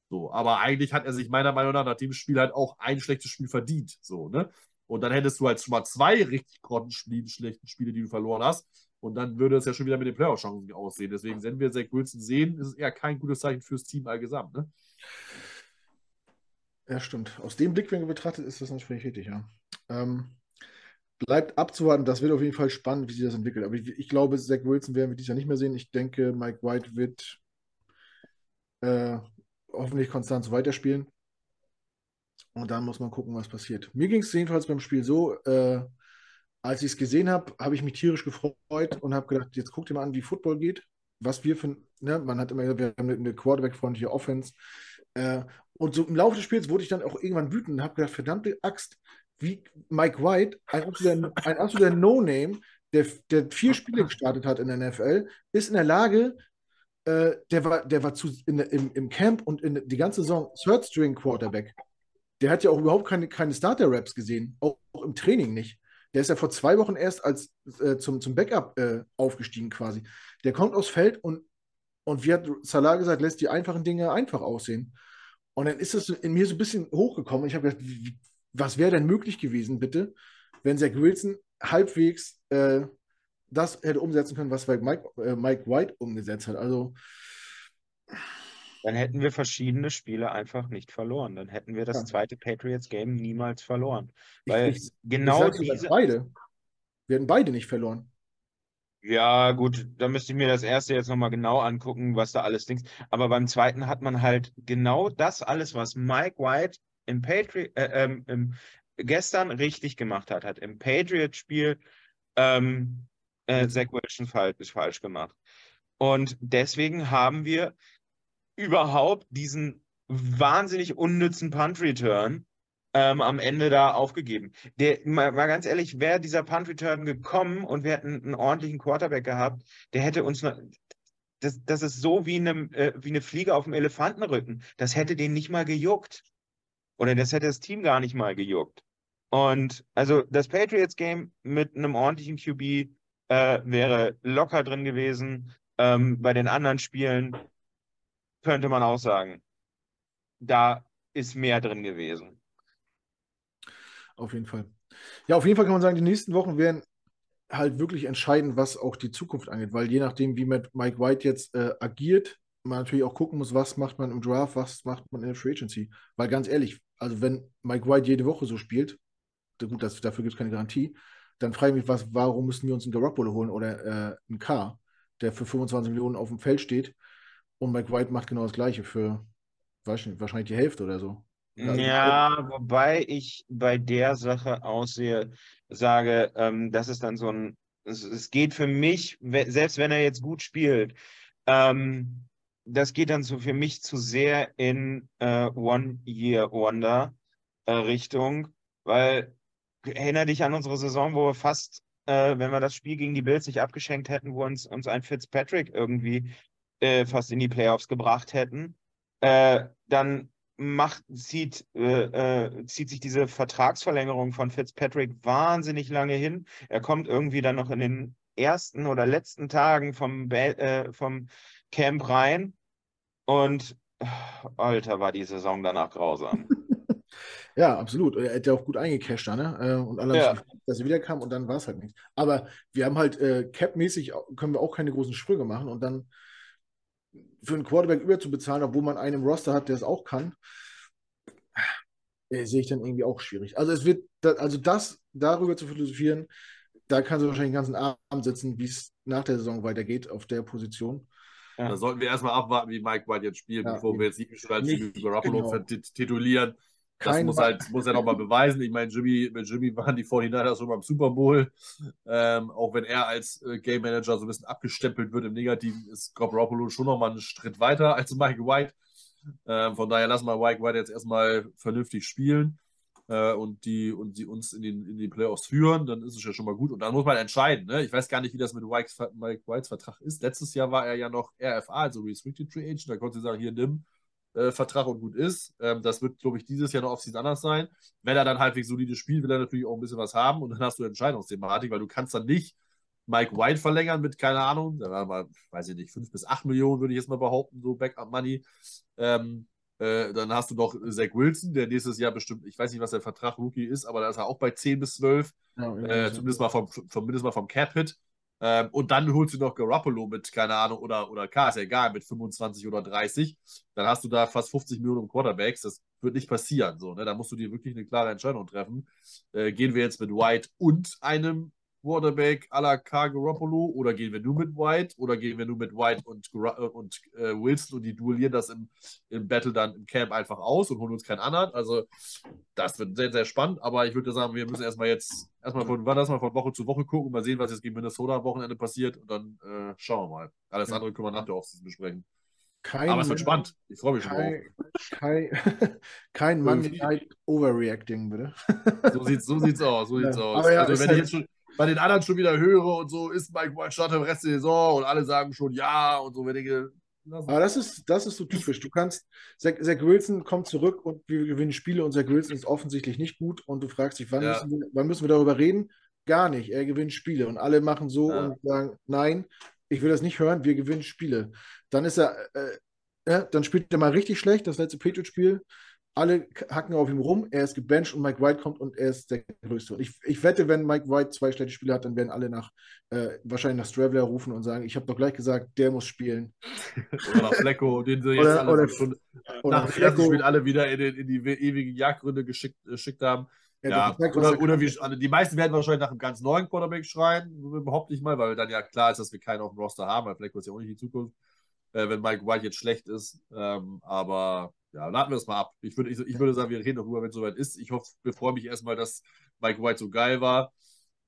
So, aber eigentlich hat er sich meiner Meinung nach nach dem Spiel halt auch ein schlechtes Spiel verdient. So, ne? Und dann hättest du halt schon mal zwei richtig grottenschlechten schlechten Spiele, die du verloren hast. Und dann würde es ja schon wieder mit den Playoff-Chancen aussehen. Deswegen, wenn wir Zach Wilson sehen, ist es eher kein gutes Zeichen fürs Team allgesamt. Ne? Ja, stimmt. Aus dem Blickwinkel betrachtet ist das natürlich richtig, ja. Ähm, bleibt abzuwarten, das wird auf jeden Fall spannend, wie sich das entwickelt. Aber ich, ich glaube, Zach Wilson werden wir dieses Jahr nicht mehr sehen. Ich denke, Mike White wird äh, hoffentlich konstant so weiterspielen. Und dann muss man gucken, was passiert. Mir ging es jedenfalls beim Spiel so, äh, als ich es gesehen habe, habe ich mich tierisch gefreut und habe gedacht, jetzt guck dir mal an, wie Football geht. Was wir für, ne, man hat immer gesagt, wir haben eine Quarterback-freundliche Offense. Äh, und so im Laufe des Spiels wurde ich dann auch irgendwann wütend und habe gedacht, verdammte Axt, wie Mike White, ein absoluter, ein absoluter No-Name, der, der vier Spiele gestartet hat in der NFL, ist in der Lage, äh, der war, der war zu, in, im, im Camp und in die ganze Saison Third String Quarterback. Der hat ja auch überhaupt keine, keine Starter-Raps gesehen, auch, auch im Training nicht. Der ist ja vor zwei Wochen erst als äh, zum, zum Backup äh, aufgestiegen quasi. Der kommt aufs Feld und, und wie hat Salah gesagt, lässt die einfachen Dinge einfach aussehen. Und dann ist es in mir so ein bisschen hochgekommen. Ich habe gedacht, wie, was wäre denn möglich gewesen, bitte, wenn Zach Wilson halbwegs äh, das hätte umsetzen können, was Mike, äh, Mike White umgesetzt hat. Also Dann hätten wir verschiedene Spiele einfach nicht verloren. Dann hätten wir das Ja. zweite Patriots-Game niemals verloren. ich, Weil ich, genau ich sag sogar diese. beide. Wir hätten beide nicht verloren. Ja, gut, da müsste ich mir das erste jetzt nochmal genau angucken, was da alles links. Aber beim zweiten hat man halt genau das alles, was Mike White im Patriot, äh, ähm, im, gestern richtig gemacht hat, hat im Patriot-Spiel ähm, äh, Zach Wilson falsch, falsch gemacht. Und deswegen haben wir überhaupt diesen wahnsinnig unnützen Punt-Return ähm, am Ende da aufgegeben. Der, mal, mal ganz ehrlich, wäre dieser Punt-Return gekommen und wir hätten einen ordentlichen Quarterback gehabt, der hätte uns noch, das, das ist so wie eine, äh, wie eine Fliege auf dem Elefantenrücken. Das hätte den nicht mal gejuckt. Oder das hätte das Team gar nicht mal gejuckt. Und also das Patriots-Game mit einem ordentlichen QB äh, wäre locker drin gewesen. Ähm, bei den anderen Spielen könnte man auch sagen, da ist mehr drin gewesen. Auf jeden Fall. Ja, auf jeden Fall kann man sagen, die nächsten Wochen werden halt wirklich entscheidend, was auch die Zukunft angeht, weil je nachdem, wie mit Mike White jetzt äh, agiert, man natürlich auch gucken muss, was macht man im Draft, was macht man in der Free Agency. Weil ganz ehrlich, also wenn Mike White jede Woche so spielt, gut, das, dafür gibt es keine Garantie, dann frage ich mich, was, warum müssen wir uns einen Garoppolo holen oder äh, einen K, der für 25 Millionen auf dem Feld steht und Mike White macht genau das Gleiche für wahrscheinlich die Hälfte oder so. Also, ja, wobei ich bei der Sache aussehe, sage, ähm, das ist dann so ein, es, es, geht für mich, selbst wenn er jetzt gut spielt, ähm, das geht dann so für mich zu sehr in äh, One-Year-Wonder-Richtung, äh, weil erinnere dich an unsere Saison, wo wir fast, äh, wenn wir das Spiel gegen die Bills nicht abgeschenkt hätten, wo uns, uns ein Fitzpatrick irgendwie äh, fast in die Playoffs gebracht hätten, äh, dann macht, zieht, äh, äh, zieht sich diese Vertragsverlängerung von Fitzpatrick wahnsinnig lange hin. Er kommt irgendwie dann noch in den ersten oder letzten Tagen vom, äh, vom Camp rein und Alter, war die Saison danach grausam. Ja, absolut. Er hätte auch gut eingecasht da, ne? Äh, und alle ja. dass er wiederkam und dann war es halt nichts. Aber wir haben halt äh, Cap-mäßig können wir auch keine großen Sprünge machen und dann für einen Quarterback überzubezahlen, obwohl man einen im Roster hat, der es auch kann, äh, sehe ich dann irgendwie auch schwierig. Also es wird, also das darüber zu philosophieren, da kann sie wahrscheinlich den ganzen Abend sitzen, wie es nach der Saison weitergeht auf der Position. Ja. Da sollten wir erstmal abwarten, wie Mike White jetzt spielt, ja, bevor eben. wir jetzt nicht schon als Garoppolo genau. titulieren. Das muss, halt, muss er nochmal beweisen. Ich meine, Jimmy, mit Jimmy waren die 49ers schon beim Super Bowl. Ähm, auch wenn er als äh, Game Manager so ein bisschen abgestempelt wird im Negativen, ist Garoppolo schon nochmal einen Schritt weiter als Mike White. Ähm, von daher lassen wir Mike White jetzt erstmal vernünftig spielen äh, und, die, und die uns in, den, in die Playoffs führen. Dann ist es ja schon mal gut. Und dann muss man entscheiden. Ne? Ich weiß gar nicht, wie das mit Mike, Mike Whites Vertrag ist. Letztes Jahr war er ja noch RFA, also Restricted Free Agent. Da konnte sie sagen, hier nimm äh, Vertrag und gut ist. Ähm, das wird, glaube ich, dieses Jahr noch auf Season anders sein. Wenn er dann halbwegs solide spielt, will er natürlich auch ein bisschen was haben und dann hast du Entscheidungsthematik, weil du kannst dann nicht Mike White verlängern mit, keine Ahnung, da war mal, weiß ich nicht, 5 bis 8 Millionen, würde ich jetzt mal behaupten, so Backup-Money. Ähm, äh, dann hast du noch Zach Wilson, der nächstes Jahr bestimmt, ich weiß nicht, was der Vertrag Rookie ist, aber da ist er auch bei 10 bis 12. Ja, äh, zumindest, mal vom, zumindest mal vom Cap-Hit. Ähm, und dann holst du noch Garoppolo mit, keine Ahnung, oder, oder K, ist ja egal, mit 25 oder 30. Dann hast du da fast 50 Millionen Quarterbacks. Das wird nicht passieren. So, ne? Da musst du dir wirklich eine klare Entscheidung treffen. Äh, gehen wir jetzt mit White und einem Quarterback à la K. Garoppolo oder gehen wir nur mit White oder gehen wir nur mit White und, äh, und äh, Wilson und die duellieren das im, im Battle dann im Camp einfach aus und holen uns keinen anderen. Also das wird sehr, sehr spannend, aber ich würde sagen, wir müssen erstmal jetzt erstmal von, erstmal von Woche zu Woche gucken, mal sehen, was jetzt gegen Minnesota am Wochenende passiert und dann äh, schauen wir mal. Alles andere können wir nach der Offseason besprechen. Kein Aber es wird spannend. Ich freue mich schon drauf. Kein, kein Mann overreacting, bitte. so sieht's, so sieht's aus. So sieht's ja. aus. Ja, also, wenn ich jetzt schon, bei den anderen schon wieder höre und so, ist Mike White Starter im Rest der Saison und alle sagen schon ja und so, wenn ich. Aber das ist, das ist so typisch. Du kannst, Zach, Zach, Wilson kommt zurück und wir gewinnen Spiele und Zach Wilson ist offensichtlich nicht gut und du fragst dich, wann, ja. müssen, wir, wann müssen wir darüber reden? Gar nicht. Er gewinnt Spiele und alle machen so ja. und sagen, nein, ich will das nicht hören, wir gewinnen Spiele. Dann ist er, äh, äh, dann spielt er mal richtig schlecht, das letzte Patriot-Spiel alle hacken auf ihm rum, er ist gebencht und Mike White kommt und er ist der Größte. Und ich, ich wette, wenn Mike White zwei schlechte Spiele hat, dann werden alle nach, äh, wahrscheinlich nach Straveler rufen und sagen, ich habe doch gleich gesagt, der muss spielen. oder nach Flecko, den sie jetzt oder, alle oder, schon oder nach dem Spiel alle wieder in, in die ewigen Jagdgründe geschickt, äh, geschickt haben. Ja, ja zeigt, oder, oder wie, also die meisten werden wahrscheinlich nach einem ganz neuen Quarterback schreien, behaupte ich mal, weil dann ja klar ist, dass wir keinen auf dem Roster haben, weil Flecko ist ja auch nicht die Zukunft, äh, wenn Mike White jetzt schlecht ist. Ähm, aber ja, warten wir das mal ab. Ich würde, ich, ich würde sagen, wir reden darüber, wenn es soweit ist. Ich hoffe, wir freuen mich erstmal, dass Mike White so geil war.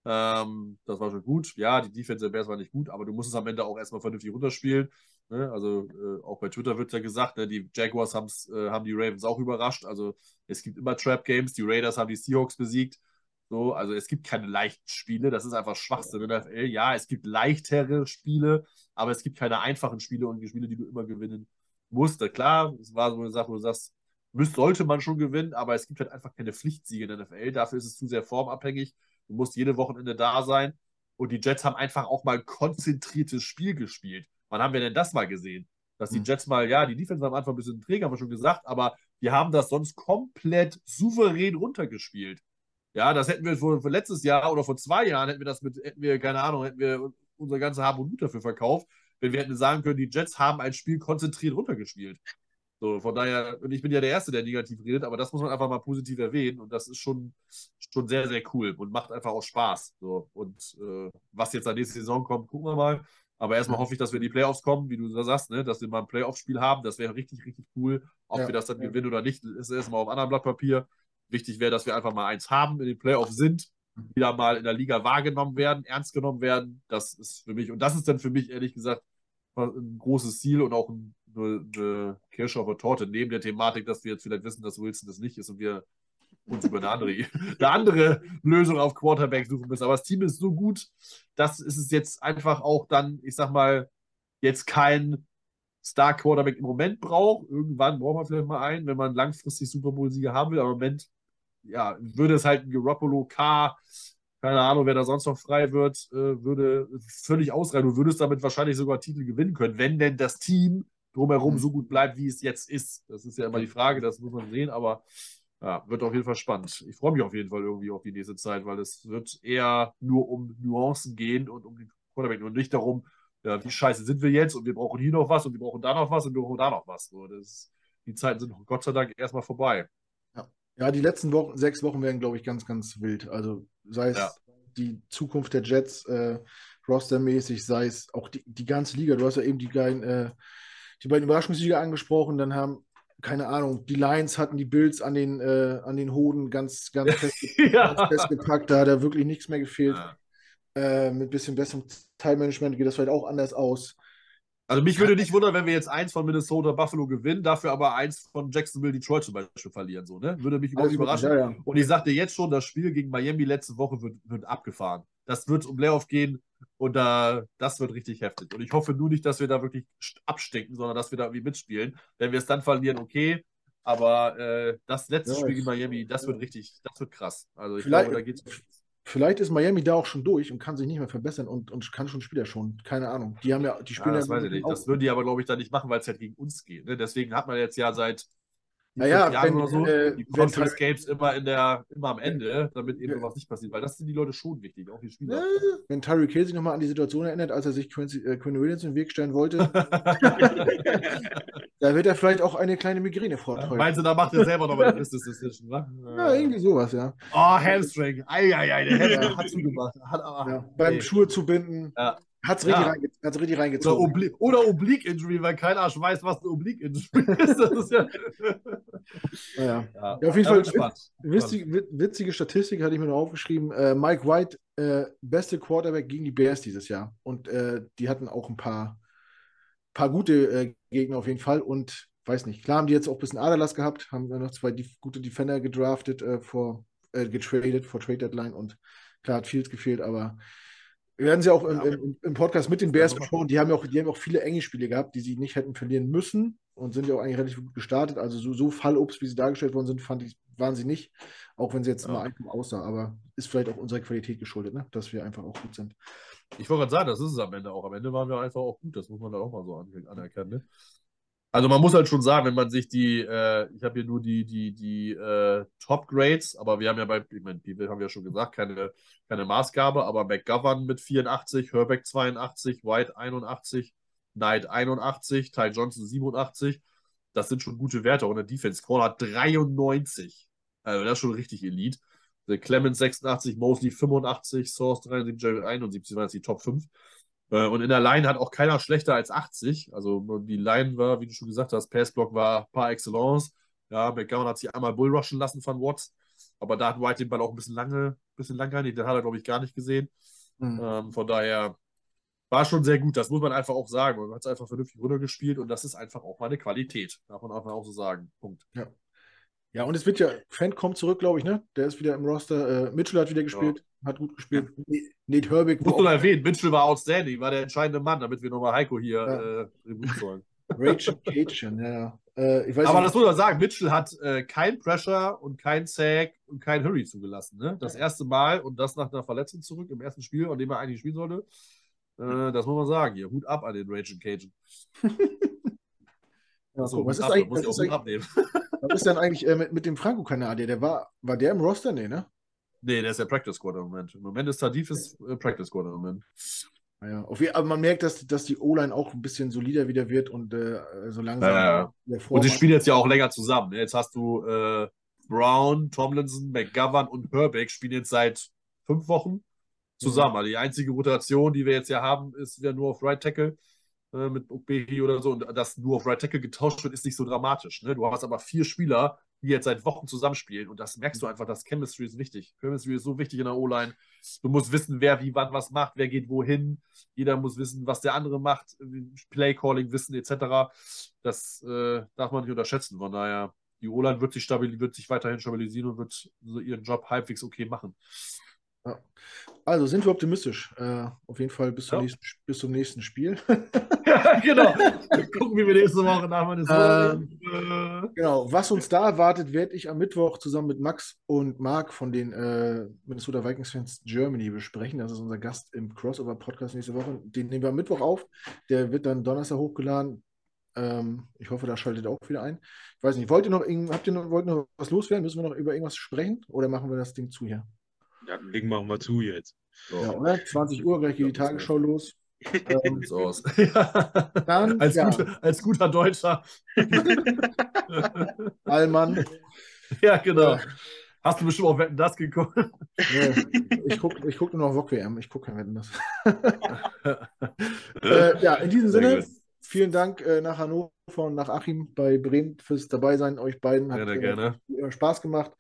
Ähm, das war schon gut. Ja, die Defense der Bears war nicht gut, aber du musst es am Ende auch erstmal vernünftig runterspielen. Ne? Also äh, auch bei Twitter wird ja gesagt, ne? die Jaguars äh, haben die Ravens auch überrascht. Also es gibt immer Trap-Games. Die Raiders haben die Seahawks besiegt. So, also es gibt keine leichten Spiele. Das ist einfach Schwachsinn in der NFL. Ja, es gibt leichtere Spiele, aber es gibt keine einfachen Spiele und die Spiele, die du immer gewinnen musste. Klar, es war so eine Sache, wo du sagst, müsste, sollte man schon gewinnen, aber es gibt halt einfach keine Pflichtsiege in der NFL. Dafür ist es zu sehr formabhängig. Du musst jede Wochenende da sein. Und die Jets haben einfach auch mal ein konzentriertes Spiel gespielt. Wann haben wir denn das mal gesehen? Dass die hm. Jets mal, ja, die Defense am Anfang ein bisschen träge, haben wir schon gesagt, aber die haben das sonst komplett souverän runtergespielt. Ja, das hätten wir vor, vor letztes Jahr oder vor zwei Jahren hätten wir das mit, hätten wir, keine Ahnung, hätten wir unsere ganze Hab und Gut dafür verkauft. wenn wir hätten sagen können, die Jets haben ein Spiel konzentriert runtergespielt. So, von daher, und ich bin ja der Erste, der negativ redet, aber das muss man einfach mal positiv erwähnen und das ist schon, schon sehr, sehr cool und macht einfach auch Spaß. So, und äh, was jetzt an nächste Saison kommt, gucken wir mal. Aber erstmal hoffe ich, dass wir in die Playoffs kommen, wie du da sagst, ne? dass wir mal ein Playoff-Spiel haben. Das wäre richtig, richtig cool. Ob Ja, wir das dann ja. gewinnen oder nicht, ist erstmal auf anderem Blatt Papier. Wichtig wäre, dass wir einfach mal eins haben, in den Playoffs sind, wieder mal in der Liga wahrgenommen werden, ernst genommen werden. Das ist für mich, und das ist dann für mich ehrlich gesagt ein großes Ziel und auch ein, eine, eine Kirsche auf der Torte, neben der Thematik, dass wir jetzt vielleicht wissen, dass Wilson das nicht ist und wir uns über eine andere, eine andere Lösung auf Quarterback suchen müssen. Aber das Team ist so gut, dass es jetzt einfach auch dann, ich sag mal, jetzt kein Star-Quarterback im Moment braucht. Irgendwann braucht man vielleicht mal einen, wenn man langfristig Super Bowl-Sieger haben will. Aber im Moment, ja, würde es halt ein Garoppolo K, keine Ahnung, wer da sonst noch frei wird, äh, würde völlig ausreichen. Du würdest damit wahrscheinlich sogar Titel gewinnen können, wenn denn das Team drumherum so gut bleibt, wie es jetzt ist. Das ist ja immer die Frage, das muss man sehen, aber ja, wird auf jeden Fall spannend. Ich freue mich auf jeden Fall irgendwie auf die nächste Zeit, weil es wird eher nur um Nuancen gehen und um den Quarterback und nicht darum, ja, wie scheiße sind wir jetzt und wir brauchen hier noch was und wir brauchen da noch was und wir brauchen da noch was. So, das, die Zeiten sind Gott sei Dank erstmal vorbei. Ja, die letzten Wochen, sechs Wochen werden, glaube ich, ganz, ganz wild. Also sei es Ja. die Zukunft der Jets äh, rostermäßig, sei es auch die, die ganze Liga. Du hast ja eben die, beiden, äh, die beiden Überraschungssieger angesprochen. Dann haben, keine Ahnung, die Lions hatten die Bills an den, äh, an den Hoden ganz, ganz fest, Ja. ganz festgepackt. Da hat da wirklich nichts mehr gefehlt. Ja. Äh, mit bisschen besserem Teilmanagement geht das vielleicht auch anders aus. Also mich würde nicht wundern, wenn wir jetzt eins von Minnesota Buffalo gewinnen, dafür aber eins von Jacksonville Detroit zum Beispiel verlieren. So, ne? Würde mich überhaupt nicht überraschen. Ja, ja. Und ich sagte jetzt schon, das Spiel gegen Miami letzte Woche wird, wird abgefahren. Das wird um Playoff gehen und da, das wird richtig heftig. Und ich hoffe nur nicht, dass wir da wirklich st- abstinken, sondern dass wir da irgendwie mitspielen. Wenn wir es dann verlieren, okay. Aber äh, das letzte Ja, Spiel gegen Miami, das wird richtig, das wird krass. Also ich glaube, da geht's. Vielleicht ist Miami da auch schon durch und kann sich nicht mehr verbessern und, und kann schon Spieler schon. Keine Ahnung. Die haben ja, die Ja, spielen das ja weiß ich nicht. Das würden die aber, glaube ich, dann nicht machen, weil es halt gegen uns geht. Ne? Deswegen hat man jetzt ja seit Naja, Jahren wenn, oder so äh, die Conference Games immer, in der, immer am Ende, damit eben Ja. sowas nicht passiert. Weil das sind die Leute schon wichtig, auch die Spieler. Wenn Tyreek Hill sich nochmal an die Situation erinnert, als er sich Quincy, äh, Quinn Williams in den Weg stellen wollte, da wird er vielleicht auch eine kleine Migräne vortäuschen. Meinst du, da macht er selber noch mal eine Business Decision, wa? Ja, irgendwie sowas, ja. Oh, Hamstring. Eieiei, der Hamstring Ja. hat zugemacht. Hat, ah, ja. Beim. Schuhe zu binden, Ja. Hat es richtig, Ja. reinge hat's richtig Oder, reingezogen. Obli oder Oblique Injury, weil kein Arsch weiß, was eine Oblique Injury ist. Das ist ja. Ja, ja. ja. auf jeden Fall wird spannend. Witzig, wit- witzige Statistik hatte ich mir noch aufgeschrieben. Äh, Mike White, äh, beste Quarterback gegen die Bears dieses Jahr. Und äh, die hatten auch ein paar, paar gute äh, Gegner auf jeden Fall. Und weiß nicht, klar haben die jetzt auch ein bisschen Aderlass gehabt, haben dann noch zwei die, gute Defender gedraftet, äh, vor, äh, getradet, vor Trade Deadline. Und klar hat Fields gefehlt, aber wir werden sie auch im, im, im Podcast mit den Bears besprochen. Die haben ja auch, die haben auch viele enge Spiele gehabt, die sie nicht hätten verlieren müssen und sind ja auch eigentlich relativ gut gestartet. Also so, so Fallobst, wie sie dargestellt worden sind, fand ich, waren sie nicht. Auch wenn sie jetzt Ja. mal einfach aussah. Aber ist vielleicht auch unserer Qualität geschuldet, ne? dass wir einfach auch gut sind. Ich wollte gerade sagen, das ist es am Ende auch. Am Ende waren wir einfach auch gut. Das muss man dann auch mal so an- anerkennen. Ne? Also man muss halt schon sagen, wenn man sich die, äh, ich habe hier nur die, die, die äh, Top Grades, aber wir haben ja bei, ich meine, die haben ja schon gesagt, keine, keine Maßgabe, aber McGovern mit 84, Herbeck 82, White 81, Knight 81, Ty Johnson 87. Das sind schon gute Werte. Und der Defense Corner 93. Also das ist schon richtig Elite. Der Clemens 86, Mosley 85, Source 73, Jerry 71 waren jetzt die Top 5. Äh, Und in der Line hat auch keiner schlechter als 80. Also die Line war, wie du schon gesagt hast, Passblock war par excellence. Ja, McGowan hat sich einmal bullrushen lassen von Watts. Aber da hat White den Ball auch ein bisschen lange, bisschen lang gehalten. Den hat er, glaube ich, gar nicht gesehen. Hm. Ähm, von daher war schon sehr gut. Das muss man einfach auch sagen. Man hat es einfach vernünftig runtergespielt und das ist einfach auch mal eine Qualität. Darf man einfach auch so sagen. Punkt. Ja, und es wird ja, Fan kommt zurück, glaube ich, ne? Der ist wieder im Roster. Äh, Mitchell hat wieder gespielt, hat gut gespielt. Ne- Nate Herbig, muss auch erwähnen, Mitchell war outstanding, war der entscheidende Mann, damit wir nochmal Heiko hier Ja. äh, zollen. Rachel Cajun, ja, ja. Äh, Aber nicht, das muss man sagen, Mitchell hat äh, kein Pressure und kein Sack und kein Hurry zugelassen. Ne? Das erste Mal und das nach einer Verletzung zurück im ersten Spiel, an dem er eigentlich spielen sollte. Äh, das muss man sagen hier. Hut ab an den Rage Cajun. ja, So, guck, was, ist ab, eigentlich, muss ich auch Hut abnehmen. Was ist denn eigentlich äh, mit, mit dem Franco-Kanadier? Der war, war der im Roster? Nee, ne? Nee, der ist der Practice Squad im Moment. Im Moment ist Tadif ist äh, Practice Squad im Moment. Naja, auf, je- aber man merkt, dass, dass die O-Line auch ein bisschen solider wieder wird und äh, so langsam Ja, ja. Und sie spielen jetzt ja auch länger zusammen. ne? Jetzt hast du äh, Brown, Tomlinson, McGovern und Herbeck spielen jetzt seit fünf Wochen zusammen. Also die einzige Rotation, die wir jetzt ja haben, ist wieder nur auf Right Tackle äh, mit Okbehi oder so. Und dass nur auf Right Tackle getauscht wird, ist nicht so dramatisch. Ne? Du hast aber vier Spieler, die jetzt seit Wochen zusammenspielen. Und das merkst du einfach, dass Chemistry ist wichtig. Chemistry ist so wichtig in der O-Line. Du musst wissen, wer wie wann was macht, wer geht wohin. Jeder muss wissen, was der andere macht, Play-Calling wissen etc. Das äh, darf man nicht unterschätzen. Von daher, die O-Line wird sich, wird sich weiterhin stabilisieren und wird so ihren Job halbwegs okay machen. Also sind wir optimistisch. Äh, auf jeden Fall bis zum, Ja. nächsten, bis zum nächsten Spiel. genau. Gucken, wie wir nächste Woche nach Ähm, äh, Genau, was uns da erwartet, werde ich am Mittwoch zusammen mit Max und Marc von den äh, Minnesota Vikings Fans Germany besprechen. Das ist unser Gast im Crossover-Podcast nächste Woche. Den nehmen wir am Mittwoch auf. Der wird dann Donnerstag hochgeladen. Ähm, ich hoffe, da schaltet ihr auch wieder ein. Ich weiß nicht, wollt ihr noch, habt ihr noch, wollt ihr noch was loswerden? Müssen wir noch über irgendwas sprechen? Oder machen wir das Ding zu hier? Ja, den Ding machen wir zu jetzt. Ja, oder? 20 Uhr, gleich geht die Tagesschau los. Ähm, so aus. ja. dann, als, ja, guter, als guter Deutscher. Allmann. ja, genau. Hast du bestimmt auch Wetten das geguckt? Nee, ich gucke ich guck nur noch VOG WM. Ich gucke kein Wetten das. äh, ja, in diesem Sinne, vielen Dank äh, nach Hannover und nach Achim bei Bremen fürs Dabeisein. Euch beiden hat Gerne, äh, gerne. Spaß gemacht.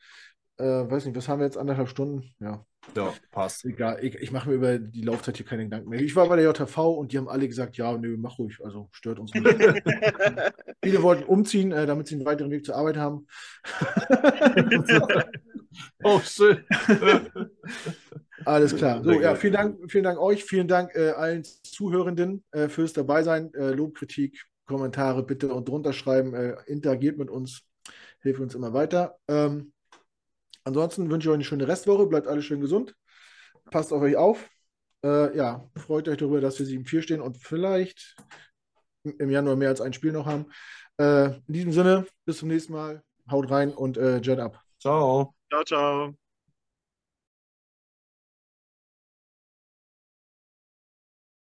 Äh, weiß nicht, was haben wir jetzt? Anderthalb Stunden? Ja, Ja, passt. egal. Ich, ich mache mir über die Laufzeit hier keine Gedanken mehr. Ich war bei der JV und die haben alle gesagt, ja, nö, mach ruhig. Also stört uns nicht. Viele wollten umziehen, äh, damit sie einen weiteren Weg zur Arbeit haben. oh, schön. Alles klar. So, ja, vielen Dank, vielen Dank euch, vielen Dank äh, allen Zuhörenden äh, fürs Dabeisein. Äh, Lob, Kritik, Kommentare bitte und drunter schreiben. Äh, interagiert mit uns, hilft uns immer weiter. Ähm, ansonsten wünsche ich euch eine schöne Restwoche. Bleibt alle schön gesund. Passt auf euch auf. Äh, ja, freut euch darüber, dass wir 7-4 stehen und vielleicht im Januar mehr als ein Spiel noch haben. Äh, in diesem Sinne, bis zum nächsten Mal. Haut rein und äh, Jet ab. Ciao. Ciao, ciao.